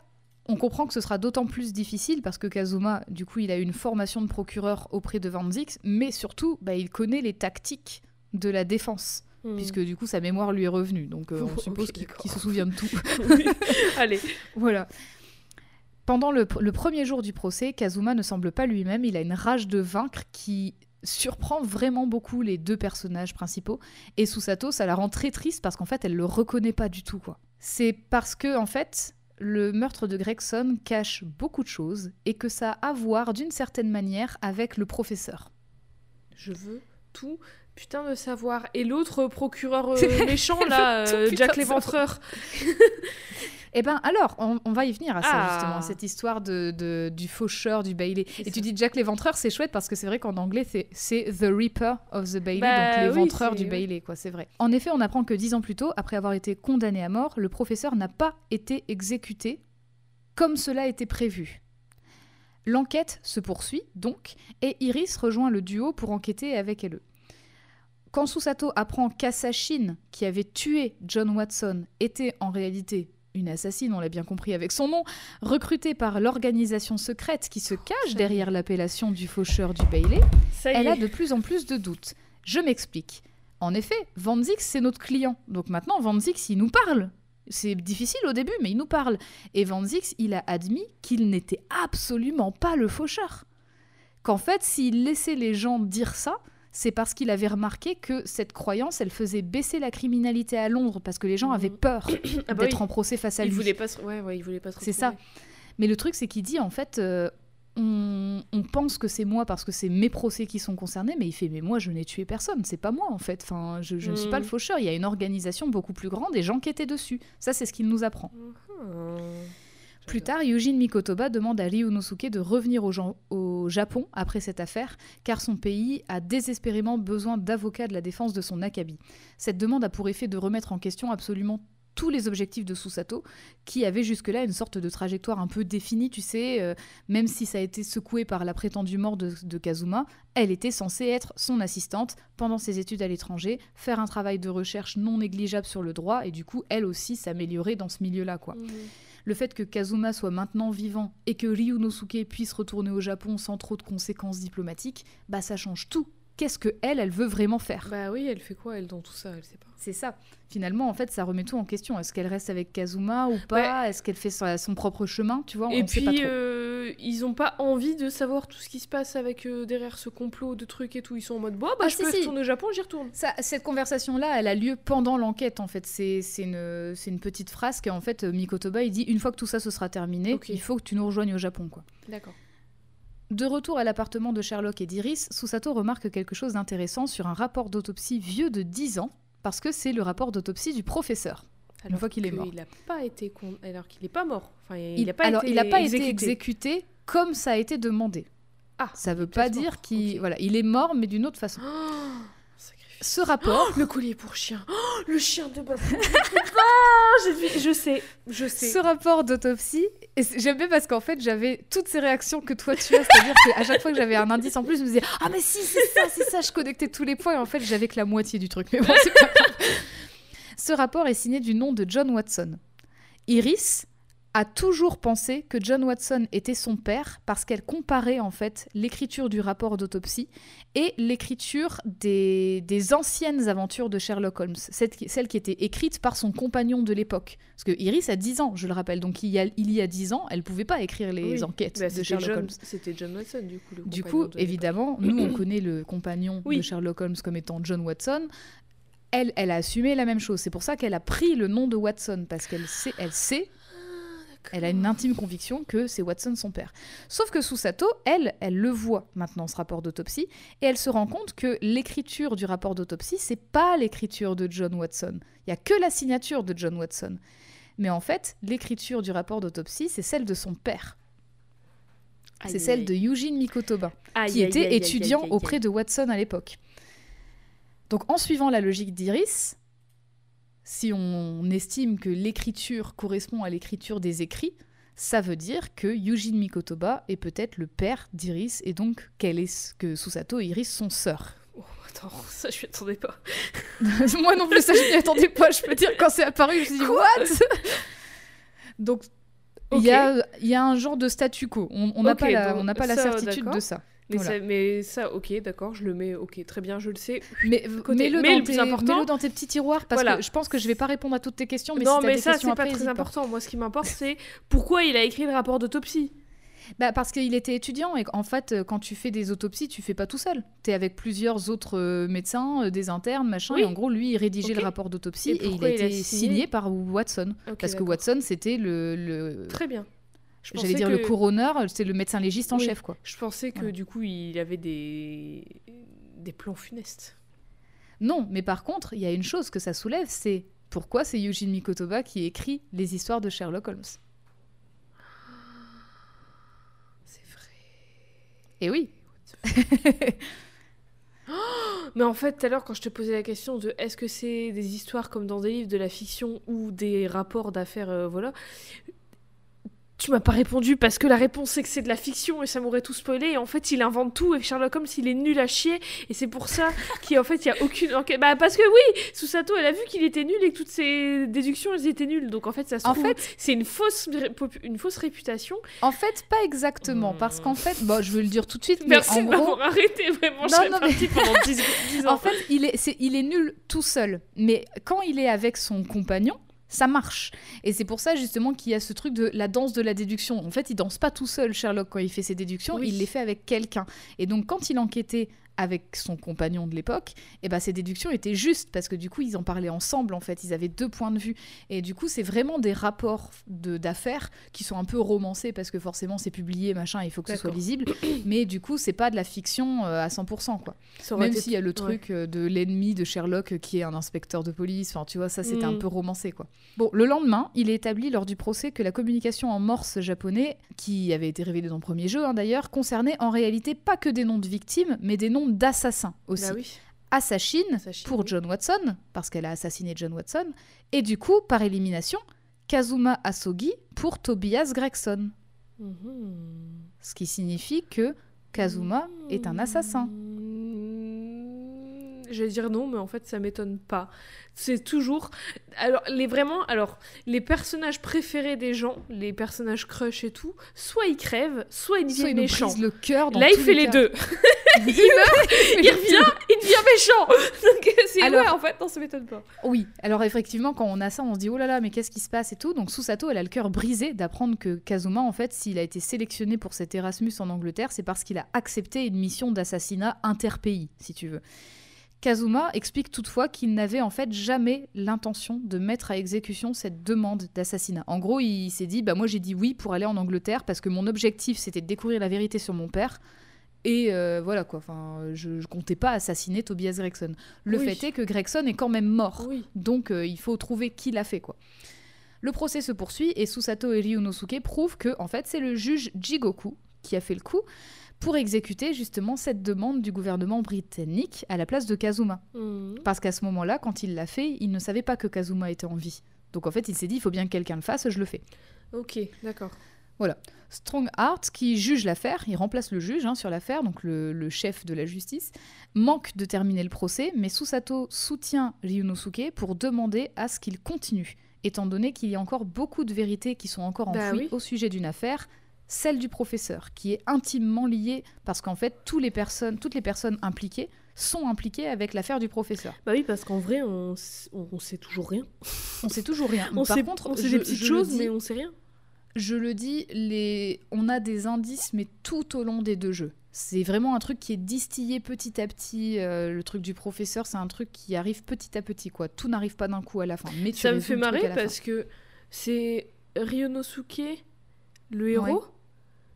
on comprend que ce sera d'autant plus difficile parce que Kazuma, du coup, il a eu une formation de procureur auprès de Van Zix, mais surtout, bah, il connaît les tactiques de la défense, Hmm. puisque du coup, sa mémoire lui est revenue. Donc, euh, on suppose qu'il se souvient de tout. Oui. Allez. Voilà. Pendant le, le premier jour du procès, Kazuma ne semble pas lui-même, il a une rage de vaincre qui surprend vraiment beaucoup les deux personnages principaux. Et Susato, ça la rend très triste parce qu'en fait, elle le reconnaît pas du tout. quoi. C'est parce que, en fait, le meurtre de Gregson cache beaucoup de choses et que ça a à voir d'une certaine manière avec le professeur. Je veux tout putain de savoir. Et l'autre procureur euh, méchant, là, euh, Jack l'éventreur. Eh ben alors, on, on va y venir à ça Ah. justement, cette histoire de, de- du faucheur du Bailey. Et ça. tu dis Jack l'éventreur, c'est chouette parce que c'est vrai qu'en anglais c'est- The Reaper of the Bailey, Bah donc oui, l'éventreur c'est- du. Bailey, quoi, c'est vrai. En effet, on apprend que dix ans plus tôt, après avoir été condamné à mort, le professeur n'a pas été exécuté comme cela était prévu. L'enquête se poursuit donc et Iris rejoint le duo pour enquêter avec elle. Quand Susato apprend qu'Asashine, qui avait tué John Watson, était en réalité une assassine, on l'a bien compris avec son nom, recrutée par l'organisation secrète qui se cache derrière l'appellation du faucheur du Bailey, elle a de plus en plus de doutes. Je m'explique. En effet, Van Zix, c'est notre client. Donc maintenant, Van Zix, il nous parle. C'est difficile au début, mais il nous parle. Et Van Zix, il a admis qu'il n'était absolument pas le faucheur. Qu'en fait, s'il laissait les gens dire ça, c'est parce qu'il avait remarqué que cette croyance, elle faisait baisser la criminalité à Londres, parce que les gens Mhm. avaient peur Ah bah d'être oui. en procès face à Il lui. voulait pas se... Ouais, ouais, il voulait pas se C'est ça. Mais le truc, c'est qu'il dit en fait, euh, on, on pense que c'est moi parce que c'est mes procès qui sont concernés, mais il fait, mais moi je n'ai tué personne, c'est pas moi en fait. Enfin, je, je ne suis pas le faucheur. Il y a une organisation beaucoup plus grande et étaient dessus. Ça, c'est ce qu'il nous apprend. Hmm. Plus tard, Eugene Mikotoba demande à Ryunosuke de revenir au, Japon après cette affaire, car son pays a désespérément besoin d'avocats de la défense de son Akabi. Cette demande a pour effet de remettre en question absolument tous les objectifs de Susato, qui avait jusque-là une sorte de trajectoire un peu définie, tu sais, euh, même si ça a été secoué par la prétendue mort de, de Kazuma, elle était censée être son assistante pendant ses études à l'étranger, faire un travail de recherche non négligeable sur le droit, et du coup, elle aussi s'améliorer dans ce milieu-là, quoi. Le fait que Kazuma soit maintenant vivant et que Ryunosuke puisse retourner au Japon sans trop de conséquences diplomatiques, bah ça change tout. Qu'est-ce que elle, elle veut vraiment faire? Bah oui, elle fait quoi, elle, dans tout ça? Elle sait pas. C'est ça. Finalement, en fait, ça remet tout en question. Est-ce qu'elle reste avec Kazuma ou pas? Est-ce qu'elle fait son propre chemin? Tu vois, Et on sait pas puis, trop. euh, ils ont pas envie de savoir tout ce qui se passe avec euh, derrière ce complot de trucs et tout. Ils sont en mode, bon, bah Ah, je si, peux si. retourner au Japon, j'y retourne. Ça, cette conversation-là, elle a lieu pendant l'enquête, en fait. C'est une, c'est une petite phrase qu'en fait, Mikotoba, il dit une fois que tout ça se sera terminé, Ok. il faut que tu nous rejoignes au Japon, quoi. D'accord. De retour à l'appartement de Sherlock et d'Iris, Susato remarque quelque chose d'intéressant sur un rapport d'autopsie vieux de 10 ans, parce que c'est le rapport d'autopsie du professeur. Alors fois qu'il est mort. Il a pas été con... alors qu'il est pas mort. Enfin, il, Il- a pas alors, été il n'a pas exécuté. été exécuté comme ça a été demandé. Ah, Ça veut il est pas dire qu'il voilà, il est mort, mais d'une autre façon. Oh. Ce rapport, Le collier pour chien. Oh, le chien de Bob. Ah, vu- je sais, je sais. ce rapport d'autopsie, j'aime bien parce qu'en fait j'avais toutes ces réactions que toi tu as, c'est-à-dire qu'à chaque fois que j'avais un indice en plus, je me disais ah mais si c'est ça, c'est ça, je connectais tous les points et en fait j'avais que la moitié du truc. Mais bon, c'est pas grave. Ce rapport est signé du nom de John Watson. Iris a toujours pensé que John Watson était son père parce qu'elle comparait en fait l'écriture du rapport d'autopsie et l'écriture des, des anciennes aventures de Sherlock Holmes, celle qui, celle qui était écrite par son compagnon de l'époque. Parce que Iris a 10 ans, je le rappelle, donc il y a, il y a 10 ans, elle pouvait pas écrire les Oui. enquêtes Bah, de Sherlock John- Holmes. C'était John Watson, du coup. le Du coup, de- évidemment, nous, on connaît le compagnon Oui. de Sherlock Holmes comme étant John Watson. Elle, elle a assumé la même chose. C'est pour ça qu'elle a pris le nom de Watson, parce qu'elle sait, elle sait, elle a une intime conviction que c'est Watson son père. Sauf que Susato, elle, elle le voit maintenant, ce rapport d'autopsie, et elle se rend compte que l'écriture du rapport d'autopsie, c'est pas l'écriture de John Watson. Il y a que la signature de John Watson. Mais en fait, l'écriture du rapport d'autopsie, c'est celle de son père. C'est celle de Eugene Mikotoba qui était étudiant auprès de Watson à l'époque. Donc en suivant la logique d'Iris, si on estime que l'écriture correspond à l'écriture des écrits, ça veut dire que Eugene Mikotoba est peut-être le père d'Iris et donc qu'elle est que Susato et Iris sont sœurs. Oh, attends, ça je m'y attendais pas. Moi non plus, ça je m'y attendais pas. Je peux dire quand c'est apparu, je me suis dit what? Donc il y, a, il y a un genre de statu quo. On n'a pas la, donc on n'a pas la ça, certitude de ça. Mais, Voilà. ça, mais ça, ok, d'accord, je le mets, ok, très bien, je le sais. Mais mets-le mais dans, le plus important- mets-le dans tes petits tiroirs parce Voilà. que je pense que je vais pas répondre à toutes tes questions. Mais non, si mais des ça, c'est pas très pas. important. Moi, ce qui m'importe, c'est pourquoi il a écrit le rapport d'autopsie. Bah, parce qu'il était étudiant et en fait, euh, quand tu fais des autopsies, tu fais pas tout seul. Tu es avec plusieurs autres euh, médecins, euh, des internes, machin. Oui. Et en gros, lui, il rédigeait le rapport d'autopsie Et et, il a il a été signé signé par Watson. Parce que. Watson, c'était le, le- Très bien. J'allais dire le coroner, c'est le médecin légiste en Oui. chef, quoi. Je pensais que du coup, il avait des des plans funestes. Non, mais par contre, il y a une chose que ça soulève, c'est pourquoi c'est Eugene Mikotoba qui écrit les histoires de Sherlock Holmes. C'est vrai. Et oui. Mais en fait, tout à l'heure, quand je te posais la question de est-ce que c'est des histoires comme dans des livres de la fiction ou des rapports d'affaires, euh, voilà, tu m'as pas répondu parce que la réponse c'est que c'est de la fiction et ça m'aurait tout spoilé. Et en fait, il invente tout et Sherlock Holmes, il est nul à chier. Et c'est pour ça qu'en fait, il y a aucune enquête. Bah, parce que oui, Susato, elle a vu qu'il était nul et que toutes ses déductions, elles étaient nulles. Donc en fait, ça se En trouve, fait, c'est une fausse, une fausse réputation. En fait, pas exactement, parce qu'en fait, bon, je vais le dire tout de suite, mais Merci en de gros, m'avoir arrêté, vraiment. Non, non, mais- partie pendant 10, 10 ans. en fait, il est, il est nul tout seul, mais quand il est avec son compagnon, ça marche. Et c'est pour ça justement qu'il y a ce truc de la danse de la déduction. En fait, il danse pas tout seul, Sherlock, quand il fait ses déductions, Oui. il les fait avec quelqu'un. Et donc, quand il enquêtait avec son compagnon de l'époque, et ben ses déductions étaient justes parce que du coup ils en parlaient ensemble en fait, ils avaient deux points de vue et du coup c'est vraiment des rapports de d'affaires qui sont un peu romancés parce que forcément c'est publié machin, il faut que ce soit lisible, mais du coup c'est pas de la fiction euh, à 100% quoi. Même s'il y a le truc euh, de l'ennemi de Sherlock qui est un inspecteur de police, enfin tu vois, ça c'était un Mm. peu romancé quoi. Bon, le lendemain, il est établi lors du procès que la communication en morse japonais, qui avait été révélée dans le premier jeu hein, d'ailleurs, concernait en réalité pas que des noms de victimes, mais des noms d'assassins aussi. Bah oui. Assassin Assassin, pour. John Watson, parce qu'elle a assassiné John Watson, et du coup, par élimination, Kazuma Asogi pour Tobias Gregson. Mhm. Ce qui signifie que Kazuma est un assassin. Je vais dire non, mais en fait, ça m'étonne pas. C'est toujours. Alors, les vraiment. Alors, les personnages préférés des gens, les personnages crush et tout, soit ils crèvent, soit ils deviennent méchants. le cœur dans Là, il fait les deux. il meurt, il revient, il devient méchant. Donc, c'est Alors- ouais, en fait, non, ça m'étonne pas. Oui, alors effectivement, quand on a ça, on se dit oh là là, mais qu'est-ce qui se passe et tout. Donc Susato, elle a le cœur brisé d'apprendre que Kazuma, en fait, s'il a été sélectionné pour cet Erasmus en Angleterre, c'est parce qu'il a accepté une mission d'assassinat interpays, si tu veux. Kazuma explique toutefois qu'il n'avait en fait jamais l'intention de mettre à exécution cette demande d'assassinat. En gros, il s'est dit bah moi j'ai dit oui pour aller en Angleterre parce que mon objectif c'était de découvrir la vérité sur mon père. Et euh, voilà quoi, enfin, je, je comptais pas assassiner Tobias Gregson. Le Oui. fait est que Gregson est quand même mort. Oui. Donc euh, il faut trouver qui l'a fait quoi. Le procès se poursuit et Susato et Ryunosuke prouvent que en fait c'est le juge Jigoku qui a fait le coup pour exécuter justement cette demande du gouvernement britannique à la place de Kazuma. Mhm. Parce qu'à ce moment-là, quand il l'a fait, il ne savait pas que Kazuma était en vie. Donc en fait, il s'est dit, il faut bien que quelqu'un le fasse, je le fais. Ok, d'accord. Strongheart, qui juge l'affaire, il remplace le juge hein, sur l'affaire, donc le, le chef de la justice, manque de terminer le procès, mais Susato soutient Ryunosuke pour demander à ce qu'il continue. étant donné qu'il y a encore beaucoup de vérités qui sont encore Bah enfouies oui. au sujet d'une affaire, celle du professeur, qui est intimement liée, parce qu'en fait, tous les personnes, toutes les personnes impliquées sont impliquées avec l'affaire du professeur. Bah oui, parce qu'en vrai, on, on, sait toujours rien. On sait toujours rien. On Par sait, contre, on sait je- des petites choses, dis- mais on sait rien. Je le dis, les... on a des indices, mais tout au long des deux jeux. C'est vraiment un truc qui est distillé petit à petit. euh, le truc du professeur, c'est un truc qui arrive petit à petit, quoi. Tout n'arrive pas d'un coup à la fin. Mais Ça me fait marrer fin. parce que c'est Ryonosuke, le héros. Ouais.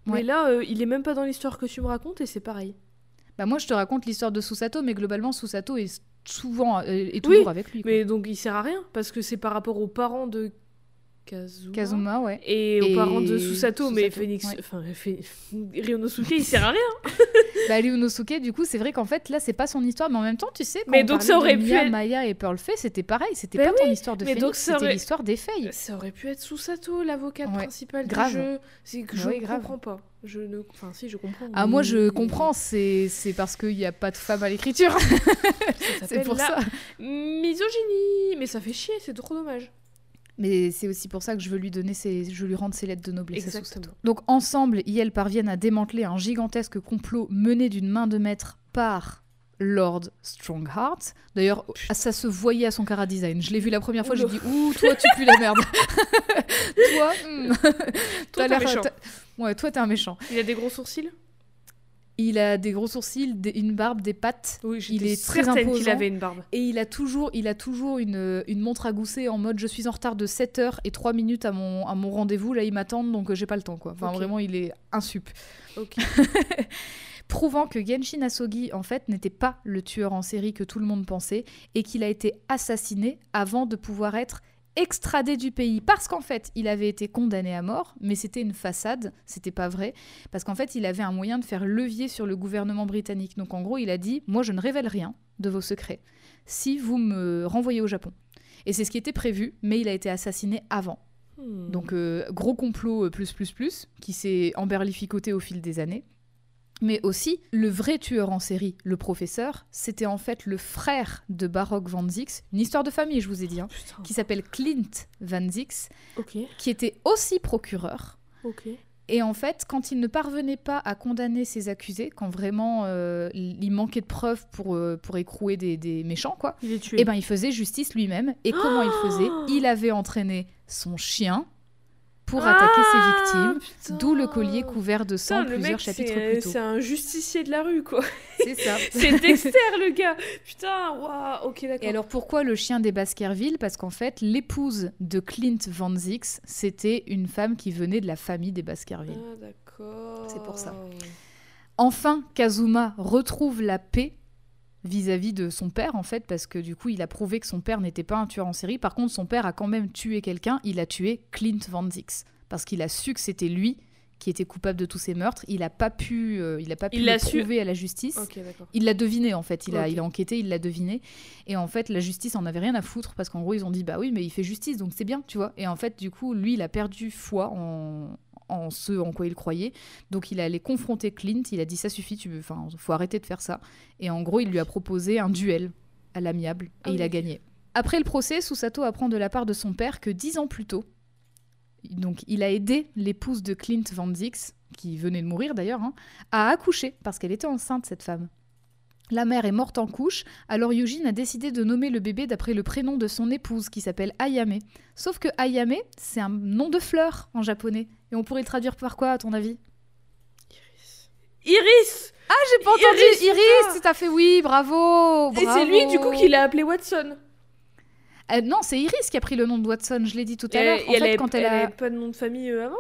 Mais là, euh, il est même pas dans l'histoire que tu me racontes et c'est pareil. Bah moi, je te raconte l'histoire de Susato, mais globalement, Susato est souvent euh, est toujours Oui, avec lui. quoi. Mais donc il sert à rien parce que c'est par rapport aux parents de Kazuma. Kazuma, ouais. Et aux Et parents de Susato, mais Phoenix, ouais. enfin Phe- Ryonosuke, il sert à rien. Bah, Ryunosuke, du coup, c'est vrai qu'en fait, là, c'est pas son histoire, mais en même temps, tu sais, quand Mais on donc, parlait ça aurait de pu Mia, être- Maya et Pearl Fay, c'était pareil, c'était Bah pas ton histoire de mais Phoenix, c'était aurait- l'histoire des Faye. Ça aurait pu être Susato, l'avocate Ouais, principale grave. du jeu. C'est que je Ouais, ne grave. comprends pas. Je ne, enfin si, je comprends. Ah, moi, je comprends, c'est c'est parce qu'il n'y a pas de femme à l'écriture. Ça c'est pour la ça. Misogynie, mais ça fait chier, c'est trop dommage. Mais c'est aussi pour ça que je veux lui donner ses, je veux lui rendre ses lettres de noblesse. Exactement. Donc ensemble, ils parviennent à démanteler un gigantesque complot mené d'une main de maître par Lord Strongheart. D'ailleurs, ça se voyait à son cara design. Je l'ai vu la première fois, j'ai dit ouh, toi tu pues la merde. toi, hmm, Toi, t'as l'air- méchant. Ouais, toi t'es un méchant. Il a des gros sourcils? Il a des gros sourcils, des- une barbe, des pattes. Oui, Il est très certaine qu'il imposant. avait une barbe. Et il a toujours, il a toujours une, une montre à gousset en mode je suis en retard de 7 heures et 3 minutes à mon, à mon rendez-vous. Là, ils m'attendent donc euh, j'ai pas le temps. quoi. Enfin, vraiment, il est insup. Ok. Prouvant que Genshin Asogi, en fait, n'était pas le tueur en série que tout le monde pensait et qu'il a été assassiné avant de pouvoir être extradé du pays parce qu'en fait il avait été condamné à mort mais c'était une façade c'était pas vrai parce qu'en fait il avait un moyen de faire levier sur le gouvernement britannique donc en gros il a dit moi je ne révèle rien de vos secrets si vous me renvoyez au Japon et c'est ce qui était prévu mais il a été assassiné avant Hmm. donc euh, gros complot euh, plus plus plus qui s'est emberlificoté au fil des années. Mais aussi, le vrai tueur en série, le professeur, c'était en fait le frère de Baroque Van Zix, une histoire de famille, je vous ai dit, hein, qui s'appelle Clint Van Zix, qui était aussi procureur. Et en fait, quand il ne parvenait pas à condamner ses accusés, quand vraiment euh, il manquait de preuves pour, euh, pour écrouer des, des méchants, quoi, Il est tué. eh ben, il faisait justice lui-même. Et comment il faisait? Il avait entraîné son chien pour attaquer ses victimes. victimes. D'où le collier couvert de sang Ah, Putain, plusieurs mec, chapitres c'est- plus tôt. C'est un justicier de la rue, quoi. C'est ça. C'est Dexter, le gars. Putain, waouh. Ok, d'accord. Et alors pourquoi le chien des Baskerville? Parce qu'en fait, l'épouse de Clint Van Zix, c'était une femme qui venait de la famille des Baskerville. Ah, d'accord. C'est pour ça. Enfin, Kazuma retrouve la paix vis-à-vis de son père, en fait, parce que du coup, il a prouvé que son père n'était pas un tueur en série. Par contre, son père a quand même tué quelqu'un. Il a tué Clint Van Zix. Parce qu'il a su que c'était lui qui était coupable de tous ces meurtres. Il n'a pas pu, euh, il a pas pu Il le su. prouver à la justice. Il l'a deviné en fait, il a, il a enquêté, il l'a deviné. Et en fait, la justice en avait rien à foutre parce qu'en gros, ils ont dit bah oui, mais il fait justice donc c'est bien, tu vois. Et en fait, du coup, lui, il a perdu foi en, en ce en quoi il croyait. Donc il est allé confronter Clint, il a dit ça suffit, tu veux, enfin, faut arrêter de faire ça. Et en gros, il lui a proposé un duel à l'amiable et Ah il a gagné. Après le procès, Susato apprend de la part de son père que dix ans plus tôt, donc il a aidé l'épouse de Clint Van Zix, qui venait de mourir d'ailleurs, hein, à accoucher parce qu'elle était enceinte cette femme. La mère est morte en couche, alors Eugene a décidé de nommer le bébé d'après le prénom de son épouse qui s'appelle Ayame. Sauf que Ayame, c'est un nom de fleur en japonais. Et on pourrait le traduire par quoi à ton avis? Iris J'ai pas entendu Iris, Iris, tout à fait oui, bravo, Et c'est lui, du coup, bravo. qui l'a appelé Watson. Euh, non, c'est Iris qui a pris le nom de Watson, je l'ai dit tout à l'heure. En elle fait, avait- quand elle, elle a... avait pas de nom de famille euh, avant?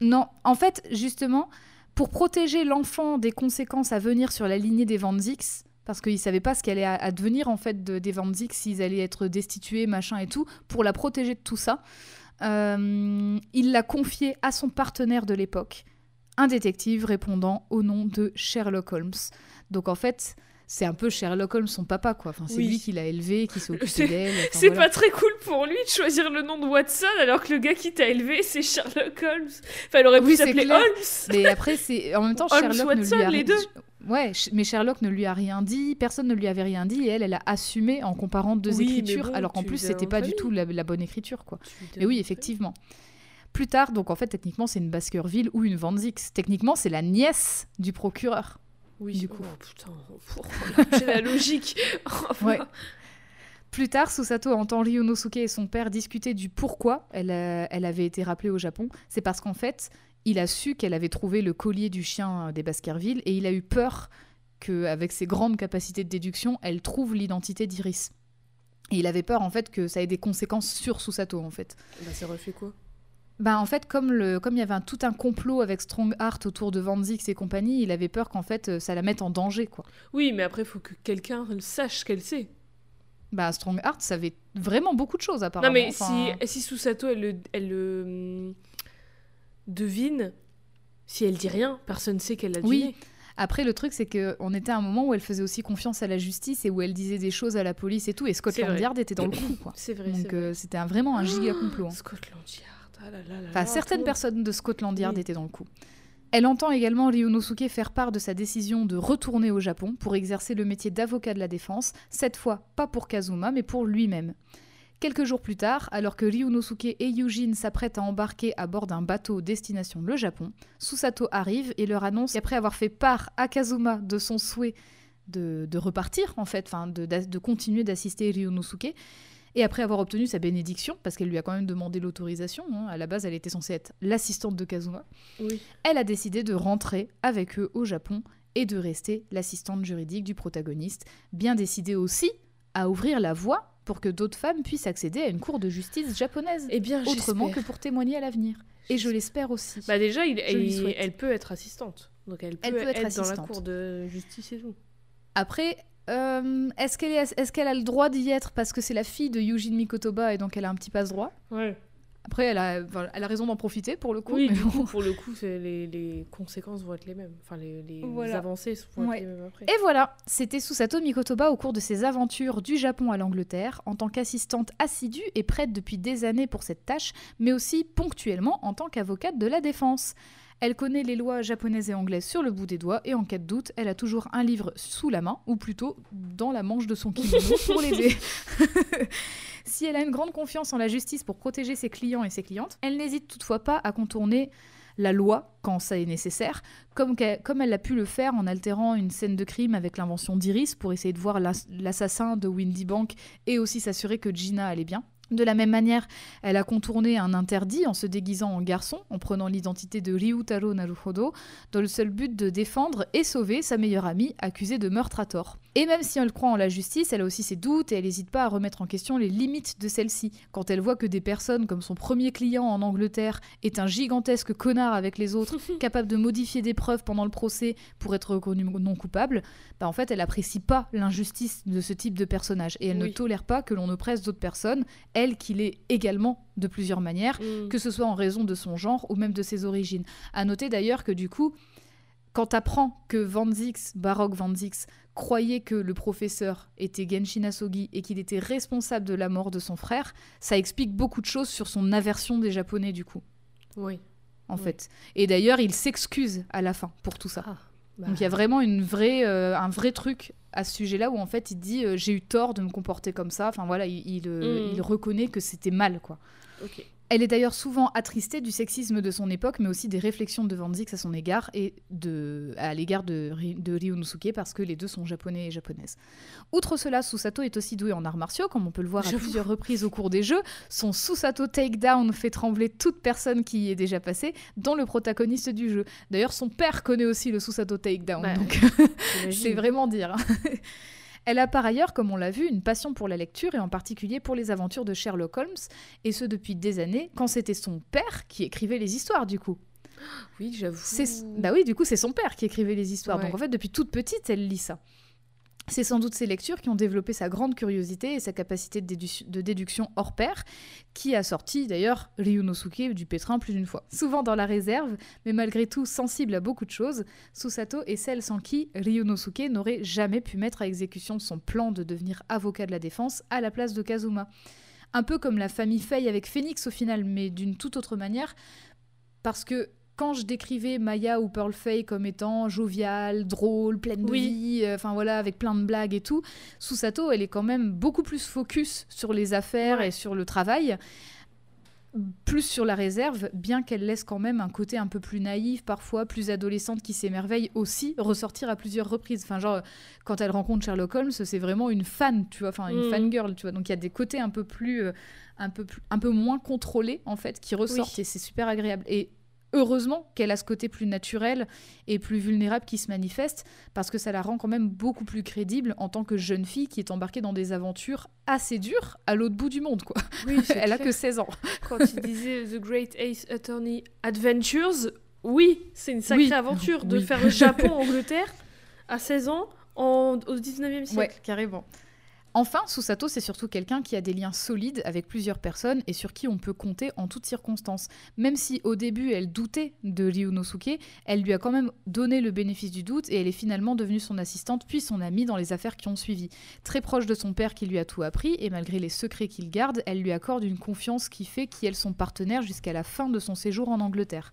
Non, en fait, justement, pour protéger l'enfant des conséquences à venir sur la lignée des Van Zix, parce qu'ils savaient pas ce qu'allait à- advenir en fait de, des Van Zix, s'ils allaient être destitués, machin et tout, pour la protéger de tout ça, euh, il l'a confié à son partenaire de l'époque, un détective répondant au nom de Sherlock Holmes. Donc en fait, c'est un peu Sherlock Holmes son papa quoi. Enfin, c'est Oui. lui qui l'a élevé, qui s'est occupé d'elle. enfin, C'est voilà. pas très cool pour lui de choisir le nom de Watson alors que le gars qui t'a élevé c'est Sherlock Holmes. Enfin, elle aurait pu Oui, s'appeler. Holmes. Mais après, c'est en même temps Holmes, Sherlock ne Watson, lui a les deux. Ouais, mais Sherlock ne lui a rien dit, personne ne lui avait rien dit, et elle, elle a assumé en comparant deux Oui, écritures, bon, alors qu'en plus, c'était pas du tout la, la bonne écriture, quoi. Mais oui, effectivement. Plus tard, donc en fait, techniquement, c'est une Baskerville ou une Van Zix. Techniquement, c'est la nièce du procureur. Oui, du coup. coup. putain, oh, j'ai la logique. Ouais. Plus tard, Susato entend Ryunosuke et son père discuter du pourquoi elle, elle avait été rappelée au Japon. C'est parce qu'en fait, il a su qu'elle avait trouvé le collier du chien des Baskerville et il a eu peur qu'avec ses grandes capacités de déduction, elle trouve l'identité d'Iris. Et il avait peur en fait que ça ait des conséquences sur Susato en fait. Bah, ça refait quoi? Bah en fait, comme le, comme il y avait un, tout un complot avec Strongheart autour de Van Zix et compagnie, il avait peur qu'en fait euh, ça la mette en danger quoi. Oui, mais après, il faut que quelqu'un sache qu'elle sait. Bah Strongheart savait vraiment beaucoup de choses apparemment. Non, mais Enfin, si, si Susato, elle le, elle le hum, devine, si elle dit rien, personne sait qu'elle l'a Oui, deviné. Après, le truc, c'est qu'on était à un moment où elle faisait aussi confiance à la justice et où elle disait des choses à la police et tout, et Scotland. Yard était dans le coup, quoi. C'est vrai, Donc euh, c'était vraiment un giga complot. hein. Scotland Yard, ah là là là Enfin, certaines tout- personnes de Scotland Yard Oui. étaient dans le coup. Elle entend également Ryunosuke faire part de sa décision de retourner au Japon pour exercer le métier d'avocat de la défense, cette fois pas pour Kazuma, mais pour lui-même. Quelques jours plus tard, alors que Ryunosuke et Yujin s'apprêtent à embarquer à bord d'un bateau destination le Japon, Susato arrive et leur annonce qu'après avoir fait part à Kazuma de son souhait de, de repartir, en fait, enfin de, continuer d'assister Ryunosuke, et après avoir obtenu sa bénédiction, parce qu'elle lui a quand même demandé l'autorisation, hein, à la base elle était censée être l'assistante de Kazuma, Oui. elle a décidé de rentrer avec eux au Japon et de rester l'assistante juridique du protagoniste, bien décidée aussi à ouvrir la voie pour que d'autres femmes puissent accéder à une cour de justice japonaise, Eh bien, autrement que pour témoigner à l'avenir. Et je l'espère aussi. Bah déjà, il, souhaite. elle peut être assistante. Donc elle peut, Elle peut être être, dans la assistante. cour de justice et tout. Après, euh, est-ce qu'elle est, qu'elle a le droit d'y être? Parce que c'est la fille de Yujin Mikotoba et donc elle a un petit passe-droit Ouais. Après, elle a, elle a raison d'en profiter pour le coup. Oui, mais bon. pour le coup, les, les conséquences vont être les mêmes. Enfin, les, les Voilà. avancées vont Ouais. être les mêmes après. Et voilà, c'était Susato Mikotoba au cours de ses aventures du Japon à l'Angleterre, en tant qu'assistante assidue et prête depuis des années pour cette tâche, mais aussi ponctuellement en tant qu'avocate de la défense. Elle connaît les lois japonaises et anglaises sur le bout des doigts, et en cas de doute, elle a toujours un livre sous la main, ou plutôt dans la manche de son kimono pour l'aider. si elle a une grande confiance en la justice pour protéger ses clients et ses clientes, elle n'hésite toutefois pas à contourner la loi quand ça est nécessaire, comme, qu'elle- comme elle a pu le faire en altérant une scène de crime avec l'invention d'Iris pour essayer de voir l'ass- l'assassin de Windy Bank et aussi s'assurer que Gina allait bien. De la même manière, elle a contourné un interdit en se déguisant en garçon, en prenant l'identité de Ryutaro Naruhodo, dans le seul but de défendre et sauver sa meilleure amie accusée de meurtre à tort. Et même si elle croit en la justice, elle a aussi ses doutes et elle n'hésite pas à remettre en question les limites de celle-ci. Quand elle voit que des personnes comme son premier client en Angleterre est un gigantesque connard avec les autres, capable de modifier des preuves pendant le procès pour être reconnu non coupable, bah en fait elle apprécie pas l'injustice de ce type de personnage et elle ne tolère pas que l'on oppresse d'autres personnes, elle qui l'est également de plusieurs manières, Mm. que ce soit en raison de son genre ou même de ses origines. À noter d'ailleurs que du coup, quand t'apprends que Van Zix, Baroque Van Zix, croyait que le professeur était Genshin Asogi et qu'il était responsable de la mort de son frère, ça explique beaucoup de choses sur son aversion des Japonais du coup, Oui. en Oui. fait. Et d'ailleurs, il s'excuse à la fin pour tout ça. Ah, bah, Donc il y a vraiment une vraie, euh, un vrai truc à ce sujet-là où en fait il dit euh, j'ai eu tort de me comporter comme ça. Enfin voilà, il, il, euh, Mhm. il reconnaît que c'était mal quoi. ok. Elle est d'ailleurs souvent attristée du sexisme de son époque, mais aussi des réflexions de Van Zix à son égard et de, à l'égard de, de Ryunosuke parce que les deux sont japonais et japonaises. Outre cela, Susato est aussi douée en arts martiaux, comme on peut le voir à plusieurs reprises au cours des jeux. Son Susato Takedown fait trembler toute personne qui y est déjà passée, dont le protagoniste du jeu. D'ailleurs, son père connaît aussi le Susato Takedown, Bah, donc c'est vraiment dire. Elle a par ailleurs, comme on l'a vu, une passion pour la lecture et en particulier pour les aventures de Sherlock Holmes, et ce depuis des années, quand c'était son père qui écrivait les histoires du coup. Oui, j'avoue. Bah oui, du coup c'est son père qui écrivait les histoires, Ouais. donc en fait depuis toute petite elle lit ça. C'est sans doute ces lectures qui ont développé sa grande curiosité et sa capacité de, dédu- de déduction hors pair, qui a sorti d'ailleurs Ryunosuke du pétrin plus d'une fois. Souvent dans la réserve, mais malgré tout sensible à beaucoup de choses, Susato est celle sans qui Ryunosuke n'aurait jamais pu mettre à exécution son plan de devenir avocat de la défense à la place de Kazuma. Un peu comme la famille Fei avec Phoenix au final, mais d'une toute autre manière, parce que quand je décrivais Maya ou Pearl Fay comme étant joviale, drôle, pleine de vie, euh, enfin voilà, avec plein de blagues et tout, Susato, elle est quand même beaucoup plus focus sur les affaires et sur le travail plus sur la réserve, bien qu'elle laisse quand même un côté un peu plus naïf, parfois plus adolescente qui s'émerveille aussi, ressortir à plusieurs reprises. Enfin, genre, quand elle rencontre Sherlock Holmes, c'est vraiment une fan, tu vois, enfin, une mm. fangirl, tu vois. Donc, il y a des côtés un peu plus, euh, un peu plus, un peu moins contrôlés, en fait, qui ressortent et c'est super agréable. Et heureusement qu'elle a ce côté plus naturel et plus vulnérable qui se manifeste, parce que ça la rend quand même beaucoup plus crédible en tant que jeune fille qui est embarquée dans des aventures assez dures à l'autre bout du monde. Quoi. Oui, elle a que 16 ans. Quand il disait The Great Ace Attorney Adventures, oui, c'est une sacrée aventure de faire le Japon-Angleterre à 16 ans en, au 19e siècle. Ouais, carrément. Enfin, Susato, c'est surtout quelqu'un qui a des liens solides avec plusieurs personnes et sur qui on peut compter en toutes circonstances. Même si au début elle doutait de Ryunosuke, elle lui a quand même donné le bénéfice du doute et elle est finalement devenue son assistante puis son amie dans les affaires qui ont suivi. Très proche de son père qui lui a tout appris et malgré les secrets qu'il garde, elle lui accorde une confiance qui fait qu'elle son partenaire jusqu'à la fin de son séjour en Angleterre.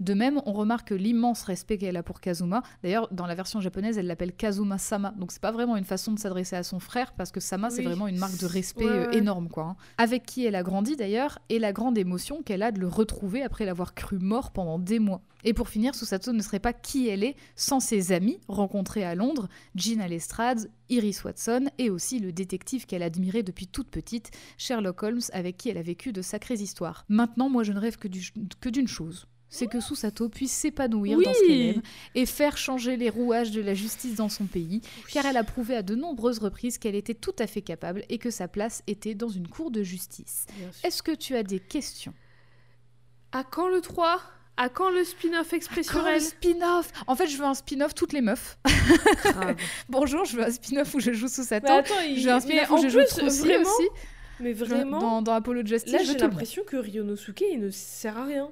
De même, on remarque l'immense respect qu'elle a pour Kazuma. D'ailleurs, dans la version japonaise, elle l'appelle Kazuma Sama. Donc c'est pas vraiment une façon de s'adresser à son frère parce que Sama c'est vraiment une marque de respect euh, énorme quoi. Hein. Avec qui elle a grandi d'ailleurs et la grande émotion qu'elle a de le retrouver après l'avoir cru mort pendant des mois. Et pour finir, Susato ne serait pas qui elle est sans ses amis rencontrés à Londres, Gina Lestrade, Iris Watson et aussi le détective qu'elle admirait depuis toute petite, Sherlock Holmes, avec qui elle a vécu de sacrées histoires. Maintenant, moi je ne rêve que d'une chose, c'est que Susato puisse s'épanouir dans ce qu'elle aime et faire changer les rouages de la justice dans son pays, car elle a prouvé à de nombreuses reprises qu'elle était tout à fait capable et que sa place était dans une cour de justice. Est-ce que tu as des questions? À quand le 3 à quand le spin-off expressionnel? Spin-off? En fait, je veux un spin-off toutes les meufs. Bonjour, je veux un spin-off où je joue. Mais attends, il... je veux un spin-off où je joue vraiment... aussi. Mais vraiment, dans, dans Apollo Justice, là j'ai l'impression que Ryonosuke il ne sert à rien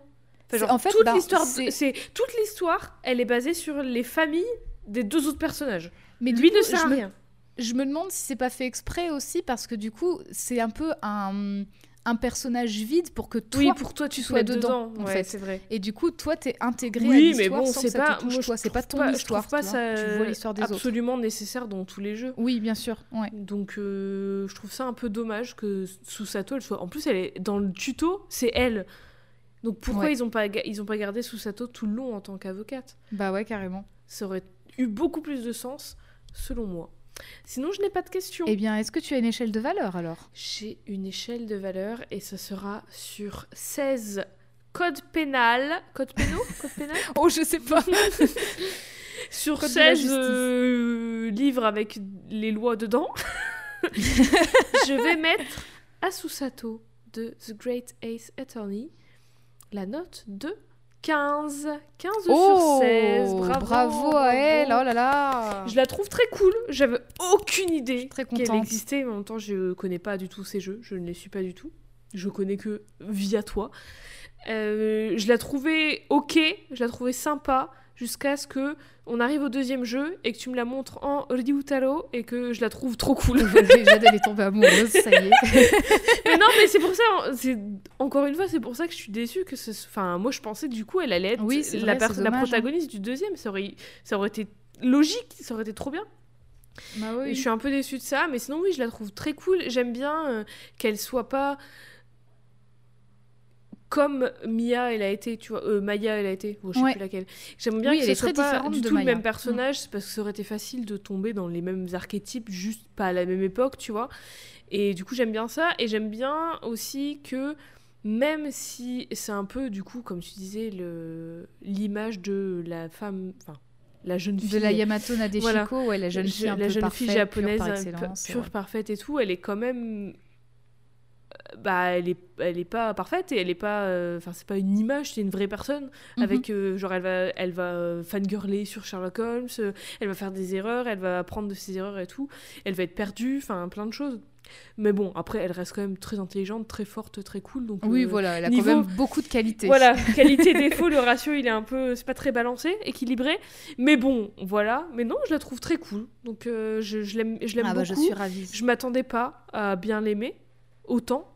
en fait, toute bah, l'histoire, c'est toute l'histoire, elle est basée sur les familles des deux autres personnages. Mais lui ne sert à rien. je me demande si c'est pas fait exprès aussi parce que du coup, c'est un peu un un personnage vide pour que toi, oui, pour toi tu sois dedans, en fait. c'est vrai. Et du coup, toi, t'es intégré à l'histoire mais bon, c'est pas, toi. C'est pas ton pas, histoire. Je pas ça tu vois l'histoire des absolument nécessaire dans tous les jeux. Oui, bien sûr. Ouais. Donc, euh, je trouve ça un peu dommage que Susato, elle soit. En plus, elle est dans le tuto, c'est elle. Donc pourquoi ils ont pas ils ont pas gardé Susato tout le long en tant qu'avocate? Bah ouais, carrément. Ça aurait eu beaucoup plus de sens, selon moi. Sinon, je n'ai pas de questions. Eh bien, est-ce que tu as une échelle de valeur alors? J'ai une échelle de valeur et ce sera sur 16 code pénal. Code pénal? Code pénal? Oh, je sais pas. sur 16 euh, livres avec les lois dedans, je vais mettre à Susato de The Great Ace Attorney la note de 15. 15 sur 16. Bravo. bravo à elle. Oh là là. Je la trouve très cool. J'avais aucune idée qu'elle existait. Mais en même temps, je connais pas du tout ces jeux. Je ne les suis pas du tout. Je connais que via toi. Euh, je la trouvais ok. Je la trouvais sympa jusqu'à ce que on arrive au deuxième jeu et que tu me la montres en Ryutaro et que je la trouve trop cool. Déjà d'aller tomber amoureuse, ça y est. mais non, mais c'est pour ça, c'est encore une fois, c'est pour ça que je suis déçue que ce... enfin moi je pensais du coup elle allait être oui, la, la hein. protagoniste du deuxième, ça aurait ça aurait été logique, ça aurait été trop bien. Bah oui. je suis un peu déçue de ça, mais sinon oui, je la trouve très cool. J'aime bien euh, qu'elle soit pas comme Mia elle a été tu vois euh, Maya elle a été je sais plus laquelle. J'aime bien que ce soit pas du tout le même personnage mm. parce que ça aurait été facile de tomber dans les mêmes archétypes juste pas à la même époque tu vois. Et du coup j'aime bien ça. Et j'aime bien aussi que même si c'est un peu du coup comme tu disais le l'image de la femme enfin la jeune fille de la Yamato Nadeshiko ouais la jeune fille un la jeune fille japonaise pure, parfaite et tout elle est quand même bah elle est elle est pas parfaite et elle est pas euh, enfin c'est pas une image c'est une vraie personne. Mhm. avec euh, genre elle va elle va euh, fangirler sur Sherlock Holmes elle va faire des erreurs elle va apprendre de ses erreurs et tout. Elle va être perdue enfin plein de choses. Mais bon après elle reste quand même très intelligente très forte très cool donc oui voilà elle a quand même beaucoup de qualités. Voilà qualité défaut le ratio il est un peu c'est pas très balancé équilibré. Mais bon voilà. Mais non je la trouve très cool. Donc je, je l'aime je l'aime ah beaucoup bah, je suis ravie. Je m'attendais pas à bien l'aimer autant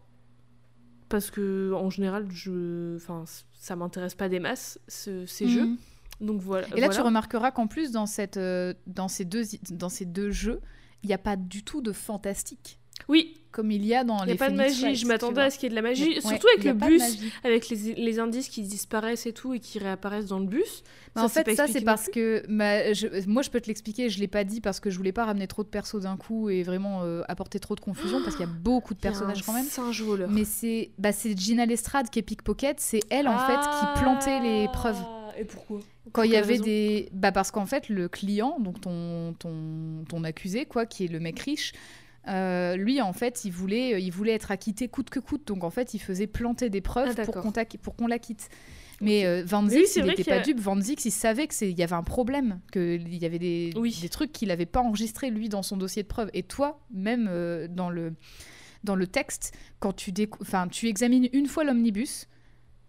parce que en général, je, enfin, ça m'intéresse pas des masses ce- ces jeux. Mhm. Donc voilà. Et là, tu remarqueras qu'en plus, dans, cette, euh, dans, ces deux, dans ces deux jeux, il n'y a pas du tout de fantastique, Oui, comme il y a dans il les n'y a pas de magie. Je m'attendais à ce qu'il y ait de la magie, Mais- surtout ouais, avec il y a le bus, avec les, les indices qui disparaissent et tout et qui réapparaissent dans le bus. Mais en fait, ça, c'est parce que ma- je- moi, je peux te l'expliquer. Je l'ai pas dit parce que je voulais pas ramener trop de persos d'un coup et vraiment euh, apporter trop de confusion parce qu'il y a beaucoup de Il y a personnages quand même. Singe voleur. Mais c'est bah, c'est Gina Lestrade qui est pickpocket. C'est elle en fait qui plantait les preuves. Ah, Et pourquoi? Quand il y avait raison? des. Bah parce qu'en fait, le client, donc ton, ton, ton accusé, quoi, qui est le mec riche, euh, lui, en fait, il voulait, il voulait être acquitté coûte que coûte. Donc, en fait, il faisait planter des Ah, preuves pour d'accord. qu'on t'acqui- pour qu'on l'acquitte. Mais euh, Van Oui, Zix, c'est il n'était pas a- dupe. Van Zix, il savait qu'il y avait un problème, qu'il y avait des, Oui. des trucs qu'il n'avait pas enregistrés, lui, dans son dossier de preuves. Et toi, même euh, dans, le, dans le texte, quand tu, tu examines une fois l'omnibus,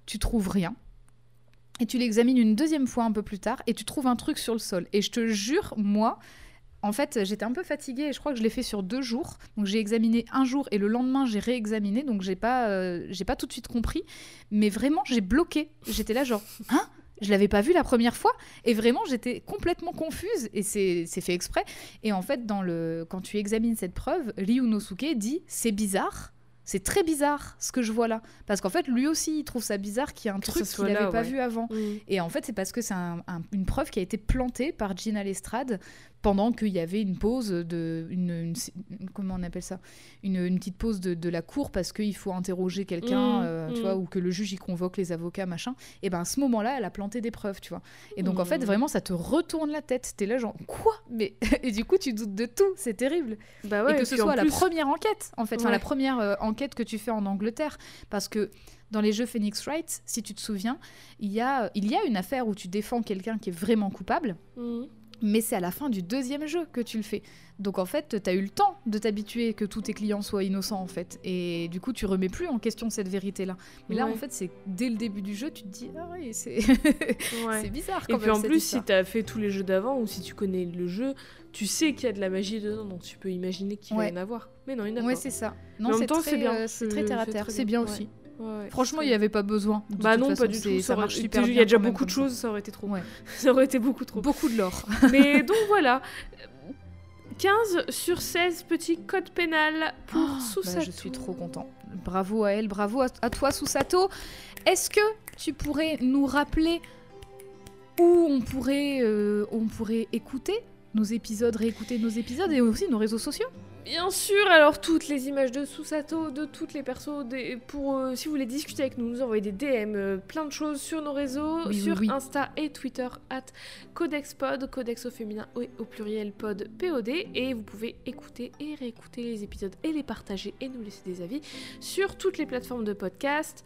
tu trouves rien. Et tu l'examines une deuxième fois un peu plus tard et tu trouves un truc sur le sol. Et je te jure, moi, en fait, j'étais un peu fatiguée et je crois que je l'ai fait sur deux jours. Donc j'ai examiné un jour et le lendemain j'ai réexaminé. Donc j'ai pas, euh, j'ai pas tout de suite compris. Mais vraiment, j'ai bloqué. J'étais là genre, hein? Je l'avais pas vu la première fois et vraiment j'étais complètement confuse et c'est fait exprès et en fait dans le quand tu examines cette preuve Ryunosuke dit c'est bizarre c'est très bizarre ce que je vois là parce qu'en fait lui aussi il trouve ça bizarre qu'il y a un Que truc qu'il n'avait pas ouais. vu avant Mm. et en fait, c'est parce que c'est un- un- une preuve qui a été plantée par Gina Lestrade pendant qu'il y avait une pause de. Une, comment on appelle ça? Une, une petite pause de, de la cour parce qu'il faut interroger quelqu'un, Mm, euh, tu mm. vois, ou que le juge y convoque les avocats, machin. Et ben à ce moment-là, elle a planté des preuves, tu vois. Et donc en fait, Mm. vraiment, ça te retourne la tête. T'es là, genre, quoi? Mais. Et du coup, tu doutes de tout, c'est terrible Bah ouais, et que et ce soit la première enquête, en fait, enfin la première euh, enquête que tu fais en Angleterre, parce que dans les jeux Phoenix Wright, si tu te souviens, il y a, il y a une affaire où tu défends quelqu'un qui est vraiment coupable. Mais c'est à la fin du deuxième jeu que tu le fais. Donc en fait, tu as eu le temps de t'habituer que tous tes clients soient innocents en fait, et du coup tu remets plus en question cette vérité-là. Mais là Ouais. en fait, c'est dès le début du jeu, tu te dis ah oui, c'est Ouais. bizarre. Et puis en plus, histoire. si t'as fait tous les jeux d'avant ou si tu connais le jeu, tu sais qu'il y a de la magie dedans, donc tu peux imaginer qu'il va Ouais. y en avoir. Mais non, il n'y en a Ouais, pas. c'est ça. Non, en c'est même temps, très, c'est bien. euh, très terre à c'est terre. C'est bien, ouais. aussi. Ouais, Franchement, il n'y avait pas besoin. De Bah toute non, façon, pas du tout. Ça marche super Il y a déjà beaucoup de choses, ça aurait été trop. Ouais. Ça aurait été beaucoup trop. Beaucoup de l'or. Mais donc voilà. 15 sur 16 petits codes pénal pour Oh, Susato. bah, je suis trop content. Bravo à elle, bravo à, à toi Susato. Est-ce que tu pourrais nous rappeler où on pourrait, euh, on pourrait écouter nos épisodes, réécouter nos épisodes et aussi nos réseaux sociaux? Bien sûr, alors toutes les images de Susato, de toutes les persos, des- pour euh, si vous voulez discuter avec nous, nous envoyer des DM, euh, plein de choses sur nos réseaux, oui, sur oui. Insta et Twitter, at CodexPod, Codex au féminin et au pluriel pod POD, et vous pouvez écouter et réécouter les épisodes et les partager et nous laisser des avis sur toutes les plateformes de podcast.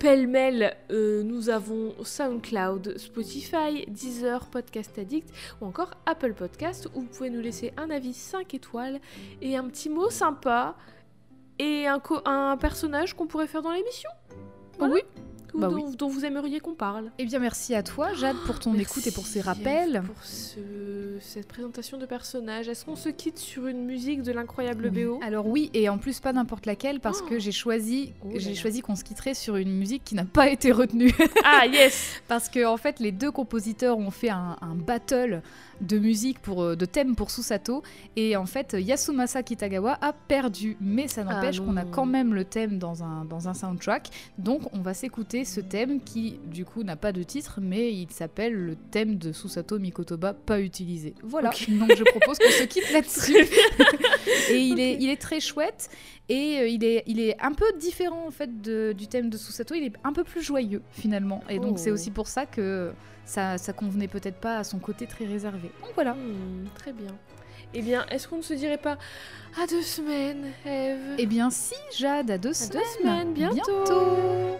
Pêle-mêle, euh, nous avons SoundCloud, Spotify, Deezer, Podcast Addict ou encore Apple Podcast où vous pouvez nous laisser un avis 5 étoiles et un petit mot sympa et un, personnage qu'on pourrait faire dans l'émission. Oui. Ou Bah dont, dont vous aimeriez qu'on parle. Eh bien, merci à toi, Jade, pour ton Merci, écoute et pour ces rappels. Pour ce- cette présentation de personnages. Est-ce qu'on se quitte sur une musique de l'incroyable Oui. BO Alors oui, et en plus pas n'importe laquelle parce que j'ai choisi, Oh j'ai choisi qu'on se quitterait sur une musique qui n'a pas été retenue. Ah yes Parce que en fait, les deux compositeurs ont fait un, un battle de musique pour euh, de thèmes pour Susato et en fait Yasumasa Kitagawa a perdu, mais ça n'empêche Ah qu'on a quand même le thème dans un dans un soundtrack. Donc on va s'écouter ce thème qui du coup n'a pas de titre, mais il s'appelle le thème de Susato Mikotoba pas utilisé. Voilà. Donc je propose qu'on se quitte là-dessus. Et il, est, il est très chouette et euh, il, est, il est un peu différent en fait de- du thème de Susato. Il est un peu plus joyeux finalement. Et donc Oh. c'est aussi pour ça que ça, ça convenait peut-être pas à son côté très réservé. Donc voilà. Hmm, très bien. Eh bien, est-ce qu'on ne se dirait pas à deux semaines, Eve Eh bien si Jade, à deux À deux semaines. semaines, bientôt. bientôt.